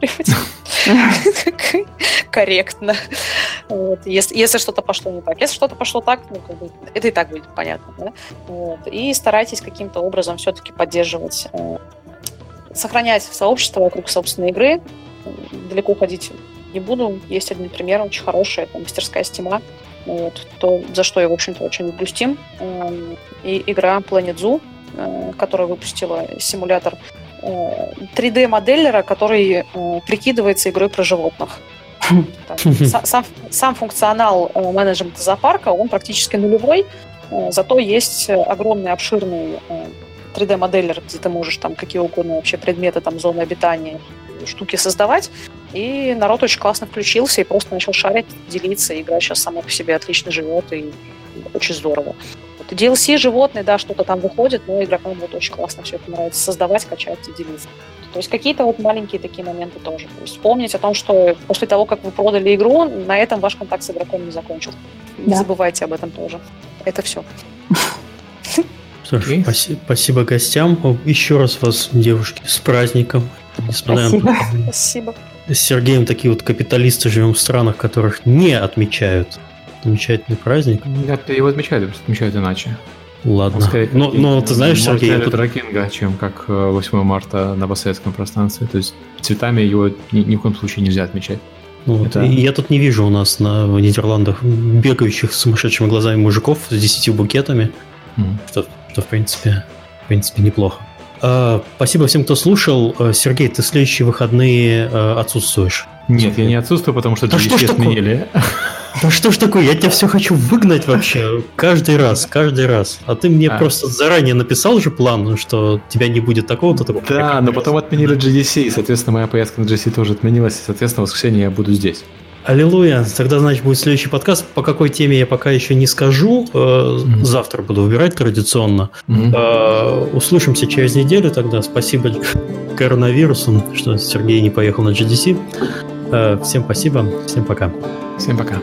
Speaker 4: корректно. Вот. Если, если что-то пошло не так. Если что-то пошло так, ну, как бы, это и так будет понятно. Да? Вот. И старайтесь каким-то образом все-таки поддерживать, э, сохранять сообщество вокруг собственной игры. Далеко ходить не буду. Есть один пример, очень хороший, это мастерская стима. Вот, то, за что я, в общем-то, очень люблю Steam. Эм, и игра Planet Zoo, э, которая выпустила симулятор 3D-моделлера, который э, прикидывается игрой про животных. сам, сам функционал э, менеджмента зоопарка, он практически нулевой, э, зато есть огромный, обширный 3D-моделлер, где ты можешь там какие угодно вообще предметы, там, зоны обитания, штуки создавать. И народ очень классно включился и просто начал шарить, делиться. Игра сейчас сама по себе отлично живет и очень здорово. Вот. DLC животные, да, что-то там выходит, но игрокам вот очень классно все это нравится создавать, качать и делиться. То есть какие-то вот маленькие такие моменты тоже. То есть вспомнить о том, что после того, как вы продали игру, на этом ваш контакт с игроком не закончился. Да. Не забывайте об этом тоже. Это все.
Speaker 1: Ж, спасибо, спасибо гостям. Еще раз вас, девушки, с праздником.
Speaker 3: Несмотря спасибо.
Speaker 4: На... Спасибо.
Speaker 1: С Сергеем такие вот капиталисты живем в странах, которых не отмечают замечательный праздник.
Speaker 2: Нет, его отмечают, просто отмечают иначе.
Speaker 1: Ладно. Скорее, но, но ты знаешь,
Speaker 2: Сергей... Я тут... Рокинга, чем как 8 э, марта на постсоветском пространстве. То есть цветами его ни, ни в коем случае нельзя отмечать.
Speaker 1: Вот. Это... Я тут не вижу у нас на в Нидерландах бегающих с сумасшедшими глазами мужиков с 10 букетами, mm. что, что в принципе, в принципе неплохо. А, спасибо всем, кто слушал. Э, Сергей, ты следующие выходные э, отсутствуешь?
Speaker 2: Нет, я не отсутствую, потому что
Speaker 1: да что ж отменили. Да что ж такое, я тебя все хочу выгнать вообще каждый раз, каждый раз. А ты мне а. просто заранее написал же план, что тебя не будет такого-то такого.
Speaker 2: Да, но потом отменили GDC, и, соответственно, моя поездка на GDC тоже отменилась, и, соответственно, в воскресенье я буду здесь.
Speaker 1: Аллилуйя. Тогда, значит, будет следующий подкаст. По какой теме я пока еще не скажу. Mm-hmm. Завтра буду выбирать традиционно. Mm-hmm. Услышимся через неделю тогда. Спасибо коронавирусу, что Сергей не поехал на GDC. Э, всем спасибо. Всем пока.
Speaker 2: Всем пока.